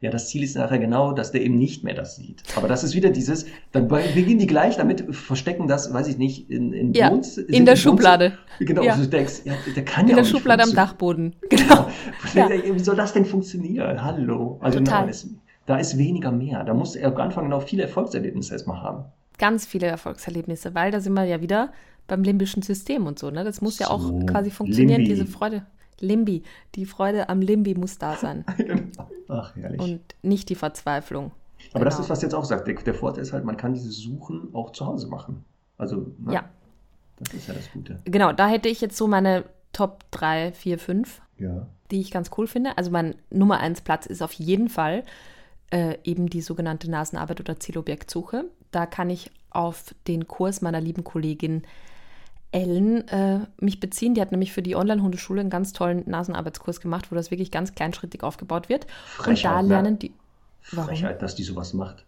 Ja, das Ziel ist nachher genau, dass der eben nicht mehr das sieht. Aber das ist wieder dieses, dann beginnen die gleich damit, verstecken das, weiß ich nicht, in, in, ja, Wohns, in der Schublade. Genau, ja. du denkst, ja, der kann in ja In der Schublade am Dachboden. Genau. Ja. Wie soll das denn funktionieren? Hallo. Also Total. Nein, es, da ist weniger mehr. Da muss er am Anfang noch viele Erfolgserlebnisse erstmal haben. Ganz viele Erfolgserlebnisse, weil da sind wir ja wieder beim limbischen System und so. Ne? Das muss ja auch so, quasi funktionieren, Limbi. diese Freude. Limbi, die Freude am Limbi muss da sein. Ach, herrlich. Und nicht die Verzweiflung. Aber genau. das ist, was jetzt auch sagt. Der, der, Vorteil ist halt, man kann dieses Suchen auch zu Hause machen. Also, ne? ja. Das ist ja das Gute. Genau, da hätte ich jetzt so meine Top 3, 4, 5, ja. die ich ganz cool finde. Also mein Nummer 1 Platz ist auf jeden Fall äh, eben die sogenannte Nasenarbeit oder Zielobjektsuche. Da kann ich auf den Kurs meiner lieben Kollegin Ellen äh, mich beziehen. Die hat nämlich für die Online-Hundeschule einen ganz tollen Nasenarbeitskurs gemacht, wo das wirklich ganz kleinschrittig aufgebaut wird. Frechheit, und da lernen die. Warum? Frechheit, dass die sowas macht.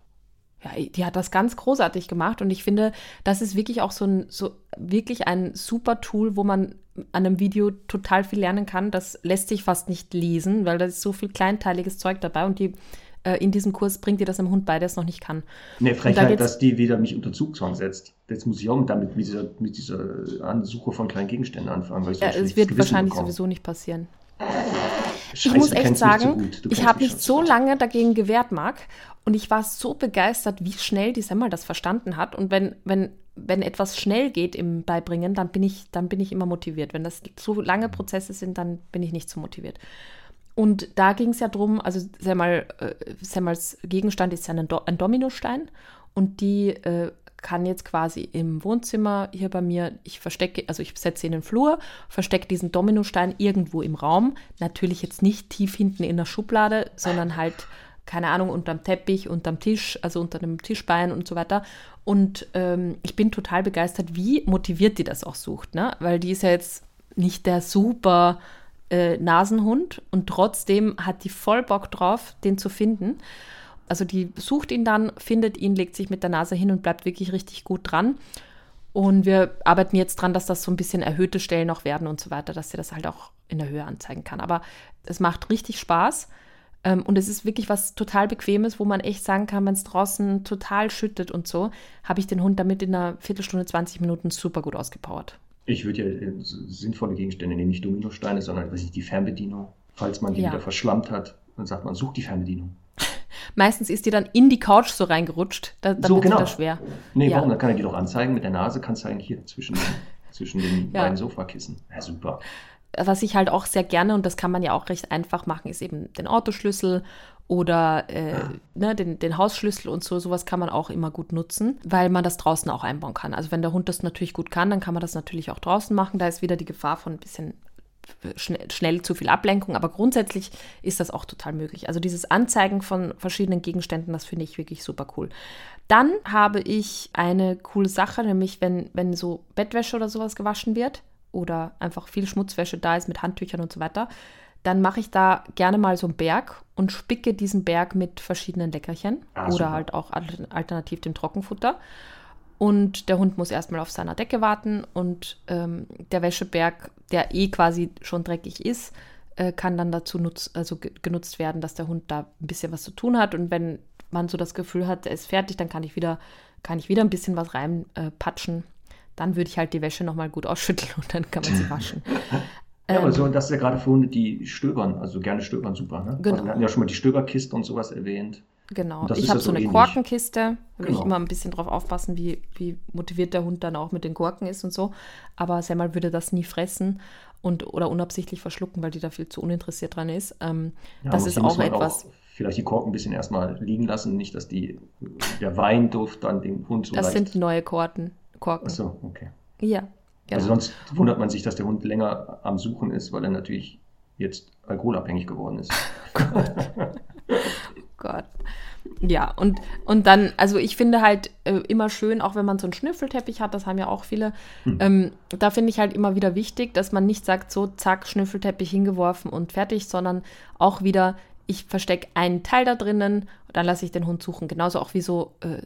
Ja, die hat das ganz großartig gemacht und ich finde, das ist wirklich auch so ein, so wirklich ein super Tool, wo man an einem Video total viel lernen kann. Das lässt sich fast nicht lesen, weil da ist so viel kleinteiliges Zeug dabei und die äh, in diesem Kurs bringt dir das einem Hund bei, der es noch nicht kann. Ne, Frechheit, da dass die wieder mich unter Zugzwang setzt. Jetzt muss ich auch damit mit dieser, mit dieser Ansuche von kleinen Gegenständen anfangen. Weil ich so ja, es wird Gewissen wahrscheinlich bekomme. sowieso nicht passieren. Scheiße, ich muss echt sagen, ich habe mich so lange dagegen gewehrt, Marc, und ich war so begeistert, wie schnell die Semmel das verstanden hat. Und wenn, wenn, wenn etwas schnell geht im Beibringen, dann bin ich, dann bin ich immer motiviert. Wenn das so lange Prozesse sind, dann bin ich nicht so motiviert. Und da ging es ja drum, also Semmel, äh, Semmels Gegenstand ist ja ein, Do ein Dominostein und die äh, kann jetzt quasi im Wohnzimmer hier bei mir, ich verstecke, also ich setze in den Flur, verstecke diesen Dominostein irgendwo im Raum. Natürlich jetzt nicht tief hinten in der Schublade, sondern halt, keine Ahnung, unterm Teppich, unterm Tisch, also unter dem Tischbein und so weiter. Und ähm, ich bin total begeistert, wie motiviert die das auch sucht, ne? Weil die ist ja jetzt nicht der super äh, Nasenhund und trotzdem hat die voll Bock drauf, den zu finden. Also die sucht ihn dann, findet ihn, legt sich mit der Nase hin und bleibt wirklich richtig gut dran. Und wir arbeiten jetzt dran, dass das so ein bisschen erhöhte Stellen noch werden und so weiter, dass sie das halt auch in der Höhe anzeigen kann. Aber es macht richtig Spaß. Ähm, und es ist wirklich was total Bequemes, wo man echt sagen kann, wenn es draußen total schüttet und so, habe ich den Hund damit in einer Viertelstunde, 20 Minuten super gut ausgepowert. Ich würde ja äh, sinnvolle Gegenstände nehmen, nicht Dominosteine, sondern weiß ich, die Fernbedienung. Falls man die ja. wieder verschlammt hat, dann sagt man, such die Fernbedienung. Meistens ist die dann in die Couch so reingerutscht. Da, dann so, wird genau. das schwer. Nee, ja. warum? Dann kann er die doch anzeigen. Mit der Nase kannst du eigentlich hier zwischen den, zwischen den ja. beiden Sofakissen. Ja, super. Was ich halt auch sehr gerne, und das kann man ja auch recht einfach machen, ist eben den Autoschlüssel oder äh, ja. ne, den, den Hausschlüssel und so. Sowas kann man auch immer gut nutzen, weil man das draußen auch einbauen kann. Also wenn der Hund das natürlich gut kann, dann kann man das natürlich auch draußen machen. Da ist wieder die Gefahr von ein bisschen schnell, schnell zu viel Ablenkung, aber grundsätzlich ist das auch total möglich. Also dieses Anzeigen von verschiedenen Gegenständen, das finde ich wirklich super cool. Dann habe ich eine coole Sache, nämlich wenn, wenn so Bettwäsche oder sowas gewaschen wird oder einfach viel Schmutzwäsche da ist mit Handtüchern und so weiter, dann mache ich da gerne mal so einen Berg und spicke diesen Berg mit verschiedenen Leckerchen ah, oder super. halt auch alternativ dem Trockenfutter. Und der Hund muss erstmal auf seiner Decke warten und ähm, der Wäscheberg, der eh quasi schon dreckig ist, äh, kann dann dazu nutz, also genutzt werden, dass der Hund da ein bisschen was zu tun hat. Und wenn man so das Gefühl hat, er ist fertig, dann kann ich wieder, kann ich wieder ein bisschen was reinpatschen. Äh, dann würde ich halt die Wäsche nochmal gut ausschütteln und dann kann man sie waschen. Ja, aber so, das ist ja gerade für Hunde, die stöbern, also gerne stöbern, super. Ne? Genau. Also wir hatten ja schon mal die Stöberkiste und sowas erwähnt. Genau. Ich habe so eine ähnlich. Korkenkiste. Da will genau. ich immer ein bisschen drauf aufpassen, wie, wie motiviert der Hund dann auch mit den Korken ist und so. Aber Semmel würde das nie fressen und oder unabsichtlich verschlucken, weil die da viel zu uninteressiert dran ist. Ähm, ja, das ist auch etwas. Auch vielleicht die Korken ein bisschen erstmal liegen lassen, nicht, dass die, der Weinduft dann den Hund so Das sind neue Korten, Korken. Achso, okay. Ja. Genau. Also sonst wundert man sich, dass der Hund länger am Suchen ist, weil er natürlich jetzt alkoholabhängig geworden ist. Gott. Ja, und, und dann, also ich finde halt äh, immer schön, auch wenn man so einen Schnüffelteppich hat, das haben ja auch viele, hm. ähm, da finde ich halt immer wieder wichtig, dass man nicht sagt, so zack, Schnüffelteppich hingeworfen und fertig, sondern auch wieder ich verstecke einen Teil da drinnen, dann lasse ich den Hund suchen. Genauso auch wie so äh,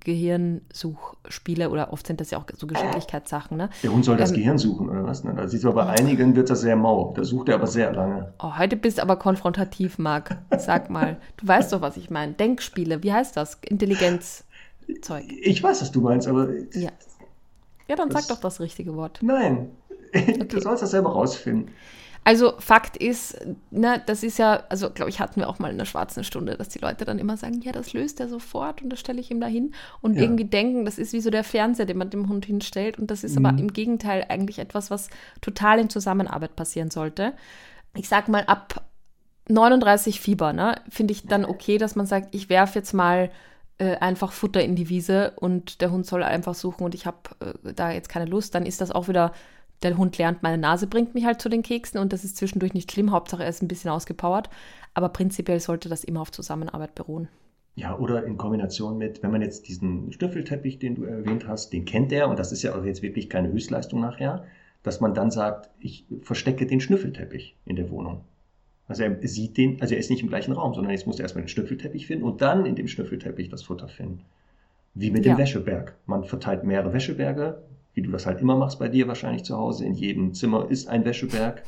Gehirnsuchspiele oder oft sind das ja auch so Geschicklichkeitssachen. Ne? Der Hund soll das ähm, Gehirn suchen oder was? Ne? Da siehst du bei einigen wird das sehr mau. Da sucht er aber sehr lange. Oh, heute bist du aber konfrontativ, Marc. Sag mal. du weißt doch, was ich meine. Denkspiele, wie heißt das? Intelligenzzeug. Ich weiß, was du meinst, aber. Ja. Ja, dann sag doch das richtige Wort. Nein. Okay. Du sollst das selber rausfinden. Also Fakt ist, ne, das ist ja, also glaube ich, hatten wir auch mal in der schwarzen Stunde, dass die Leute dann immer sagen, ja, das löst er sofort und das stelle ich ihm da hin und ja. irgendwie denken, das ist wie so der Fernseher, den man dem Hund hinstellt und das ist mhm. aber im Gegenteil eigentlich etwas, was total in Zusammenarbeit passieren sollte. Ich sag mal, ab 39 Fieber, ne, finde ich dann okay, dass man sagt, ich werfe jetzt mal äh, einfach Futter in die Wiese und der Hund soll einfach suchen und ich habe äh, da jetzt keine Lust, dann ist das auch wieder der Hund lernt, meine Nase bringt mich halt zu den Keksen und das ist zwischendurch nicht schlimm. Hauptsache, er ist ein bisschen ausgepowert. Aber prinzipiell sollte das immer auf Zusammenarbeit beruhen. Ja, oder in Kombination mit, wenn man jetzt diesen Stöffelteppich, den du erwähnt hast, den kennt er und das ist ja auch jetzt wirklich keine Höchstleistung nachher, dass man dann sagt, ich verstecke den Schnüffelteppich in der Wohnung. Also er sieht den, also er ist nicht im gleichen Raum, sondern jetzt muss er erstmal den Schnüffelteppich finden und dann in dem Schnüffelteppich das Futter finden. Wie mit ja. dem Wäscheberg. Man verteilt mehrere Wäscheberge, wie du das halt immer machst bei dir wahrscheinlich zu Hause. In jedem Zimmer ist ein Wäscheberg.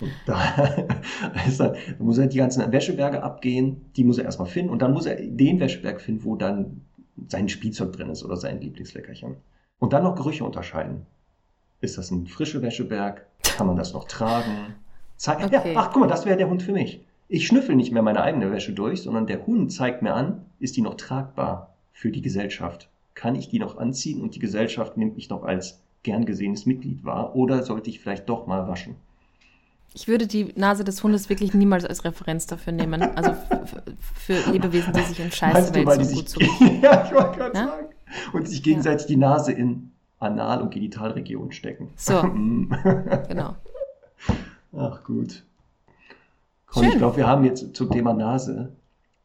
Und da, ist dann, da muss er die ganzen Wäscheberge abgehen, die muss er erstmal finden und dann muss er den Wäscheberg finden, wo dann sein Spielzeug drin ist oder sein Lieblingsleckerchen. Und dann noch Gerüche unterscheiden. Ist das ein frischer Wäscheberg? Kann man das noch tragen? Zeig, okay. ja, ach, guck mal, das wäre der Hund für mich. Ich schnüffel nicht mehr meine eigene Wäsche durch, sondern der Hund zeigt mir an, ist die noch tragbar für die Gesellschaft? Kann ich die noch anziehen und die Gesellschaft nimmt mich noch als gern gesehenes Mitglied wahr oder sollte ich vielleicht doch mal waschen? Ich würde die Nase des Hundes wirklich niemals als Referenz dafür nehmen. Also für Lebewesen, die sich in Scheiße Welt so gut zu. ja, ich wollte gerade ja? sagen. und sich gegenseitig die Nase in Anal- und Genitalregionen stecken. So. genau. Ach gut. Conny, ich glaube, wir haben jetzt zum Thema Nase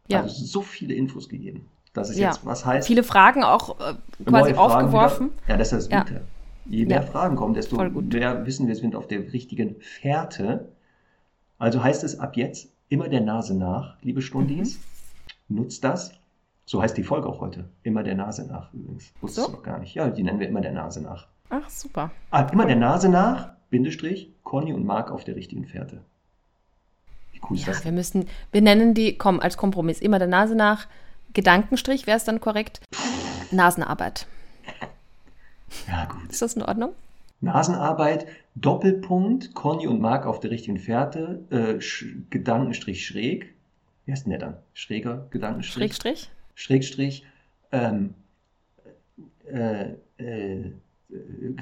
Ja. also so viele Infos gegeben. Das ist Ja. jetzt, was heißt, Viele Fragen auch äh, quasi Fragen aufgeworfen. Wieder. Ja, das ist das Ja. Gute. Je mehr Ja. Fragen kommen, desto mehr wissen wir, sind auf der richtigen Fährte. Also heißt es ab jetzt immer der Nase nach, liebe Stundis. Mhm. Nutzt das. So heißt die Folge auch heute. Immer der Nase nach übrigens. Wusstest So? du noch gar nicht. Ja, die nennen wir immer der Nase nach. Ach, super. Ah, immer der Nase nach, Bindestrich, Conny und Marc auf der richtigen Fährte. Wie cool ist Ja, das? wir müssen, wir nennen die, komm, als Kompromiss, immer der Nase nach, Gedankenstrich, wäre es dann korrekt? Nasenarbeit. Ja, gut. Ist das in Ordnung? Nasenarbeit, Doppelpunkt, Conny und Marc auf der richtigen Fährte, äh, Gedankenstrich schräg. Wie heißt denn der dann? Schräger Gedankenstrich? Schrägstrich? Schrägstrich, ähm, äh, äh,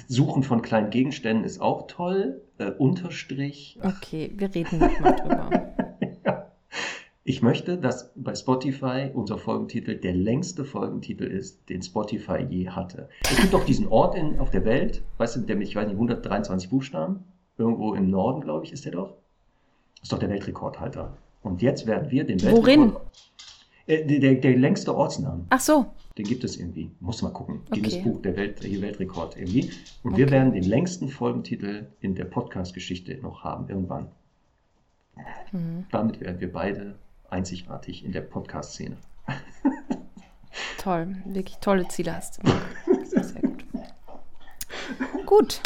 Suchen von kleinen Gegenständen ist auch toll. Äh, Unterstrich. Okay, wir reden nochmal drüber. Ich möchte, dass bei Spotify unser Folgentitel der längste Folgentitel ist, den Spotify je hatte. Es gibt doch diesen Ort in, auf der Welt, weißt du, der mit, ich weiß nicht, 123 Buchstaben. Irgendwo im Norden, glaube ich, ist der doch. Ist doch der Weltrekordhalter. Und jetzt werden wir den Weltrekord. Worin? Äh, der, der, der längste Ortsnamen. Ach so, Den gibt es irgendwie. Muss mal gucken. Okay. Guinness Buch der Welt, der Weltrekord irgendwie. Und wir Okay. werden den längsten Folgentitel in der Podcast-Geschichte noch haben, irgendwann. Mhm. Damit werden wir beide einzigartig in der Podcast-Szene. toll. Wirklich tolle Ziele hast du. Sehr, gut. Gut,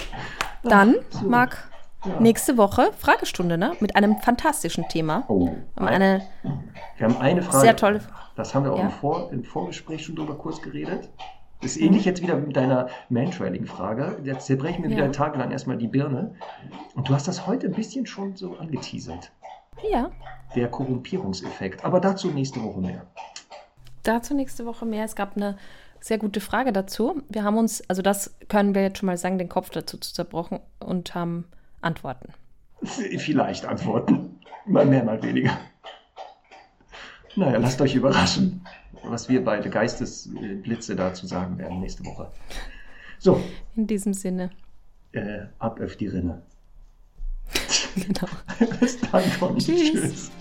dann, so. Marc, Ja. nächste Woche Fragestunde, ne? Mit einem fantastischen Thema. Oh, Um eine wir haben eine Frage. sehr tolle. Das haben wir auch Ja. im, Vor im Vorgespräch schon drüber kurz geredet. Das ist ähnlich jetzt wieder mit deiner Mantrailing-Frage. Jetzt zerbrechen wir Ja. wieder tagelang erstmal die Birne. Und du hast das heute ein bisschen schon so angeteasert. Ja, Der Korrumpierungseffekt. Aber dazu nächste Woche mehr. dazu nächste Woche mehr. Es gab eine sehr gute Frage dazu. Wir haben uns, also das können wir jetzt schon mal sagen, den Kopf dazu zu zerbrochen und haben Antworten. Vielleicht antworten. Mal mehr, mal weniger. Naja, lasst euch überraschen, was wir beide Geistesblitze dazu sagen werden nächste Woche. So, In diesem Sinne. äh, ab auf die Rinne. Genau. Bis dann, Conny. Tschüss. Tschüss.